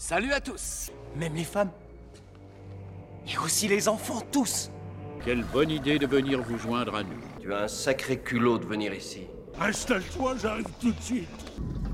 Salut à tous, même les femmes. Et aussi les enfants, tous. Quelle bonne idée de venir vous joindre à nous. Tu as un sacré culot de venir ici. Installe-toi, j'arrive tout de suite.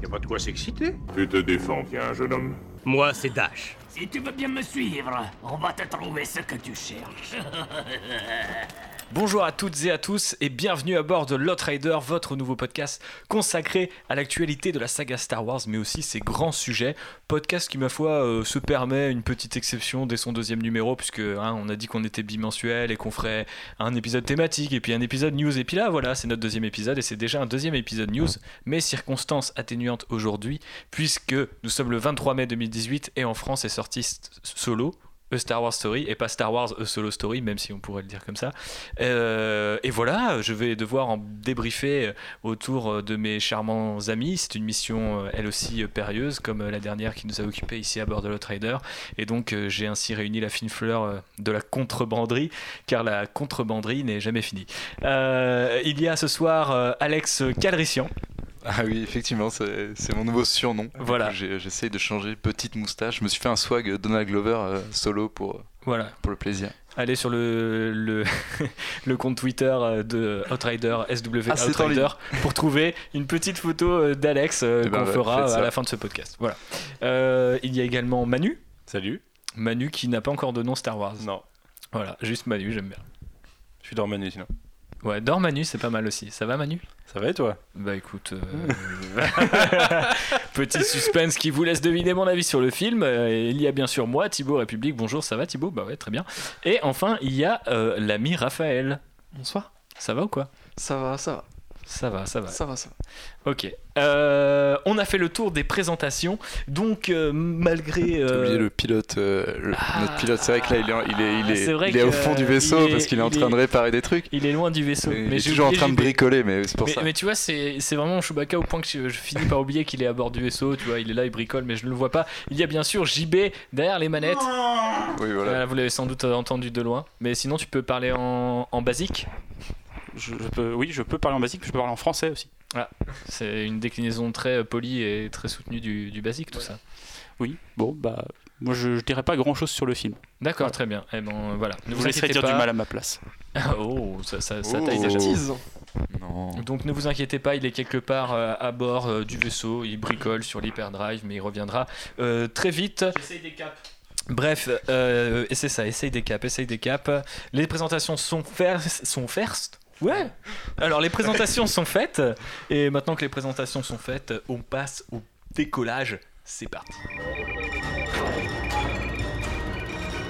Y a pas de quoi s'exciter. Tu te défends bien, jeune homme. Moi, c'est Dash. Si tu veux bien me suivre, on va te trouver ce que tu cherches. Bonjour à toutes et à tous et bienvenue à bord de Lot Rider, votre nouveau podcast consacré à l'actualité de la saga Star Wars, mais aussi ses grands sujets. Podcast qui, ma foi, euh, se permet une petite exception dès son deuxième numéro, puisque hein, on a dit qu'on était bimensuel et qu'on ferait un épisode thématique et puis un épisode news. Et puis là, voilà, c'est notre deuxième épisode et c'est déjà un deuxième épisode news, mais circonstances atténuantes aujourd'hui, puisque nous sommes le 23 mai 2018 et en France est sorti Solo, A Star Wars Story et pas Star Wars A Solo Story, même si on pourrait le dire comme ça. Euh, et voilà, je vais devoir en débriefer autour de mes charmants amis. C'est une mission, euh, elle aussi, euh, périlleuse, comme euh, la dernière qui nous a occupé ici à bord de l'Outrider. Et donc, euh, j'ai ainsi réuni la fine fleur euh, de la contrebanderie, car la contrebanderie n'est jamais finie. Euh, il y a ce soir euh, Alex Calrissian. Ah oui, effectivement, c'est mon nouveau surnom. Voilà. J'essaye de changer petite moustache. Je me suis fait un swag Donald Glover euh, solo pour, Voilà, pour le plaisir. allez sur le, le, le compte Twitter euh, de Outrider, SW Ah, Outrider, pour trouver une petite photo euh, d'Alex euh, Eh ben, qu'on fera à la fin de ce podcast. Voilà. Euh, il y a également Manu. Salut. Manu qui n'a pas encore de nom Star Wars. Non, Voilà, juste Manu, j'aime bien. je suis dans Manu sinon. Ouais, Dors Manu, c'est pas mal aussi. Ça va Manu? Ça va et toi? Bah écoute, euh, petit suspense qui vous laisse deviner mon avis sur le film. Euh, il y a bien sûr moi, Thibaut République. Bonjour, ça va Thibaut? Bah ouais, très bien. Et enfin, il y a euh, l'ami Raphaël. Bonsoir. Ça va ou quoi? Ça va, ça va. Ça va, ça va. Ça va, ça va. Ok. Euh, on a fait le tour des présentations. Donc, euh, malgré. T'as euh, oublié le pilote. euh, le- ah, notre pilote, c'est vrai que là, il est, il est, il ah, est, c'est vrai il est au fond du vaisseau il est- parce qu'il est en il train de est- réparer des trucs. Il est loin du vaisseau. il mais est j'ai toujours en train de bricoler, mais c'est pour Mais, ça. mais tu vois, c'est c'est vraiment Chewbacca au point que je, je finis par oublier qu'il est à bord du vaisseau. Tu vois, il est là, il bricole, mais je ne le vois pas. Il y a bien sûr JB derrière les manettes. Oui, voilà. Voilà, vous l'avez sans doute entendu de loin. Mais sinon, tu peux parler en, en basique? Je, je peux, Oui, je peux parler en basique, mais je peux parler en français aussi. C'est une déclinaison très polie et très soutenue du, du basique, tout ça. Oui, bon, bah, moi je, je dirais pas grand chose sur le film. D'accord, Voilà. très bien. Eh ben voilà. Ne vous vous laisserai inquiétez dire pas. du mal à ma place. oh, ça, ça, ça Oh. taille déjà. Non. Donc ne vous inquiétez pas, il est quelque part euh, à bord euh, du vaisseau, il bricole sur l'hyperdrive, mais il reviendra euh, très vite. Bref, euh, et c'est ça, essaye des caps, essaye des caps. Les présentations sont, sont first. Ouais. Alors les présentations sont faites, et maintenant que les présentations sont faites, on passe au décollage. C'est parti.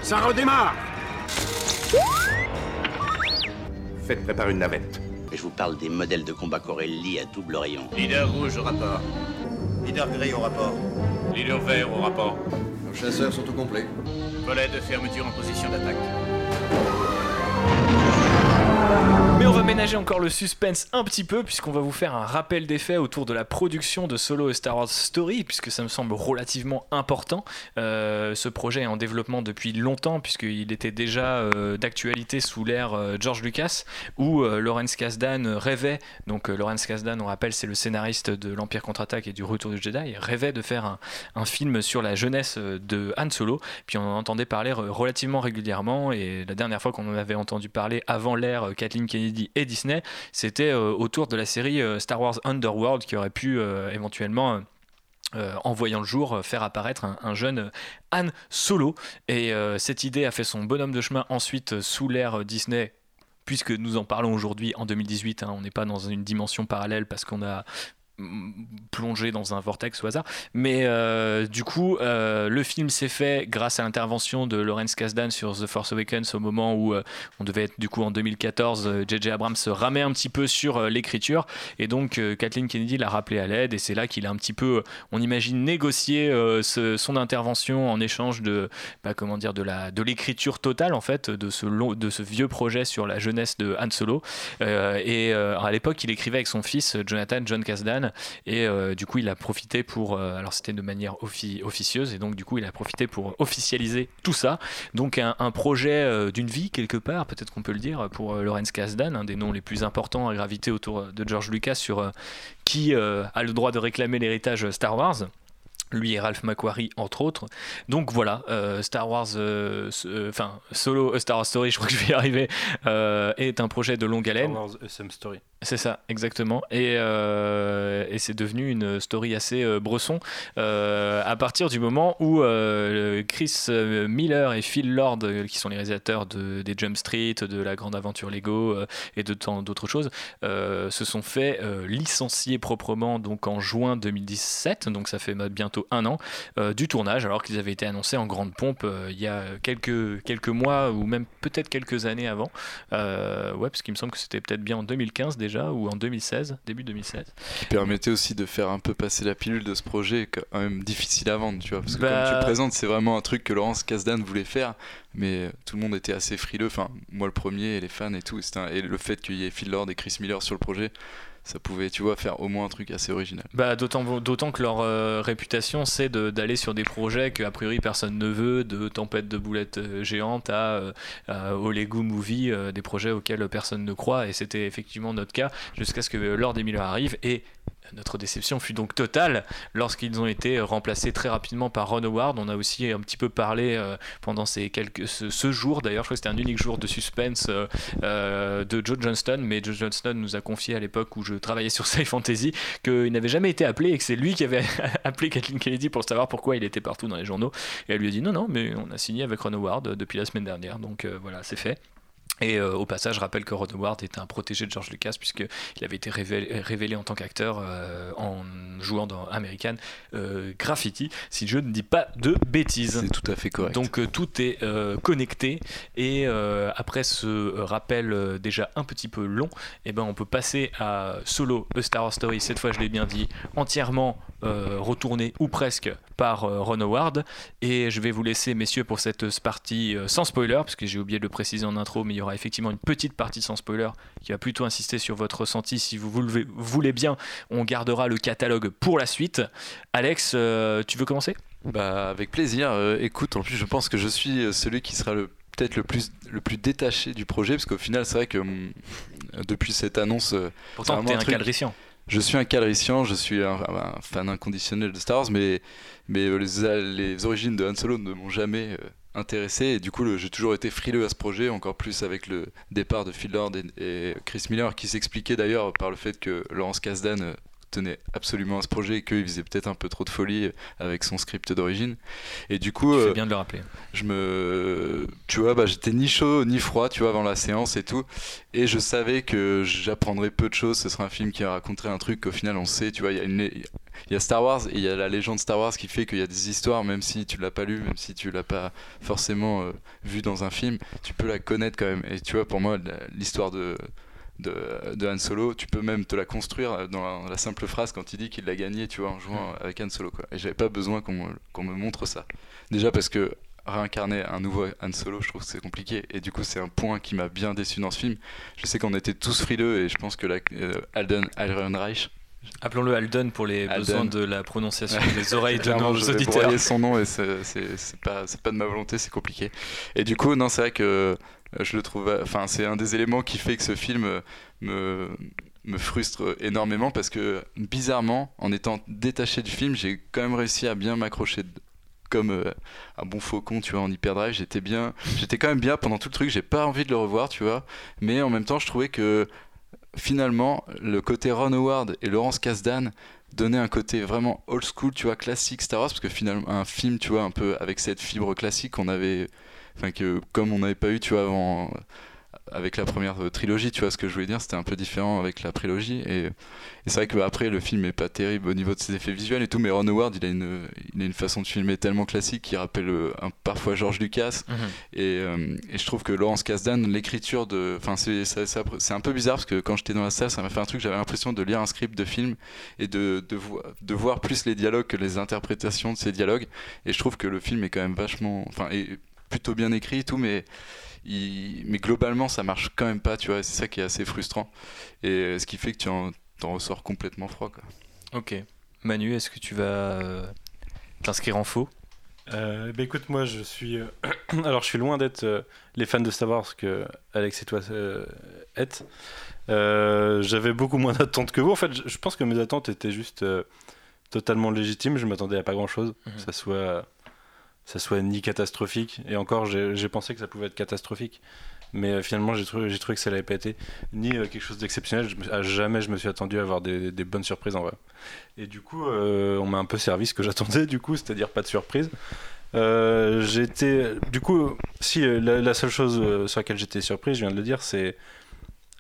Ça redémarre Faites préparer une navette. Je vous parle des modèles de combat Corelli à double rayon. Leader rouge au rapport. Leader gris au rapport. Leader vert au rapport. Nos chasseurs sont au complet. Volet de fermeture en position d'attaque. On va ménager encore le suspense un petit peu puisqu'on va vous faire un rappel des faits autour de la production de Solo et Star Wars Story puisque ça me semble relativement important. Euh, ce projet est en développement depuis longtemps puisqu'il était déjà euh, d'actualité sous l'ère euh, George Lucas où Lawrence Kasdan rêvait, donc Lawrence Kasdan on rappelle c'est le scénariste de l'Empire contre-attaque et du Retour du Jedi, rêvait de faire un, un film sur la jeunesse de Han Solo puis on en entendait parler relativement régulièrement et la dernière fois qu'on en avait entendu parler avant l'ère Kathleen Kennedy et Disney, c'était euh, autour de la série euh, Star Wars Underworld qui aurait pu euh, éventuellement en voyant le jour, faire apparaître un, un jeune euh, Han Solo. Et cette idée a fait son bonhomme de chemin ensuite sous l'ère Disney. Puisque nous en parlons aujourd'hui en 2018, hein, on n'est pas dans une dimension parallèle parce qu'on a plongé dans un vortex au hasard. Mais euh, du coup, euh, le film s'est fait grâce à l'intervention de Lawrence Kasdan sur The Force Awakens au moment où euh, on devait être du coup en 2014. euh, J.J. Abrams se ramait un petit peu sur l'écriture et donc Kathleen Kennedy l'a rappelé à l'aide et c'est là qu'il a un petit peu, on imagine, négocié son intervention en échange de, bah, comment dire, de l'écriture totale en fait de ce de ce vieux projet sur la jeunesse de Han Solo. Et à l'époque, il écrivait avec son fils Jonathan John Kasdan et euh, du coup, il a profité pour, euh, alors c'était de manière offi- officieuse et donc du coup, il a profité pour officialiser tout ça. Donc un, projet euh, d'une vie quelque part, peut-être qu'on peut le dire pour Lawrence Kasdan, un des noms les plus importants à graviter autour de George Lucas sur qui a le droit de réclamer l'héritage Star Wars. Lui et Ralph McQuarrie entre autres. Donc voilà, euh, Star Wars, euh, euh, enfin Solo Star Wars Story, je crois que je vais y arriver, est un projet de longue haleine. Star Wars SM Story. C'est ça, exactement. Et, et c'est devenu une story assez bresson à partir du moment où Chris Miller et Phil Lord, qui sont les réalisateurs de, des Jump Street, de La Grande Aventure Lego et de tant d'autres choses, se sont fait licencier proprement donc en juin 2017, donc ça fait bientôt un an, euh, du tournage, alors qu'ils avaient été annoncés en grande pompe euh, il y a quelques, quelques mois ou même peut-être quelques années avant. Euh, ouais, parce qu'il me semble que c'était peut-être bien en 2015 déjà ou en 2016, début 2016. Qui permettait aussi de faire un peu passer la pilule de ce projet, quand même difficile à vendre, tu vois. Parce que Bah- comme tu le présentes, c'est vraiment un truc que Laurence Kasdan voulait faire, mais tout le monde était assez frileux. Enfin, moi le premier, et les fans et tout. un- Et le fait qu'il y ait Phil Lord et Chris Miller sur le projet, ça pouvait, tu vois, faire au moins un truc assez original. Bah, d'autant, que leur euh, réputation, c'est d'aller sur des projets que a priori personne ne veut, de tempête de boulettes euh, géantes à, euh, Movie, euh, des projets auxquels personne ne croit. Et c'était effectivement notre cas jusqu'à ce que et Miller arrive. Et notre déception fut donc totale lorsqu'ils ont été remplacés très rapidement par Ron Howard. On a aussi un petit peu parlé euh, pendant ces quelques, ce, jour, d'ailleurs, je crois que c'était un unique jour de suspense euh, euh, de Joe Johnston, mais Joe Johnston nous a confié à l'époque où je travaillais sur Sci Fantasy qu'il n'avait jamais été appelé et que c'est lui qui avait appelé Kathleen Kennedy pour savoir pourquoi il était partout dans les journaux. Et elle lui a dit non, non, mais on a signé avec Ron Howard depuis la semaine dernière, donc voilà, c'est fait. Et euh, au passage, je rappelle que Ron Howard était un protégé de George Lucas puisqu'il avait été révélé, révélé en tant qu'acteur euh, en jouant dans American euh, Graffiti, si je ne dis pas de bêtises. C'est tout à fait correct. Donc tout est connecté et après ce rappel déjà un petit peu long, eh ben, on peut passer à Solo A Star Wars Story, cette fois je l'ai bien dit, entièrement retourné ou presque par Ron Howard. Et je vais vous laisser messieurs pour cette partie sans spoiler, parce que j'ai oublié de le préciser en intro, mais il y aura effectivement une petite partie sans spoiler qui va plutôt insister sur votre ressenti. Si vous voulez, voulez bien, on gardera le catalogue pour la suite. Alex, euh, tu veux commencer? Bah avec plaisir. Euh, écoute, en plus je pense que je suis euh, celui qui sera le peut-être le plus le plus détaché du projet parce qu'au final c'est vrai que hum, depuis cette annonce Pourtant, vraiment t'es un truc- calricien. Je suis un calricien, je suis un, un fan inconditionnel de Star Wars, mais, mais les, les origines de Han Solo ne m'ont jamais euh, intéressé. Et du coup, j'ai toujours été frileux à ce projet, encore plus avec le départ de Phil Lord et, et Chris Miller, qui s'expliquait d'ailleurs par le fait que Laurence Kasdan euh, tenait absolument à ce projet et qu'il faisait peut-être un peu trop de folie avec son script d'origine. Et du coup, Tu euh, fais bien de le rappeler. je me tu vois bah, j'étais ni chaud ni froid tu vois avant la séance et tout et je savais que j'apprendrais peu de choses ce serait un film qui raconterait un truc qu'au final on sait tu vois il y a une il y a Star Wars et il y a la légende Star Wars qui fait qu'il y a des histoires même si tu l'as pas lu même si tu l'as pas forcément euh, vu dans un film tu peux la connaître quand même et tu vois pour moi l'histoire de de, de Han Solo, tu peux même te la construire dans la, la simple phrase quand il dit qu'il l'a gagné, tu vois, en jouant avec Han Solo, quoi. Et j'avais pas besoin qu'on me, montre ça. Déjà parce que réincarner un nouveau Han Solo, je trouve que c'est compliqué. Et du coup, c'est un point qui m'a bien déçu dans ce film. Je sais qu'on était tous frileux et je pense que la, euh, Alden Ehrenreich, Appelons-le Alden pour les Alden. besoins de la prononciation des oreilles de nos je auditeurs. son nom et c'est pas, pas de ma volonté, c'est compliqué. Et du coup, non, c'est vrai que je le trouve. Enfin, c'est un des éléments qui fait que ce film euh, me frustre énormément parce que bizarrement, en étant détaché du film, j'ai quand même réussi à bien m'accrocher comme euh, un bon faucon, tu vois, en hyperdrive. J'étais bien, j'étais quand même bien pendant tout le truc. J'ai pas envie de le revoir, tu vois. Mais en même temps, je trouvais que finalement, le côté Ron Howard et Laurence Kasdan donnaient un côté vraiment old school, tu vois, classique Star Wars, parce que finalement, un film, tu vois, un peu avec cette fibre classique qu'on avait, enfin, que comme on n'avait pas eu, tu vois, avant, avec la première euh, trilogie, tu vois, ce que je voulais dire, c'était un peu différent avec la prélogie. Et, et c'est vrai qu'après, le film est pas terrible au niveau de ses effets visuels et tout, mais Ron Howard, il a une, il a une façon de filmer tellement classique qui rappelle euh, un- parfois George Lucas. Mhm. Et, euh, et je trouve que Laurence Kasdan, l'écriture de. Enfin, c'est un peu bizarre parce que quand j'étais dans la salle, ça m'a fait un truc, j'avais l'impression de lire un script de film et de, de, vo- de voir plus les dialogues que les interprétations de ces dialogues. Et je trouve que le film est quand même vachement. Enfin, plutôt bien écrit et tout, mais. il- mais globalement, ça marche quand même pas, tu vois, c'est ça qui est assez frustrant. Et euh, ce qui fait que tu en, t'en ressors complètement froid, quoi. Ok. Manu, est-ce que tu vas euh, t'inscrire en faux? Euh, bah écoute, moi je suis. euh, Alors je suis loin d'être euh, les fans de Star Wars que Alex et toi euh, êtes. Euh, J'avais beaucoup moins d'attentes que vous. En fait, je, pense que mes attentes étaient juste euh, totalement légitime. Je m'attendais à pas grand chose. Mhm. Ça soit ça soit ni catastrophique. Et encore, j'ai pensé que ça pouvait être catastrophique. Mais euh, finalement, j'ai trouvé, que ça l'avait pas été. Ni euh, quelque chose d'exceptionnel. Je À jamais, je me suis attendu à avoir des, bonnes surprises en vrai. Et du coup, euh, on m'a un peu servi ce que j'attendais, du coup, c'est-à-dire pas de surprise. J'étais. Du coup, si, la, seule chose sur laquelle j'étais surpris, je viens de le dire, c'est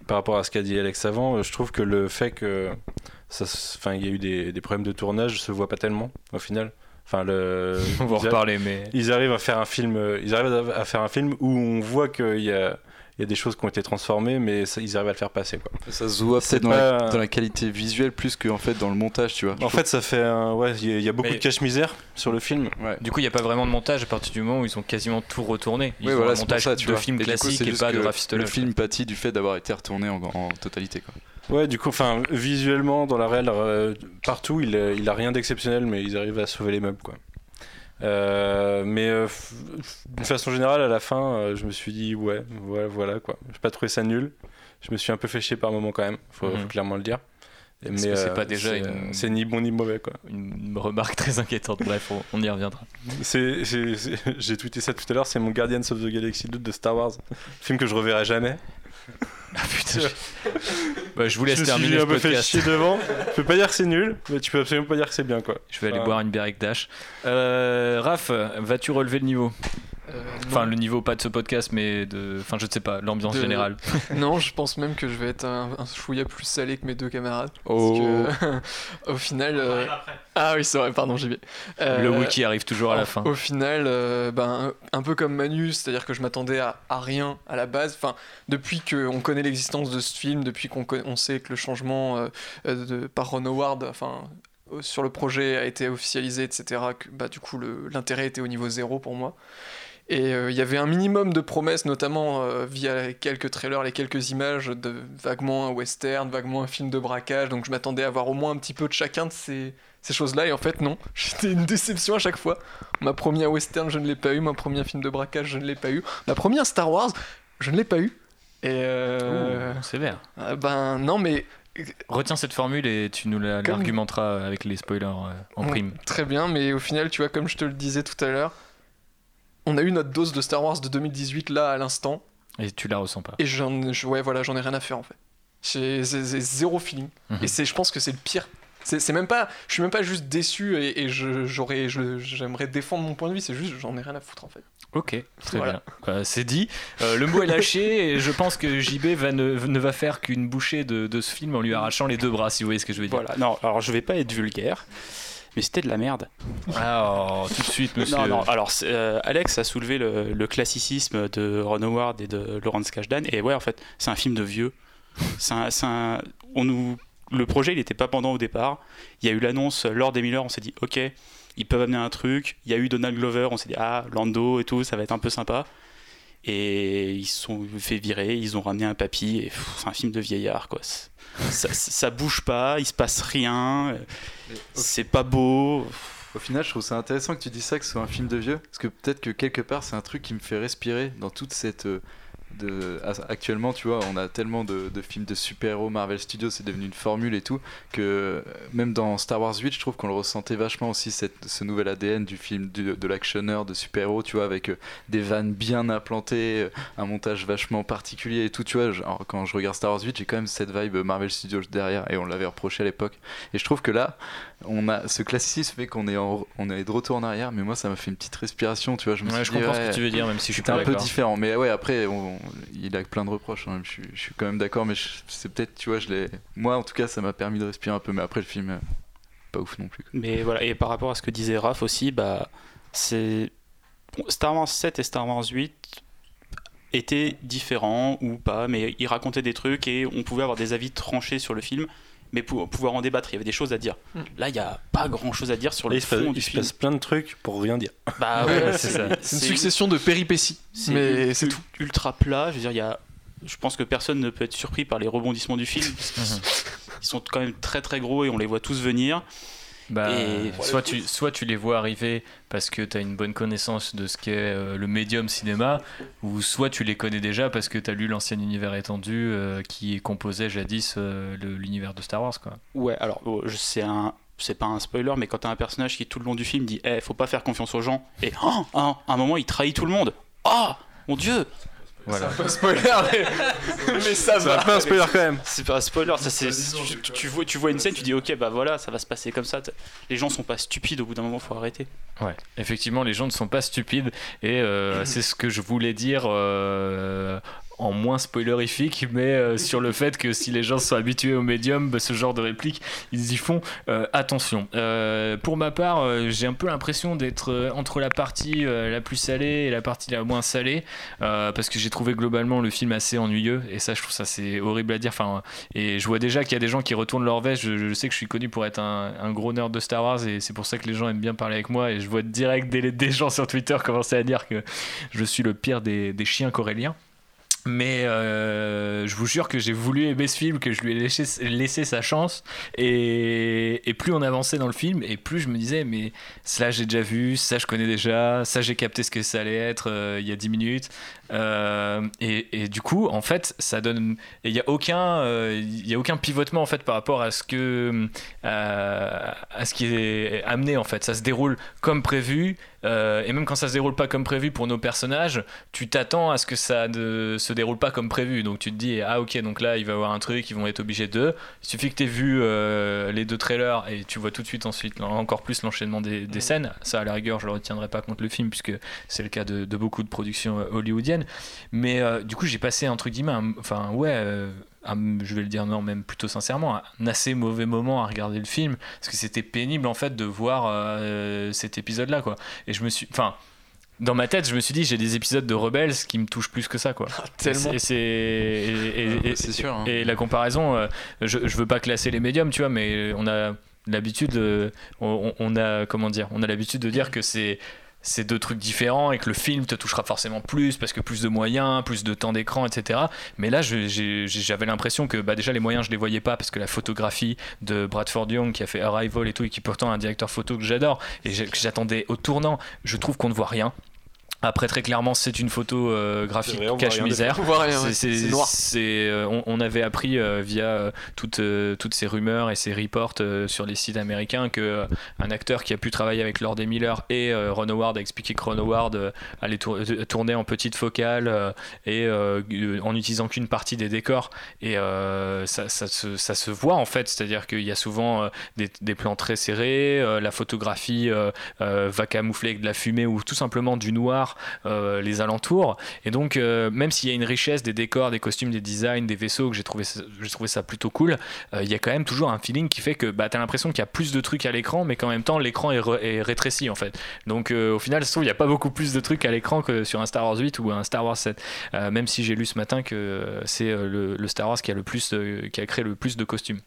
par rapport à ce qu'a dit Alex avant, je trouve que le fait que enfin, il y a eu des, problèmes de tournage se voit pas tellement au final. Enfin, le, On va en reparler, mais. Ils arrivent à faire un film. euh, Ils arrivent à faire un film où on voit qu'il y a, il y a des choses qui ont été transformées, mais ça- ils arrivent à le faire passer. Quoi. Ça se voit C'est peut-être dans, la- pas- dans la qualité visuelle plus que en fait dans le montage, tu vois. En fait, ça fait un- ouais, il y a- il y a beaucoup Mais- de cache-misère sur le film. Ouais. Du coup, il n'y a pas vraiment de montage à partir du moment où ils ont quasiment tout retourné. Ils Oui, ont voilà, un montage ça, tu de vois. film Et coup, classique et pas de rafistolage. Le film pâtit du fait d'avoir été retourné en, en totalité. Quoi. Ouais, du coup, enfin, visuellement, dans la réelle, euh, partout, il, a- il a rien d'exceptionnel, mais ils arrivent à sauver les meubles, quoi. Euh, mais euh, d'une façon générale, à la fin, euh, je me suis dit, ouais, voilà, voilà quoi. J'ai pas trouvé ça nul. Je me suis un peu fait chier par moment quand même, faut, Mhm. faut clairement le dire. Que c'est euh, pas déjà c'est, une- euh, ni bon ni mauvais, quoi. Une remarque très inquiétante. Bref, on, y reviendra. J'ai tweeté ça tout à l'heure, c'est mon Guardians of the Galaxy 2 de Star Wars. Film que je reverrai jamais. Ah putain. je... Bah, je vous laisse je me terminer suis ce un peu fait chier devant. Je peux pas dire que c'est nul, mais tu peux absolument pas dire que c'est bien, quoi. Je vais aller Enfin, boire une bière avec Dash. Euh, Raph, vas-tu relever le niveau? Enfin, non. le niveau pas de ce podcast, mais de. Enfin, je ne sais pas, l'ambiance De- générale. non, je pense même que je vais être un, un chouïa plus salé que mes deux camarades. Oh. Parce que, au final. euh, Ah oui, c'est vrai, pardon, j'y vais. Euh, Le wiki arrive toujours à la fin. Au final, euh, ben, un peu comme Manu, c'est-à-dire que je m'attendais à, à rien à la base. Enfin, depuis qu'on connaît l'existence de ce film, depuis qu'on on sait que le changement euh, euh, de, par Ron Howard, enfin, euh, sur le projet a été officialisé, etc., que bah, du coup, le- l'intérêt était au niveau zéro pour moi. Et euh, il y avait un minimum de promesses, notamment euh, via quelques trailers, les quelques images de vaguement un western, vaguement un film de braquage. Donc je m'attendais à voir au moins un petit peu de chacun de ces, ces choses-là. Et en fait, non. J'étais une déception à chaque fois. Ma première western, je ne l'ai pas eu. Ma première film de braquage, je ne l'ai pas eu. Ma première Star Wars, je ne l'ai pas eu. Et euh, Ouh, sévère. euh, ben non, mais Retiens cette formule et tu nous Comme- l'argumenteras avec les spoilers euh, en Bon, prime. Très bien, mais au final, tu vois, comme je te le disais tout à l'heure, on a eu notre dose de Star Wars de 2018 là à l'instant. Et tu la ressens pas. Et j'en, je- ouais, voilà, j'en ai rien à faire en fait. J'ai zéro feeling. Mhm. Et c'est, je pense que c'est le pire. C'est, c'est même pas, je suis même pas juste déçu et, et je, j'aurais, j'aimerais défendre mon point de vue. C'est juste, j'en ai rien à foutre en fait. Ok, très Voilà. bien. Bah, c'est dit. Euh, le mot est lâché et je pense que JB va ne, ne va faire qu'une bouchée de, de ce film en lui arrachant les deux bras, si vous voyez ce que je veux dire. Voilà, non, alors je vais pas être vulgaire, mais c'était de la merde. Ah, oh, tout de suite, monsieur. Non, non, alors euh, Alex a soulevé le, le classicisme de Ron Howard et de Lawrence Kasdan, et ouais, en fait, c'est un film de vieux. Un- un- on nous, le projet, il n'était pas pendant au départ. Il y a eu l'annonce lors des Miller, on s'est dit, ok, ils peuvent amener un truc. Il y a eu Donald Glover, on s'est dit, ah, Lando et tout, ça va être un peu sympa. Et ils se sont fait virer, ils ont ramené un papy, et c'est un film de vieillard, quoi. Ça, ça bouge pas, il se passe rien, c'est pas beau. Au final, je trouve ça intéressant que tu dis ça, que ce soit un film de vieux, parce que peut-être que quelque part, c'est un truc qui me fait respirer dans toute cette. euh, Actuellement, tu vois, on a tellement de, films de super-héros Marvel Studios, c'est devenu une formule et tout, que euh, même dans Star Wars 8, je trouve qu'on le ressentait vachement aussi, cette, ce nouvel ADN du film, de l'actionneur, de super-héros, tu vois, avec euh, des vannes bien implantées, euh, un montage vachement particulier et tout, tu vois. quand je regarde Star Wars 8, j'ai quand même cette vibe Marvel Studios derrière, et on l'avait reproché à l'époque. Et je trouve que là, on a ce classicisme fait qu'on est, en- on est de retour en arrière, mais moi ça m'a fait une petite respiration, tu vois. Je me Ouais, suis je dit, comprends ce que tu veux dire, même si je suis c'était pas un peu différent. Mais ouais, après, on- il a plein de reproches. hein. Je, suis, je suis quand même d'accord, mais je- c'est peut-être, tu vois, je l'ai. Moi en tout cas, ça m'a permis de respirer un peu, mais après le film, euh, pas ouf non plus. quoi. Mais voilà, et par rapport à ce que disait Raph aussi, bah, c'est Star Wars 7 et Star Wars 8 étaient différents ou pas, mais ils racontaient des trucs et on pouvait avoir des avis tranchés sur le film, mais pour pouvoir en débattre, il y avait des choses à dire. Mm. Là, il n'y a pas grand chose à dire sur le il se, passe, fond il du se film. passe plein de trucs pour rien dire. Bah Ouais, c'est ça. C'est une succession de péripéties. c'est Mais ul- c'est tout. ultra plat. Je veux dire, il y a. Je pense que personne ne peut être surpris par les rebondissements du film. parce qu'ils- Ils sont quand même très très gros et on les voit tous venir. Bah, Et- soit, tu, soit tu les vois arriver parce que tu as une bonne connaissance de ce qu'est euh, le médium cinéma, ou soit tu les connais déjà parce que tu as lu l'ancien univers étendu euh, qui composait jadis euh, l'univers de Star Wars. Quoi. Ouais, alors oh, je- c'est un, c'est pas un spoiler, mais quand t'as un personnage qui tout le long du film dit Eh, faut pas faire confiance aux gens, et oh, oh, à un moment il trahit tout le monde. Oh mon dieu Voilà. C'est un peu spoiler, mais, mais ça C'est va. un peu un spoiler quand même. C'est pas un spoiler, ça, c'est, tu, tu vois, tu vois une scène, tu dis ok, bah voilà, ça va se passer comme ça. Les gens sont pas stupides, au bout d'un moment, faut arrêter. Ouais, effectivement, les gens ne sont pas stupides et euh, c'est ce que je voulais dire euh, en moins spoilerifique, mais euh, sur le fait que si les gens sont habitués au médium, bah, ce genre de répliques, ils y font euh, attention. Euh, pour ma part, j'ai un peu l'impression d'être entre la partie la plus salée et la partie la moins salée, parce que j'ai trouvé globalement le film assez ennuyeux, et ça, je trouve ça c'est horrible à dire. Enfin, et je vois déjà qu'il y a des gens qui retournent leur veste. Je, sais que je suis connu pour être un, gros nerd de Star Wars, et c'est pour ça que les gens aiment bien parler avec moi. Et je vois direct des, des gens sur Twitter commencer à dire que je suis le pire des, des chiens coréliens. Mais euh, je vous jure que j'ai voulu aimer ce film, que je lui ai laissé, sa chance. Et, et plus on avançait dans le film, et plus je me disais, mais ça j'ai déjà vu, ça je connais déjà, ça j'ai capté ce que ça allait être euh, il y a 10 minutes. Euh, et, et du coup, en fait, ça donne. Il n'y a, aucun, euh, il y a aucun pivotement en fait, par rapport à ce, que, euh, à ce qui est amené. En fait. Ça se déroule comme prévu. Euh, et même quand ça se déroule pas comme prévu pour nos personnages, tu t'attends à ce que ça ne se déroule pas comme prévu. Donc tu te dis, ah ok, donc là il va y avoir un truc, ils vont être obligés de. Il suffit que tu aies vu euh, les deux trailers et tu vois tout de suite ensuite encore plus l'enchaînement des, des scènes. Ça, à la rigueur, je le retiendrai pas contre le film puisque c'est le cas de, de beaucoup de productions euh, Mais euh, du coup, j'ai passé entre guillemets, un- enfin ouais. euh, un- je vais le dire non même plutôt sincèrement un assez mauvais moment à regarder le film parce que c'était pénible en fait de voir euh, cet épisode là quoi et je me suis enfin dans ma tête, je me suis dit, j'ai des épisodes de Rebels qui me touchent plus que ça, quoi. tellement. Et c'est et, et- et- C'est sûr. hein. et la comparaison, je, je veux pas classer les médiums, tu vois, mais on a l'habitude, on, on a comment dire, on a l'habitude de dire que c'est c'est deux trucs différents et que le film te touchera forcément plus parce que plus de moyens, plus de temps d'écran, etc. Mais là, j'avais l'impression que bah, déjà les moyens, je les voyais pas parce que la photographie de Bradford Young qui a fait Arrival et tout et qui est pourtant un directeur photo que j'adore et que j'attendais au tournant, je trouve qu'on ne voit rien. Après, très clairement, c'est une photo euh, graphique cache-misère. On euh, on, on avait appris euh, via toutes, euh, toutes ces rumeurs et ces reports sur les sites américains que un acteur qui a pu travailler avec Lord et Miller et Ron Howard a expliqué que Ron Howard allait tour- tourner en petite focale et en utilisant qu'une partie des décors. Et ça, ça se, ça se voit en fait. C'est à dire qu'il y a souvent des, des plans très serrés la photographie va camoufler avec de la fumée ou tout simplement du noir euh, les alentours et donc euh, même s'il y a une richesse des décors des costumes des designs des vaisseaux que j'ai trouvé ça- plutôt cool euh, il y a quand même toujours un feeling qui fait que bah, t'as l'impression qu'il y a plus de trucs à l'écran mais qu'en même temps l'écran est, rétréci en fait donc au final, il n'y a pas beaucoup plus de trucs à l'écran que sur un Star Wars 8 ou un Star Wars 7. Euh, même si j'ai lu ce matin que c'est le, Star Wars qui a, le qui a créé le plus de costumes.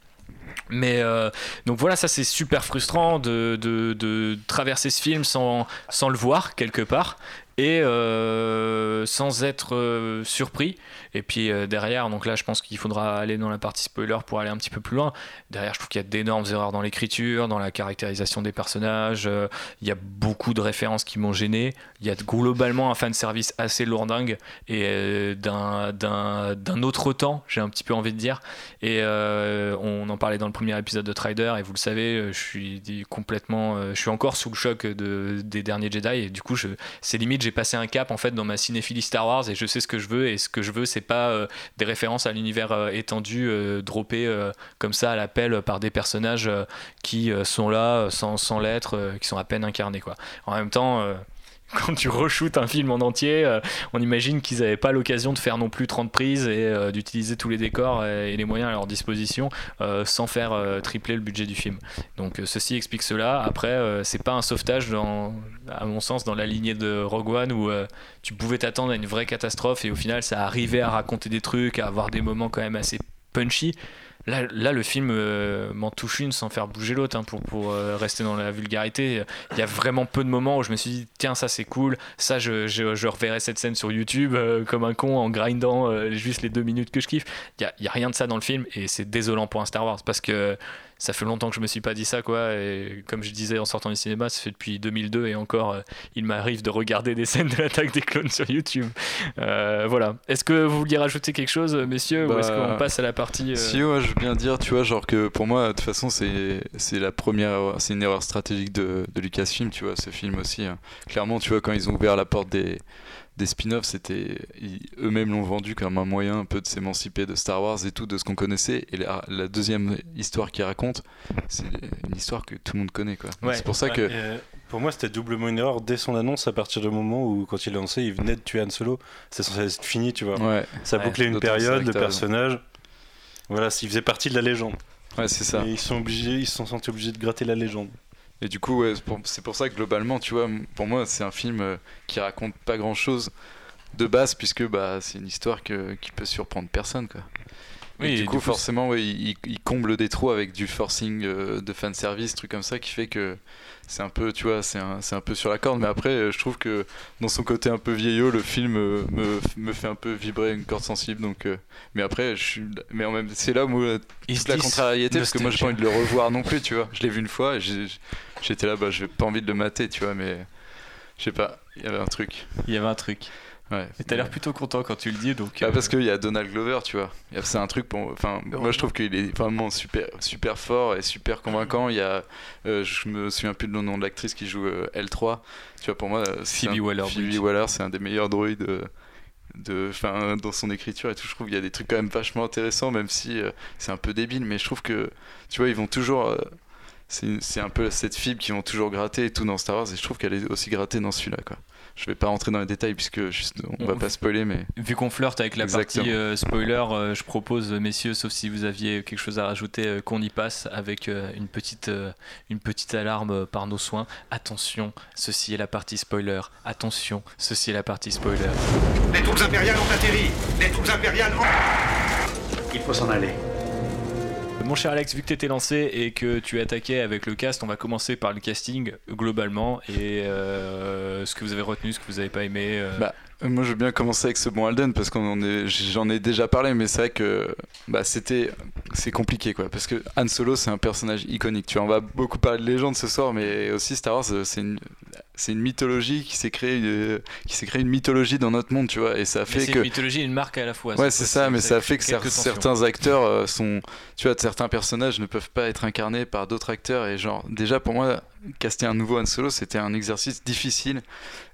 Mais donc voilà, ça c'est super frustrant de, traverser ce film sans le voir quelque part et euh, sans être euh, surpris. Et puis euh, derrière, donc là je pense qu'il faudra aller dans la partie spoiler pour aller un petit peu plus loin. Derrière, je trouve qu'il y a d'énormes erreurs dans l'écriture, dans la caractérisation des personnages. il y a beaucoup de références qui m'ont gêné. Il y a globalement un fan service assez lourdingue et d'un- autre temps, j'ai un petit peu envie de dire. Et on en parlait dans le premier épisode de Trider, et vous le savez, je suis complètement, je suis encore sous le choc de, des derniers Jedi, et du coup, c'est limite, j'ai passé un cap en fait dans ma cinéphilie Star Wars, et je sais ce que je veux, et ce que je veux, c'est pas euh, des références à l'univers euh, étendu, euh, droppé euh, comme ça à l'appel par des personnages qui sont là sans, sans l'être, qui sont à peine incarnés quoi. En même temps. quand tu re-shootes un film en entier, euh, on imagine qu'ils n'avaient pas l'occasion de faire non plus 30 prises et euh, d'utiliser tous les décors et, les moyens à leur disposition euh, sans faire tripler le budget du film. Donc ceci explique cela. Après, c'est pas un sauvetage, dans, à mon sens, dans la lignée de Rogue One où tu pouvais t'attendre à une vraie catastrophe et au final ça arrivait à raconter des trucs, à avoir des moments quand même assez punchy. Là, là, le film euh, m'en touche une sans faire bouger l'autre hein, pour, pour euh, rester dans la vulgarité. Il y a vraiment peu de moments où je me suis dit tiens ça c'est cool, ça je, je, je reverrai cette scène sur YouTube euh, comme un con en grindant juste les deux minutes que je kiffe. Il y a, y a rien de ça dans le film et c'est désolant pour un Star Wars parce que ça fait longtemps que je me suis pas dit ça quoi et comme je disais en sortant du cinéma ça fait depuis 2002 et encore euh, il m'arrive de regarder des scènes de l'attaque des clones sur YouTube Euh, voilà est-ce que vous vouliez rajouter quelque chose messieurs ou Bah, est-ce qu'on passe à la partie euh, Si, ouais, je, je veux bien dire, tu vois, genre que pour moi, de toute façon, c'est c'est la première, c'est une erreur stratégique de, de Lucasfilm, tu vois, ce film aussi. hein. Clairement, tu vois, quand ils ont ouvert la porte des des spin-offs, c'était eux-mêmes l'ont vendu comme un moyen un peu de s'émanciper de Star Wars et tout, de ce qu'on connaissait. Et la, la deuxième histoire qu'ils racontent, c'est une histoire que tout le monde connaît, quoi. Ouais, c'est pour ça ouais. que euh, pour moi, c'était doublement une erreur dès son annonce à partir du moment où, quand il est lancé, il venait de tuer Han Solo. C'est censé être fini, tu vois. Ouais. Ça Ouais. bouclait une période, le personnage. Voilà, il faisait partie de la légende. Ouais, c'est ça. Et ils sont obligés, ils se sont sentis obligés de gratter la légende. Et du coup, c'est pour, ça que globalement, tu vois, pour moi, c'est un film euh, qui raconte pas grand chose de base, puisque bah, c'est une histoire qui peut surprendre personne. Oui, et et du du coup, forcément, ouais, il, il comble des trous avec du forcing euh, de fanservice, truc comme ça, qui fait que c'est un peu, tu vois, c'est un, un peu sur la corde. Mais après, euh, je trouve que dans son côté un peu vieillot, le film euh, me, me fait un peu vibrer une corde sensible. Donc, euh, mais après, je suis, mais en même, c'est là où toute la contrariété, parce que moi, j'ai pas envie de le revoir non plus, tu vois. Je l'ai vu une fois j'étais là, bah, j'ai pas envie de le mater, tu vois, mais je sais pas, il y avait un truc. Il y avait un truc. Ouais. Et t'as l'air plutôt content quand tu le dis, donc. Bah, euh, parce qu'il y a Donald Glover, tu vois. C'est un truc pour. Enfin, moi je trouve qu'il est vraiment super, super fort et super convaincant. Il y a. euh, je me souviens plus le nom de l'actrice qui joue euh, L3. Tu vois, pour moi. c'est Phoebe un- Waller-Bridge. Phoebe Waller, c'est un des meilleurs droïdes. euh, de, enfin, dans son écriture et tout, je trouve qu'il y a des trucs quand même vachement intéressants, même si euh, c'est un peu débile, mais je trouve que, tu vois, ils vont toujours. euh, c'est un peu cette fibre qui vont toujours gratter et tout dans Star Wars, et je trouve qu'elle est aussi grattée dans celui-là, quoi. Je vais pas rentrer dans les détails puisque juste, on va pas spoiler, mais. Vu qu'on flirte avec la Exactement. partie euh, spoiler, euh, je propose, euh, messieurs, sauf si vous aviez quelque chose à rajouter, euh, qu'on y passe avec euh, une, petite, euh, une petite alarme euh, par nos soins. Attention, ceci est la partie spoiler. Attention, ceci est la partie spoiler. Les troupes impériales ont atterri Les troupes impériales ont... Il faut s'en aller. Mon cher Alex, vu que tu étais lancé et que tu attaquais avec le cast, on va commencer par le casting globalement et euh, ce que vous avez retenu, ce que vous avez pas aimé. euh. Bah, moi, je veux bien commencer avec ce bon Alden parce qu'on en j'en ai déjà parlé, mais c'est vrai que bah, c'était, c'est compliqué quoi, parce que Han Solo c'est un personnage iconique. Tu vois, on va beaucoup parler de légende ce soir, mais aussi Star Wars, c'est une, c'est une mythologie qui s'est créée, euh, qui s'est créée une mythologie dans notre monde, tu vois, et ça fait c'est que une mythologie et une marque à la fois. Ouais, c'est ça, mais ça fait que quelques cer- tensions. certains acteurs euh, sont. Tu vois, certains personnages ne peuvent pas être incarnés par d'autres acteurs. Et genre, déjà pour moi, caster un nouveau Han Solo, c'était un exercice difficile.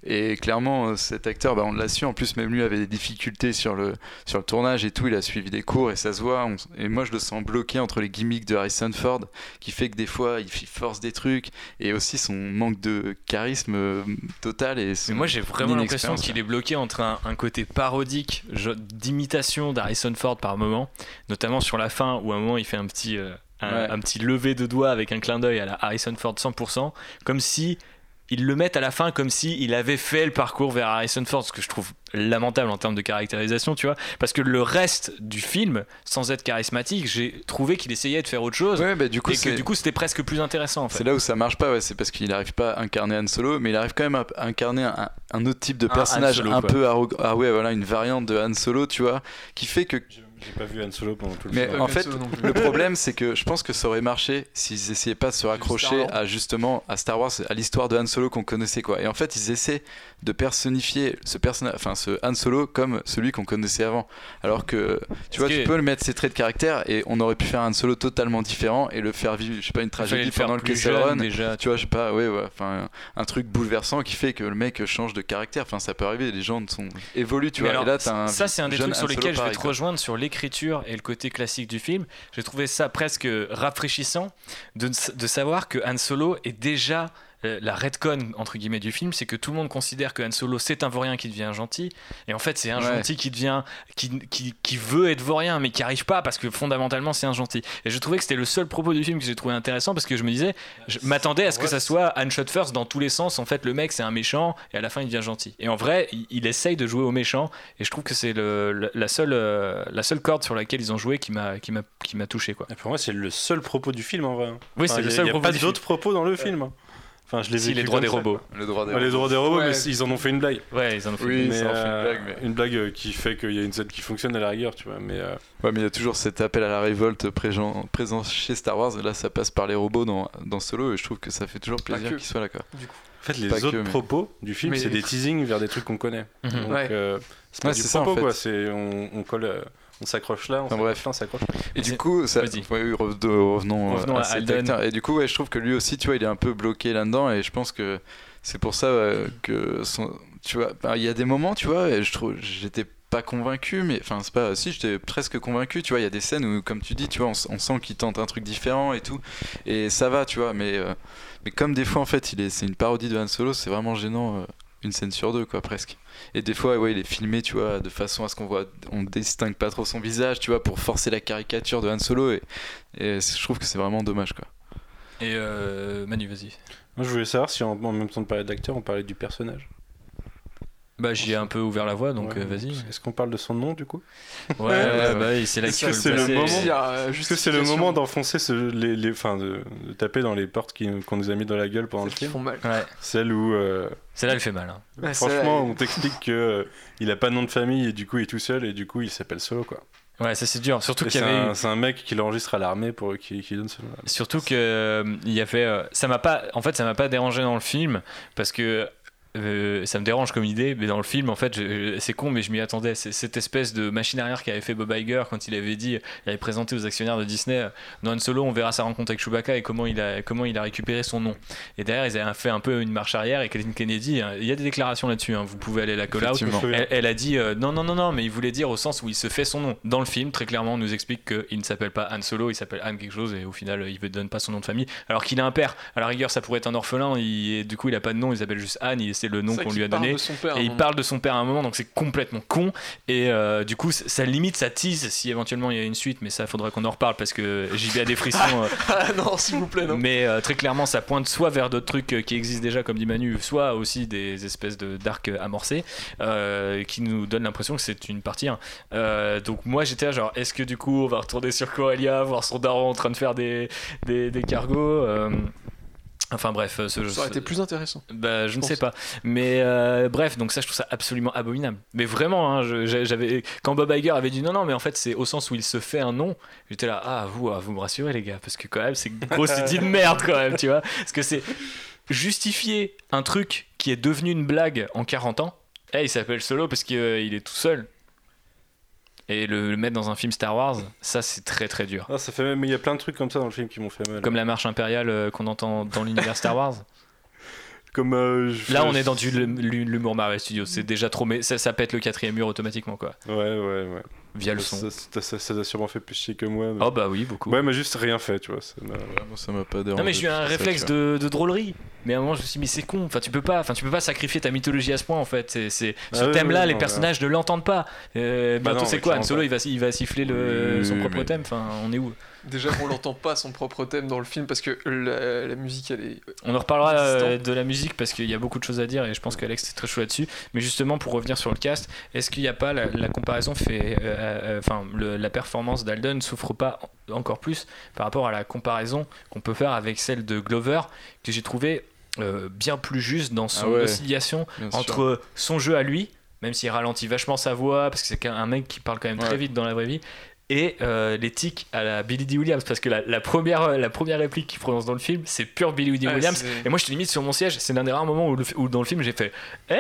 Et clairement, euh, cet acteur, bah, on l'a su. En plus, même lui avait des difficultés sur le, sur le tournage et tout. Il a suivi des cours et ça se voit. On- et moi, je le sens bloqué entre les gimmicks de Harrison Ford, qui fait que des fois, il force des trucs. Et aussi son manque de charisme euh, total. Et Mais moi j'ai vraiment l'impression qu'il est bloqué entre un, un côté parodique d'imitation d'Harrison Ford par moment, notamment sur la fin où à un moment il fait un petit, euh, un, Ouais. un petit lever de doigt avec un clin d'œil à la Harrison Ford 100%, comme si ils le mettent à la fin comme si il avait fait le parcours vers Harrison Ford, ce que je trouve lamentable en termes de caractérisation, tu vois, parce que le reste du film, sans être charismatique, j'ai trouvé qu'il essayait de faire autre chose, Ouais, bah, du coup, et que du coup c'était presque plus intéressant en fait. C'est là où ça marche pas, ouais, c'est parce qu'il n'arrive pas à incarner Han Solo, mais il arrive quand même à incarner un, un autre type de Un personnage, Solo, un peu arrogant. Ah ouais, voilà, une variante de Han Solo, tu vois, qui fait que. J'ai pas vu Han Solo pendant tout le Mais film. en fait, le problème, c'est que je pense que ça aurait marché s'ils essayaient pas de se raccrocher à justement à Star Wars, à l'histoire de Han Solo qu'on connaissait, quoi. Et en fait, ils essaient de personnifier ce personnage, enfin ce Han Solo comme celui qu'on connaissait avant. Alors que tu vois, que- tu peux le mettre ses traits de caractère et on aurait pu faire un Han Solo totalement différent et le faire vivre, je sais pas, une tragédie le faire pendant le Kessel Run. déjà, tu vois, je sais pas, ouais, ouais, enfin un, un truc bouleversant qui fait que le mec change de caractère. Enfin, ça peut arriver, les gens sont évoluent, tu Mais vois. alors, et là, t'as un ça, c'est un des trucs sur lesquels je vais te rejoindre sur l'écriture et le côté classique du film. J'ai trouvé ça presque rafraîchissant de, de savoir que Han Solo est déjà euh, la redcon entre guillemets du film, c'est que tout le monde considère que Han Solo c'est un vaurien qui devient un gentil, et en fait c'est un Ouais. gentil qui devient qui, qui, qui veut être vaurien mais qui arrive pas parce que fondamentalement c'est un gentil. Et je trouvais que c'était le seul propos du film que j'ai trouvé intéressant parce que je me disais, je m'attendais à ce que ça soit Han shot first dans tous les sens. En fait, le mec c'est un méchant et à la fin il devient gentil. Et en vrai, il, il essaye de jouer au méchant et je trouve que c'est le, la- la seule euh, la seule corde sur laquelle ils ont joué qui m'a qui m'a qui m'a touché quoi. Et pour moi, c'est le seul propos du film en vrai. Oui, c'est le seul Il n'y a propos pas d'autres propos dans le film. Enfin, je les ai Si, les droits des robots. quoi. Le droit des Ouais, les droits des robots, Ouais. mais ils en ont fait une blague. Ouais, ils en ont fait Oui, Mais, ça en fait une blague, mais- une blague euh, qui fait qu'il y a une scène qui fonctionne à la rigueur, tu vois. Mais euh, Ouais, mais il y a toujours cet appel à la révolte présent, présent chez Star Wars. Et là, ça passe par les robots dans, dans Solo. Et je trouve que ça fait toujours plaisir qu'ils soient là. Quoi. Du coup. en fait, les Pas autres que, mais- propos du film, Mais- c'est des teasings vers des trucs qu'on connaît. Mhm. Donc, Ouais. euh, c'est pas Ouais, du c'est ça, en propos, fait. quoi. C'est on, on colle, euh, On s'accroche là, on Enfin, s'accroche bref. là, on s'accroche. Et du coup, ça, ouais, revenons, euh, Revenons à, à Alden. Et du coup, ouais, je trouve que lui aussi, tu vois, il est un peu bloqué là-dedans. Et je pense que c'est pour ça ouais, que, son- tu vois, bah, il y a des moments, tu vois, et je trouve, j'étais pas convaincu, mais enfin, c'est pas, si, j'étais presque convaincu, tu vois, il y a des scènes où, comme tu dis, tu vois, on sent qu'il tente un truc différent et tout, et ça va, tu vois, mais, euh, mais comme des fois, en fait, il est, c'est une parodie de Han Solo, c'est vraiment gênant, euh, une scène sur deux, quoi, presque. Et des fois, ouais, il est filmé, tu vois, de façon à ce qu'on voit, on distingue pas trop son visage, tu vois, pour forcer la caricature de Han Solo, et, et je trouve que c'est vraiment dommage, quoi. Et euh, Manu, vas-y. Moi, je voulais savoir si en, en même temps de parler d'acteur, on parlait du personnage. Bah, j'y ai un peu ouvert la voie, donc Ouais. euh, vas-y. Est-ce qu'on parle de son nom du coup? Ouais, ouais, bah oui, c'est là Est-ce qu'il c'est le moment a, euh, Est-ce que c'est le moment d'enfoncer ce- les, les, enfin, de, de taper dans les portes qui- qu'on nous a mis dans la gueule pendant le film font mal. Ouais, Celle où, euh, celle-là, elle fait mal. hein. Ouais, franchement, on t'explique que euh, il a pas de nom de famille et du coup il est tout seul et du coup il s'appelle Solo quoi. Ouais, ça c'est dur. Surtout qu'il avait. un, c'est un mec qui l'enregistre à l'armée pour qui, qui donne ce. Surtout que euh, il y avait, euh, ça m'a pas, en fait, ça m'a pas dérangé dans le film parce que euh, ça me dérange comme idée, mais dans le film, en fait, c'est con, mais je m'y attendais. Cette espèce de machine arrière qu'avait fait Bob Iger quand il avait dit, il avait présenté aux actionnaires de Disney, euh, dans Han Solo, on verra sa rencontre avec Chewbacca et comment il a, comment il a récupéré son nom. Et derrière, ils avaient fait un peu une marche arrière et Kathleen Kennedy, hein, il y a des déclarations là-dessus, hein, vous pouvez aller la call out. Elle, elle a dit euh, non, non, non, non, mais il voulait dire au sens où il se fait son nom. Dans le film, très clairement, on nous explique qu'il ne s'appelle pas Han Solo, il s'appelle Han quelque chose, et au final, il ne donne pas son nom de famille. Alors qu'il a un père. À la rigueur, ça pourrait être un orphelin, il- et du coup, il a pas de nom, il s'appelle juste et c'est le nom qu'on lui a parle donné. de son père Et il moment. parle de son père à un moment, donc c'est complètement con. Et euh, du coup, ça limite, ça tease si éventuellement il y a une suite, mais ça, faudra qu'on en reparle parce que JB a des frissons. euh, Ah non, s'il vous plaît, non. mais euh, très clairement, ça pointe soit vers d'autres trucs qui existent déjà, comme dit Manu, soit aussi des espèces de d'arcs amorcés qui nous donnent l'impression que c'est une partie 1. Euh, donc moi j'étais genre, est-ce que du coup on va retourner sur Corellia, voir son daron en train de faire des, des, des cargos Enfin bref, euh, ce, Ça aurait été plus intéressant. bah, je ne pense. sais pas. Mais euh, bref, donc ça, je trouve ça absolument abominable. Mais vraiment, hein, j'avais quand Bob Iger avait dit non, non, mais en fait, c'est au sens où il se fait un nom. J'étais là, ah, vous, ah, vous me rassurez, les gars, parce que quand même, c'est grosse idée de merde, quand même, tu vois. Parce que c'est justifier un truc qui est devenu une blague en 40 ans. Eh, il s'appelle Solo parce qu'il est tout seul. Et le, le mettre dans un film Star Wars, ça, c'est très très dur. Ah, ça fait même, il y a plein de trucs comme ça dans le film qui m'ont fait mal. Comme la marche impériale euh, qu'on entend dans l'univers Star Wars. Comme euh, je- Là, on est dans du l'humour Marvel Studios. C'est déjà trop, mais ça, ça pète le quatrième mur automatiquement, quoi. Ouais, ouais, ouais. Via le son. Ça, ça, ça, ça a sûrement fait plus chier que moi. mais- Oh bah oui, beaucoup. Ouais, mais juste rien fait, tu vois. ça m'a- Moi, ça m'a pas dérangé. Non mais j'ai eu un réflexe de, de drôlerie. Mais à un moment je me suis dit mais c'est con. Enfin tu peux pas. Enfin tu peux pas sacrifier ta mythologie à ce point en fait. C'est, c'est- Ah ce thème-là les non, personnages ne l'entendent pas. Euh, Bah bientôt non, c'est quoi Han Solo il va il va siffler le, Oui, son oui, propre mais- thème. Enfin on est où? Déjà qu'on l'entend pas son propre thème dans le film parce que la, la musique elle est. On en reparlera euh, de la musique parce qu'il y a beaucoup de choses à dire et je pense qu'Alex est très chaud là-dessus. Mais justement, pour revenir sur le cast, est-ce qu'il n'y a pas la, la comparaison fait, euh, euh, enfin, la performance d'Alden souffre pas en- encore plus par rapport à la comparaison qu'on peut faire avec celle de Glover que j'ai trouvé euh, bien plus juste dans son Ah ouais, oscillation sûr. entre son jeu à lui, même s'il ralentit vachement sa voix parce que c'est un mec qui parle quand même très vite dans la vraie vie. Et euh, les tics à la Billy D. Williams, parce que la, la première, la première réplique qu'il prononce dans le film, c'est pure Billy D. Ah, Williams. Et moi, je te limite sur mon siège. C'est l'un des rares moments où, le- où dans le film, j'ai fait Eh,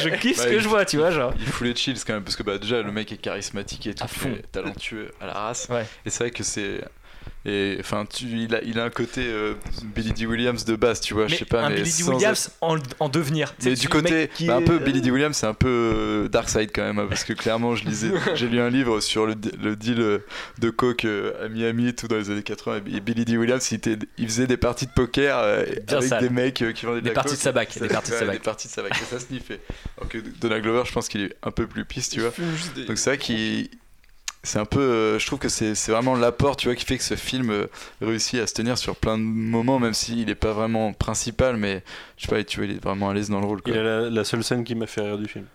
je kiffe ce que il- je vois, tu vois, genre. Il fout les chills quand même parce que bah déjà le mec est charismatique et tout, À fond. talentueux à la race. Ouais. Et c'est vrai que c'est et enfin tu il a il a un côté euh, Billy D Williams de base, tu vois, je sais pas un mais Billy D. sans Williams en, en devenir. Mais du côté, bah, un est- peu Billy D. Williams, c'est un peu euh, Dark Side quand même, hein, parce que clairement, je lisais, j'ai lu un livre sur le, le deal euh, de coke euh, à Miami et tout dans les années 80. Et Billy D. Williams, il, était- il faisait des parties de poker euh, Bien avec sale. des mecs euh, qui vendaient de Des la parties coke. de sabac, Ça- des parties de sabac. Des parties de sabac, et ça sniffait. Alors que Donald Glover, je pense qu'il est un peu plus pisse, tu vois. Donc c'est vrai qu'il. C'est un peu. euh, je trouve que c'est c'est vraiment l'apport, tu vois, qui fait que ce film euh, réussit à se tenir sur plein de moments, même s'il n'est pas vraiment principal, mais je sais pas, tu vois, il est vraiment à l'aise dans le rôle. Quoi. Il a la, la seule scène qui m'a fait rire du film.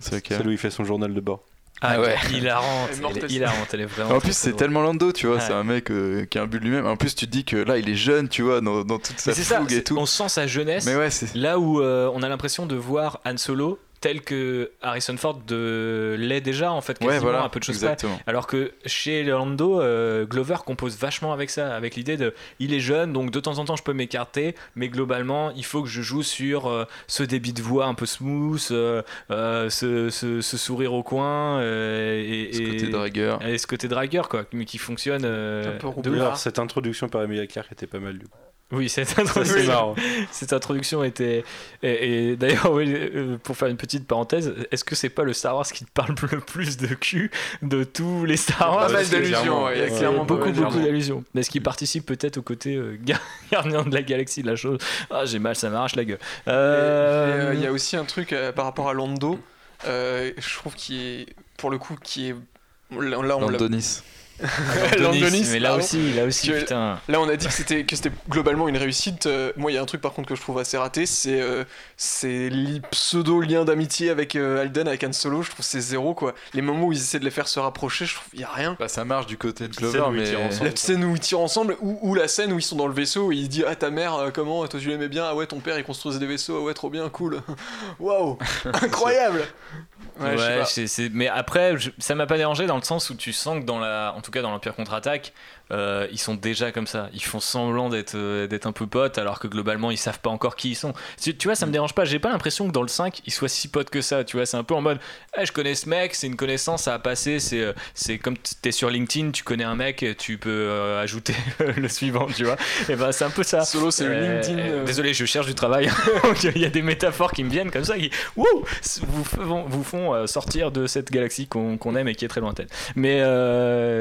C'est Celle où il fait son journal de bord. Ah Ah ouais. ouais, hilarante. Elle est Elle mortelle, est ça. hilarante, elle est vraiment. En plus, c'est tellement Lando, tu vois, Ouais. c'est un mec euh, qui a un but de lui-même. En plus, tu te dis que là, il est jeune, tu vois, dans, dans toute sa c'est ça, fougue et c'est- tout. on sent sa jeunesse. Mais ouais, c'est. Là où euh, on a l'impression de voir Han Solo tel que Harrison Ford de... l'est déjà en fait Ouais, quasiment voilà, un peu de choses alors que chez Lando euh, Glover compose vachement avec ça avec l'idée de il est jeune donc de temps en temps je peux m'écarter mais globalement il faut que je joue sur euh, ce débit de voix un peu smooth euh, euh, ce, ce- ce sourire au coin euh, et, Ce côté dragueur. et ce côté dragueur quoi mais qui fonctionne euh, Un peu de cette introduction par Emilia Clarke était pas mal du coup. Oui, cette introduction, marrant. cette introduction était. Et, et d'ailleurs, oui, euh, pour faire une petite parenthèse, est-ce que c'est pas le Star Wars qui te parle le plus de cul de tous les Star Wars? Pas mal d'allusions, il y a clairement beaucoup, beaucoup d'allusions. d'allusions. Mais ce qui participe peut-être au côté euh, gar- gardien de la galaxie de la chose. Ah, j'ai mal, ça m'arrache la gueule. Euh, euh, Il y a aussi un truc euh, par rapport à Lando, euh, je trouve qui est, pour le coup, qui est. Là, on l'a- Landonis. Landonis, mais là pardon. aussi, là aussi, putain. Là, on a dit que c'était que c'était globalement une réussite. Euh, moi, il y a un truc par contre que je trouve assez raté, c'est euh, c'est les pseudo lien d'amitié avec euh, Alden, avec Han Solo. Je trouve que c'est zéro quoi. Les moments où ils essaient de les faire se rapprocher, je trouve il y a rien. Bah, ça marche du côté de ils mais. tirent ensemble. La scène où ils tirent ensemble, ou, ou la scène où ils sont dans le vaisseau et il dit Ah ta mère, comment? Toi tu l'aimais bien? Ah ouais, ton père il construisait des vaisseaux, ah ouais, trop bien, cool. Waouh Incroyable Ouais, je sais mais après, je- ça m'a pas dérangé dans le sens où tu sens que dans la, en tout cas dans l'Empire contre-attaque, euh, ils sont déjà comme ça. Ils font semblant d'être euh, d'être un peu potes, alors que globalement ils savent pas encore qui ils sont. Tu, tu vois, ça me dérange pas. J'ai pas l'impression que dans le 5 ils soient si potes que ça. Tu vois, c'est un peu en mode, Eh, je connais ce mec, c'est une connaissance, ça a passé. C'est euh, c'est comme t'es sur LinkedIn, tu connais un mec, tu peux euh, ajouter le suivant, tu vois. Et ben c'est un peu ça. Solo, c'est le Euh, LinkedIn. Désolé, je cherche du travail. Il y a des métaphores qui me viennent comme ça qui wouh, vous font, vous font sortir de cette galaxie qu'on aime et qui est très lointaine. Mais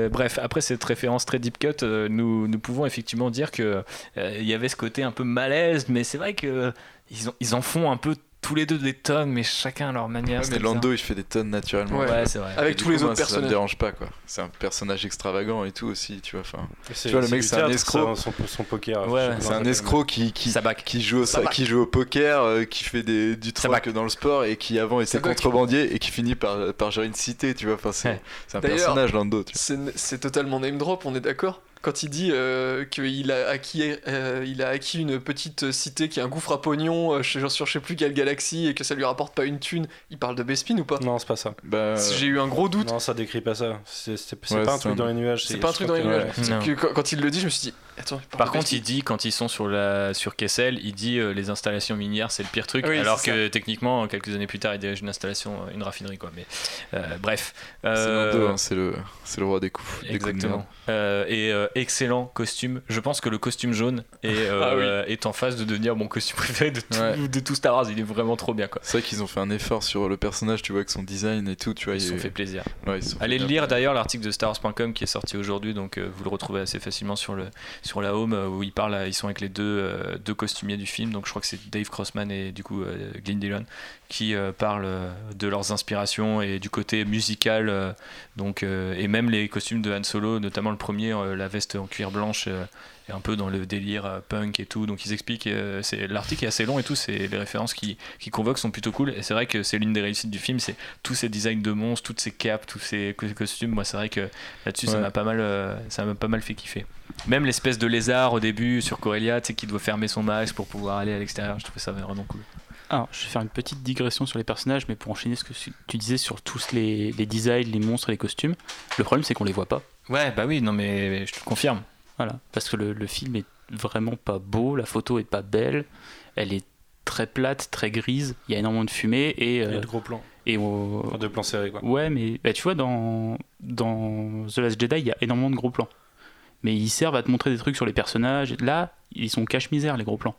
bref, après cette référence très deep cut, euh, nous, pouvons effectivement dire que euh, y avait ce côté un peu malaise, mais c'est vrai que ils, ont- ils en font un peu tous les deux des tonnes, mais chacun à leur manière. Ouais, mais bizarre. Lando il fait des tonnes naturellement. Ouais. Ouais, c'est vrai. Avec Et tous les coup, autres moi, Ça me personnages. dérange pas quoi. C'est un personnage extravagant et tout aussi, tu vois. Enfin, Tu vois, le mec, c'est un escroc. Son, son poker. Ouais, c'est un escroc qui, qui, qui joue au, qui joue au poker, euh, qui fait des, du Ça troc dans le sport et qui avant était contrebandier et qui finit par, par gérer une cité, tu vois. Enfin, c'est un personnage Lando, c'est totalement name drop, on est d'accord? Quand il dit euh, qu'il a, acquis, euh, il a acquis une petite cité qui est un gouffre à pognon euh, sur, sur je sais plus quelle galaxie et que ça lui rapporte pas une thune, il parle de Bespin ou pas? Non, c'est pas ça. Bah, J'ai eu un gros doute. Non, ça décrit pas ça. C'est Ouais, pas un truc un- dans les nuages. C'est pas un truc dans les nuages. Que quand il le dit, je me suis dit, attends, Par contre, il dit quand ils sont sur la sur Kessel, il dit euh, les installations minières c'est le pire truc, Oui, alors que techniquement quelques années plus tard il dirige une installation, euh, une raffinerie quoi. Mais euh, bref. Euh, hein, c'est le, c'est le roi des coups. des coups de Exactement. Euh, et euh, excellent costume. Je pense que le costume jaune est, euh, est en phase de devenir mon costume préféré de tout, Ouais. de tout Star Wars. Il est vraiment trop bien quoi. C'est vrai qu'ils ont fait un effort sur le personnage, tu vois, avec son design et tout, tu vois. Ils se sont fait plaisir. Ouais, sont fait Allez le bien. lire d'ailleurs l'article de StarWars.com qui est sorti aujourd'hui, donc euh, vous le retrouvez assez facilement sur, le, sur la home euh, où ils parlent, ils sont avec les deux, euh, deux costumiers du film, donc je crois que c'est Dave Crossman et du coup euh, Glyn Dillon qui parlent de leurs inspirations et du côté musical, donc, et même les costumes de Han Solo, notamment le premier, la veste en cuir blanche. Un peu dans le délire euh, punk et tout. Donc ils expliquent euh, c'est l'article est assez long et tout. C'est les références qui, qui convoquent sont plutôt cool. Et c'est vrai que c'est l'une des réussites du film c'est tous ces designs de monstres toutes ces capes tous ces co- costumes. Moi c'est vrai que là-dessus ça m'a pas mal euh, ça m'a pas mal fait kiffer. Même l'espèce de lézard au début sur Corellia tu sais qui doit fermer son masque pour pouvoir aller à l'extérieur je trouvais ça vraiment cool. Alors, je vais faire une petite digression sur les personnages, mais pour enchaîner ce que tu disais sur tous les, les designs, les monstres et les costumes, le problème c'est qu'on les voit pas. ouais bah oui non mais je te confirme Voilà, parce que le, le film est vraiment pas beau, la photo est pas belle, elle est très plate, très grise, il y a énormément de fumée et, Il y a euh, de gros plans. et au- Enfin, de plans serrés, quoi. ouais, mais bah, tu vois dans dans The Last Jedi, il y a énormément de gros plans, mais ils servent à te montrer des trucs sur les personnages. Là, ils sont cache-misère les gros plans.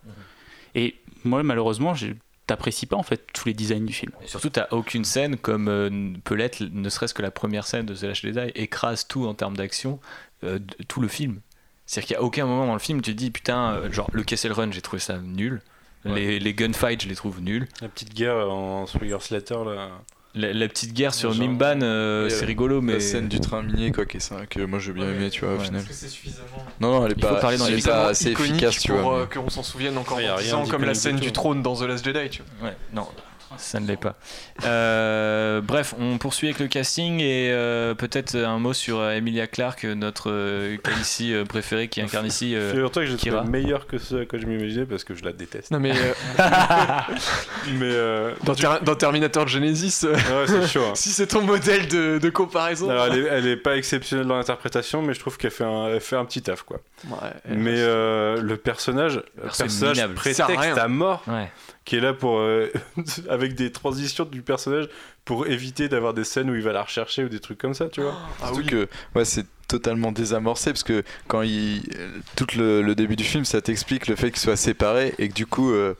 Et moi, malheureusement, je t'apprécies pas en fait tous les designs du film. Et surtout, t'as aucune scène comme euh, peut l'être, ne serait-ce que la première scène de The Last Jedi, écrase tout en termes d'action, euh, tout le film. C'est-à-dire qu'il n'y a aucun moment dans le film où tu te dis, putain, euh, genre le Kessel Run, j'ai trouvé ça nul. Les, les gunfights, je les trouve nuls. La petite guerre en Swingers Letter, là. La, la petite guerre sur Genre, Mimban, euh, c'est rigolo, mais. La scène du train minier, quoi, qui est ça, que moi j'ai bien aimé, tu vois, au final. Est-ce que c'est suffisamment Non, non, elle est Il faut pas, parler dans elle les est pas assez efficace, tu pour vois. euh, mais- qu'on s'en souvienne encore Ouais, y a dans rien 10 ans, comme la scène du trône dans The Last Jedi, tu vois. Ouais, non. Ça ne l'est pas. Euh, bref, on poursuit avec le casting et euh, peut-être un mot sur euh, Emilia Clarke, notre euh, euh, préférée qui incarne ici euh, Figure-toi que je Kira. meilleur que ce que je m'imaginais parce que je la déteste. Non mais euh, Mais euh, dans, Ter- dans Terminator Genesis, ouais, c'est chaud. hein. si c'est ton modèle de, de comparaison. Alors, elle, est, elle est pas exceptionnelle dans l'interprétation, mais je trouve qu'elle fait un, elle fait un petit taf quoi. Ouais, Mais euh, le personnage, le Perso personnage minable. Prétexte à mort, Ouais. Qui est là pour euh, avec des transitions du personnage pour éviter d'avoir des scènes où il va la rechercher ou des trucs comme ça, tu vois. Ah Surtout oui. que ouais, c'est totalement désamorcé parce que quand il tout le, le début du film ça t'explique le fait qu'ils soient séparés et que du coup euh,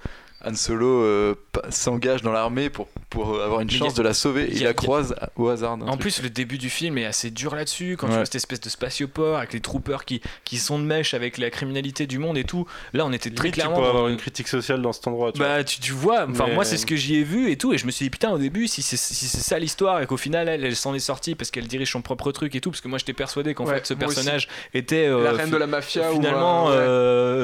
Han Solo euh, s'engage dans l'armée pour, pour avoir une Mais chance a- de la sauver il la croise au hasard En truc. plus, le début du film est assez dur là-dessus. Quand tu vois cette espèce de spatioport avec les troopers qui, qui sont de mèche avec la criminalité du monde et tout, là on était très Limite, tu clairement. pourrais dans- avoir une critique sociale dans cet endroit, tu vois. Bah tu, tu vois, enfin Mais- moi c'est ce que j'y ai vu et tout et je me suis dit putain au début si c'est si c'est ça l'histoire et qu'au final elle, elle s'en est sortie parce qu'elle dirige son propre truc et tout parce que moi j'étais persuadé qu'en Ouais, fait ce aussi. personnage était euh, la reine de la mafia finalement ou, euh, ouais.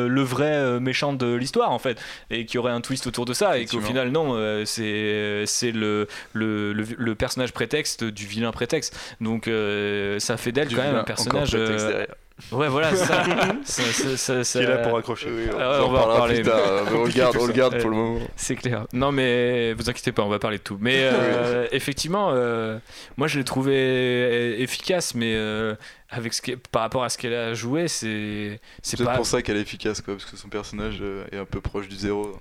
euh, le vrai euh, méchant de l'histoire en fait et qu'il y aurait un twist autour de ça et qu'au Effectivement. Final non euh, c'est c'est le, le, le, le personnage prétexte du vilain prétexte donc euh, ça fait d'elle quand même un personnage euh, ouais voilà ça, ça, ça, ça- ça- Qui est là pour accrocher. Oui, Ah ouais, on, on va en parler, plus tard, mais- euh, on le garde, on le garde pour le moment. c'est clair. Non, mais vous inquiétez pas, on va parler de tout. Mais euh, effectivement, euh, moi je l'ai trouvé euh, efficace, mais euh, avec ce qu'elle- par rapport à ce qu'elle a joué, c'est pas. pour ça qu'elle est efficace quoi parce que son personnage euh, est un peu proche du zéro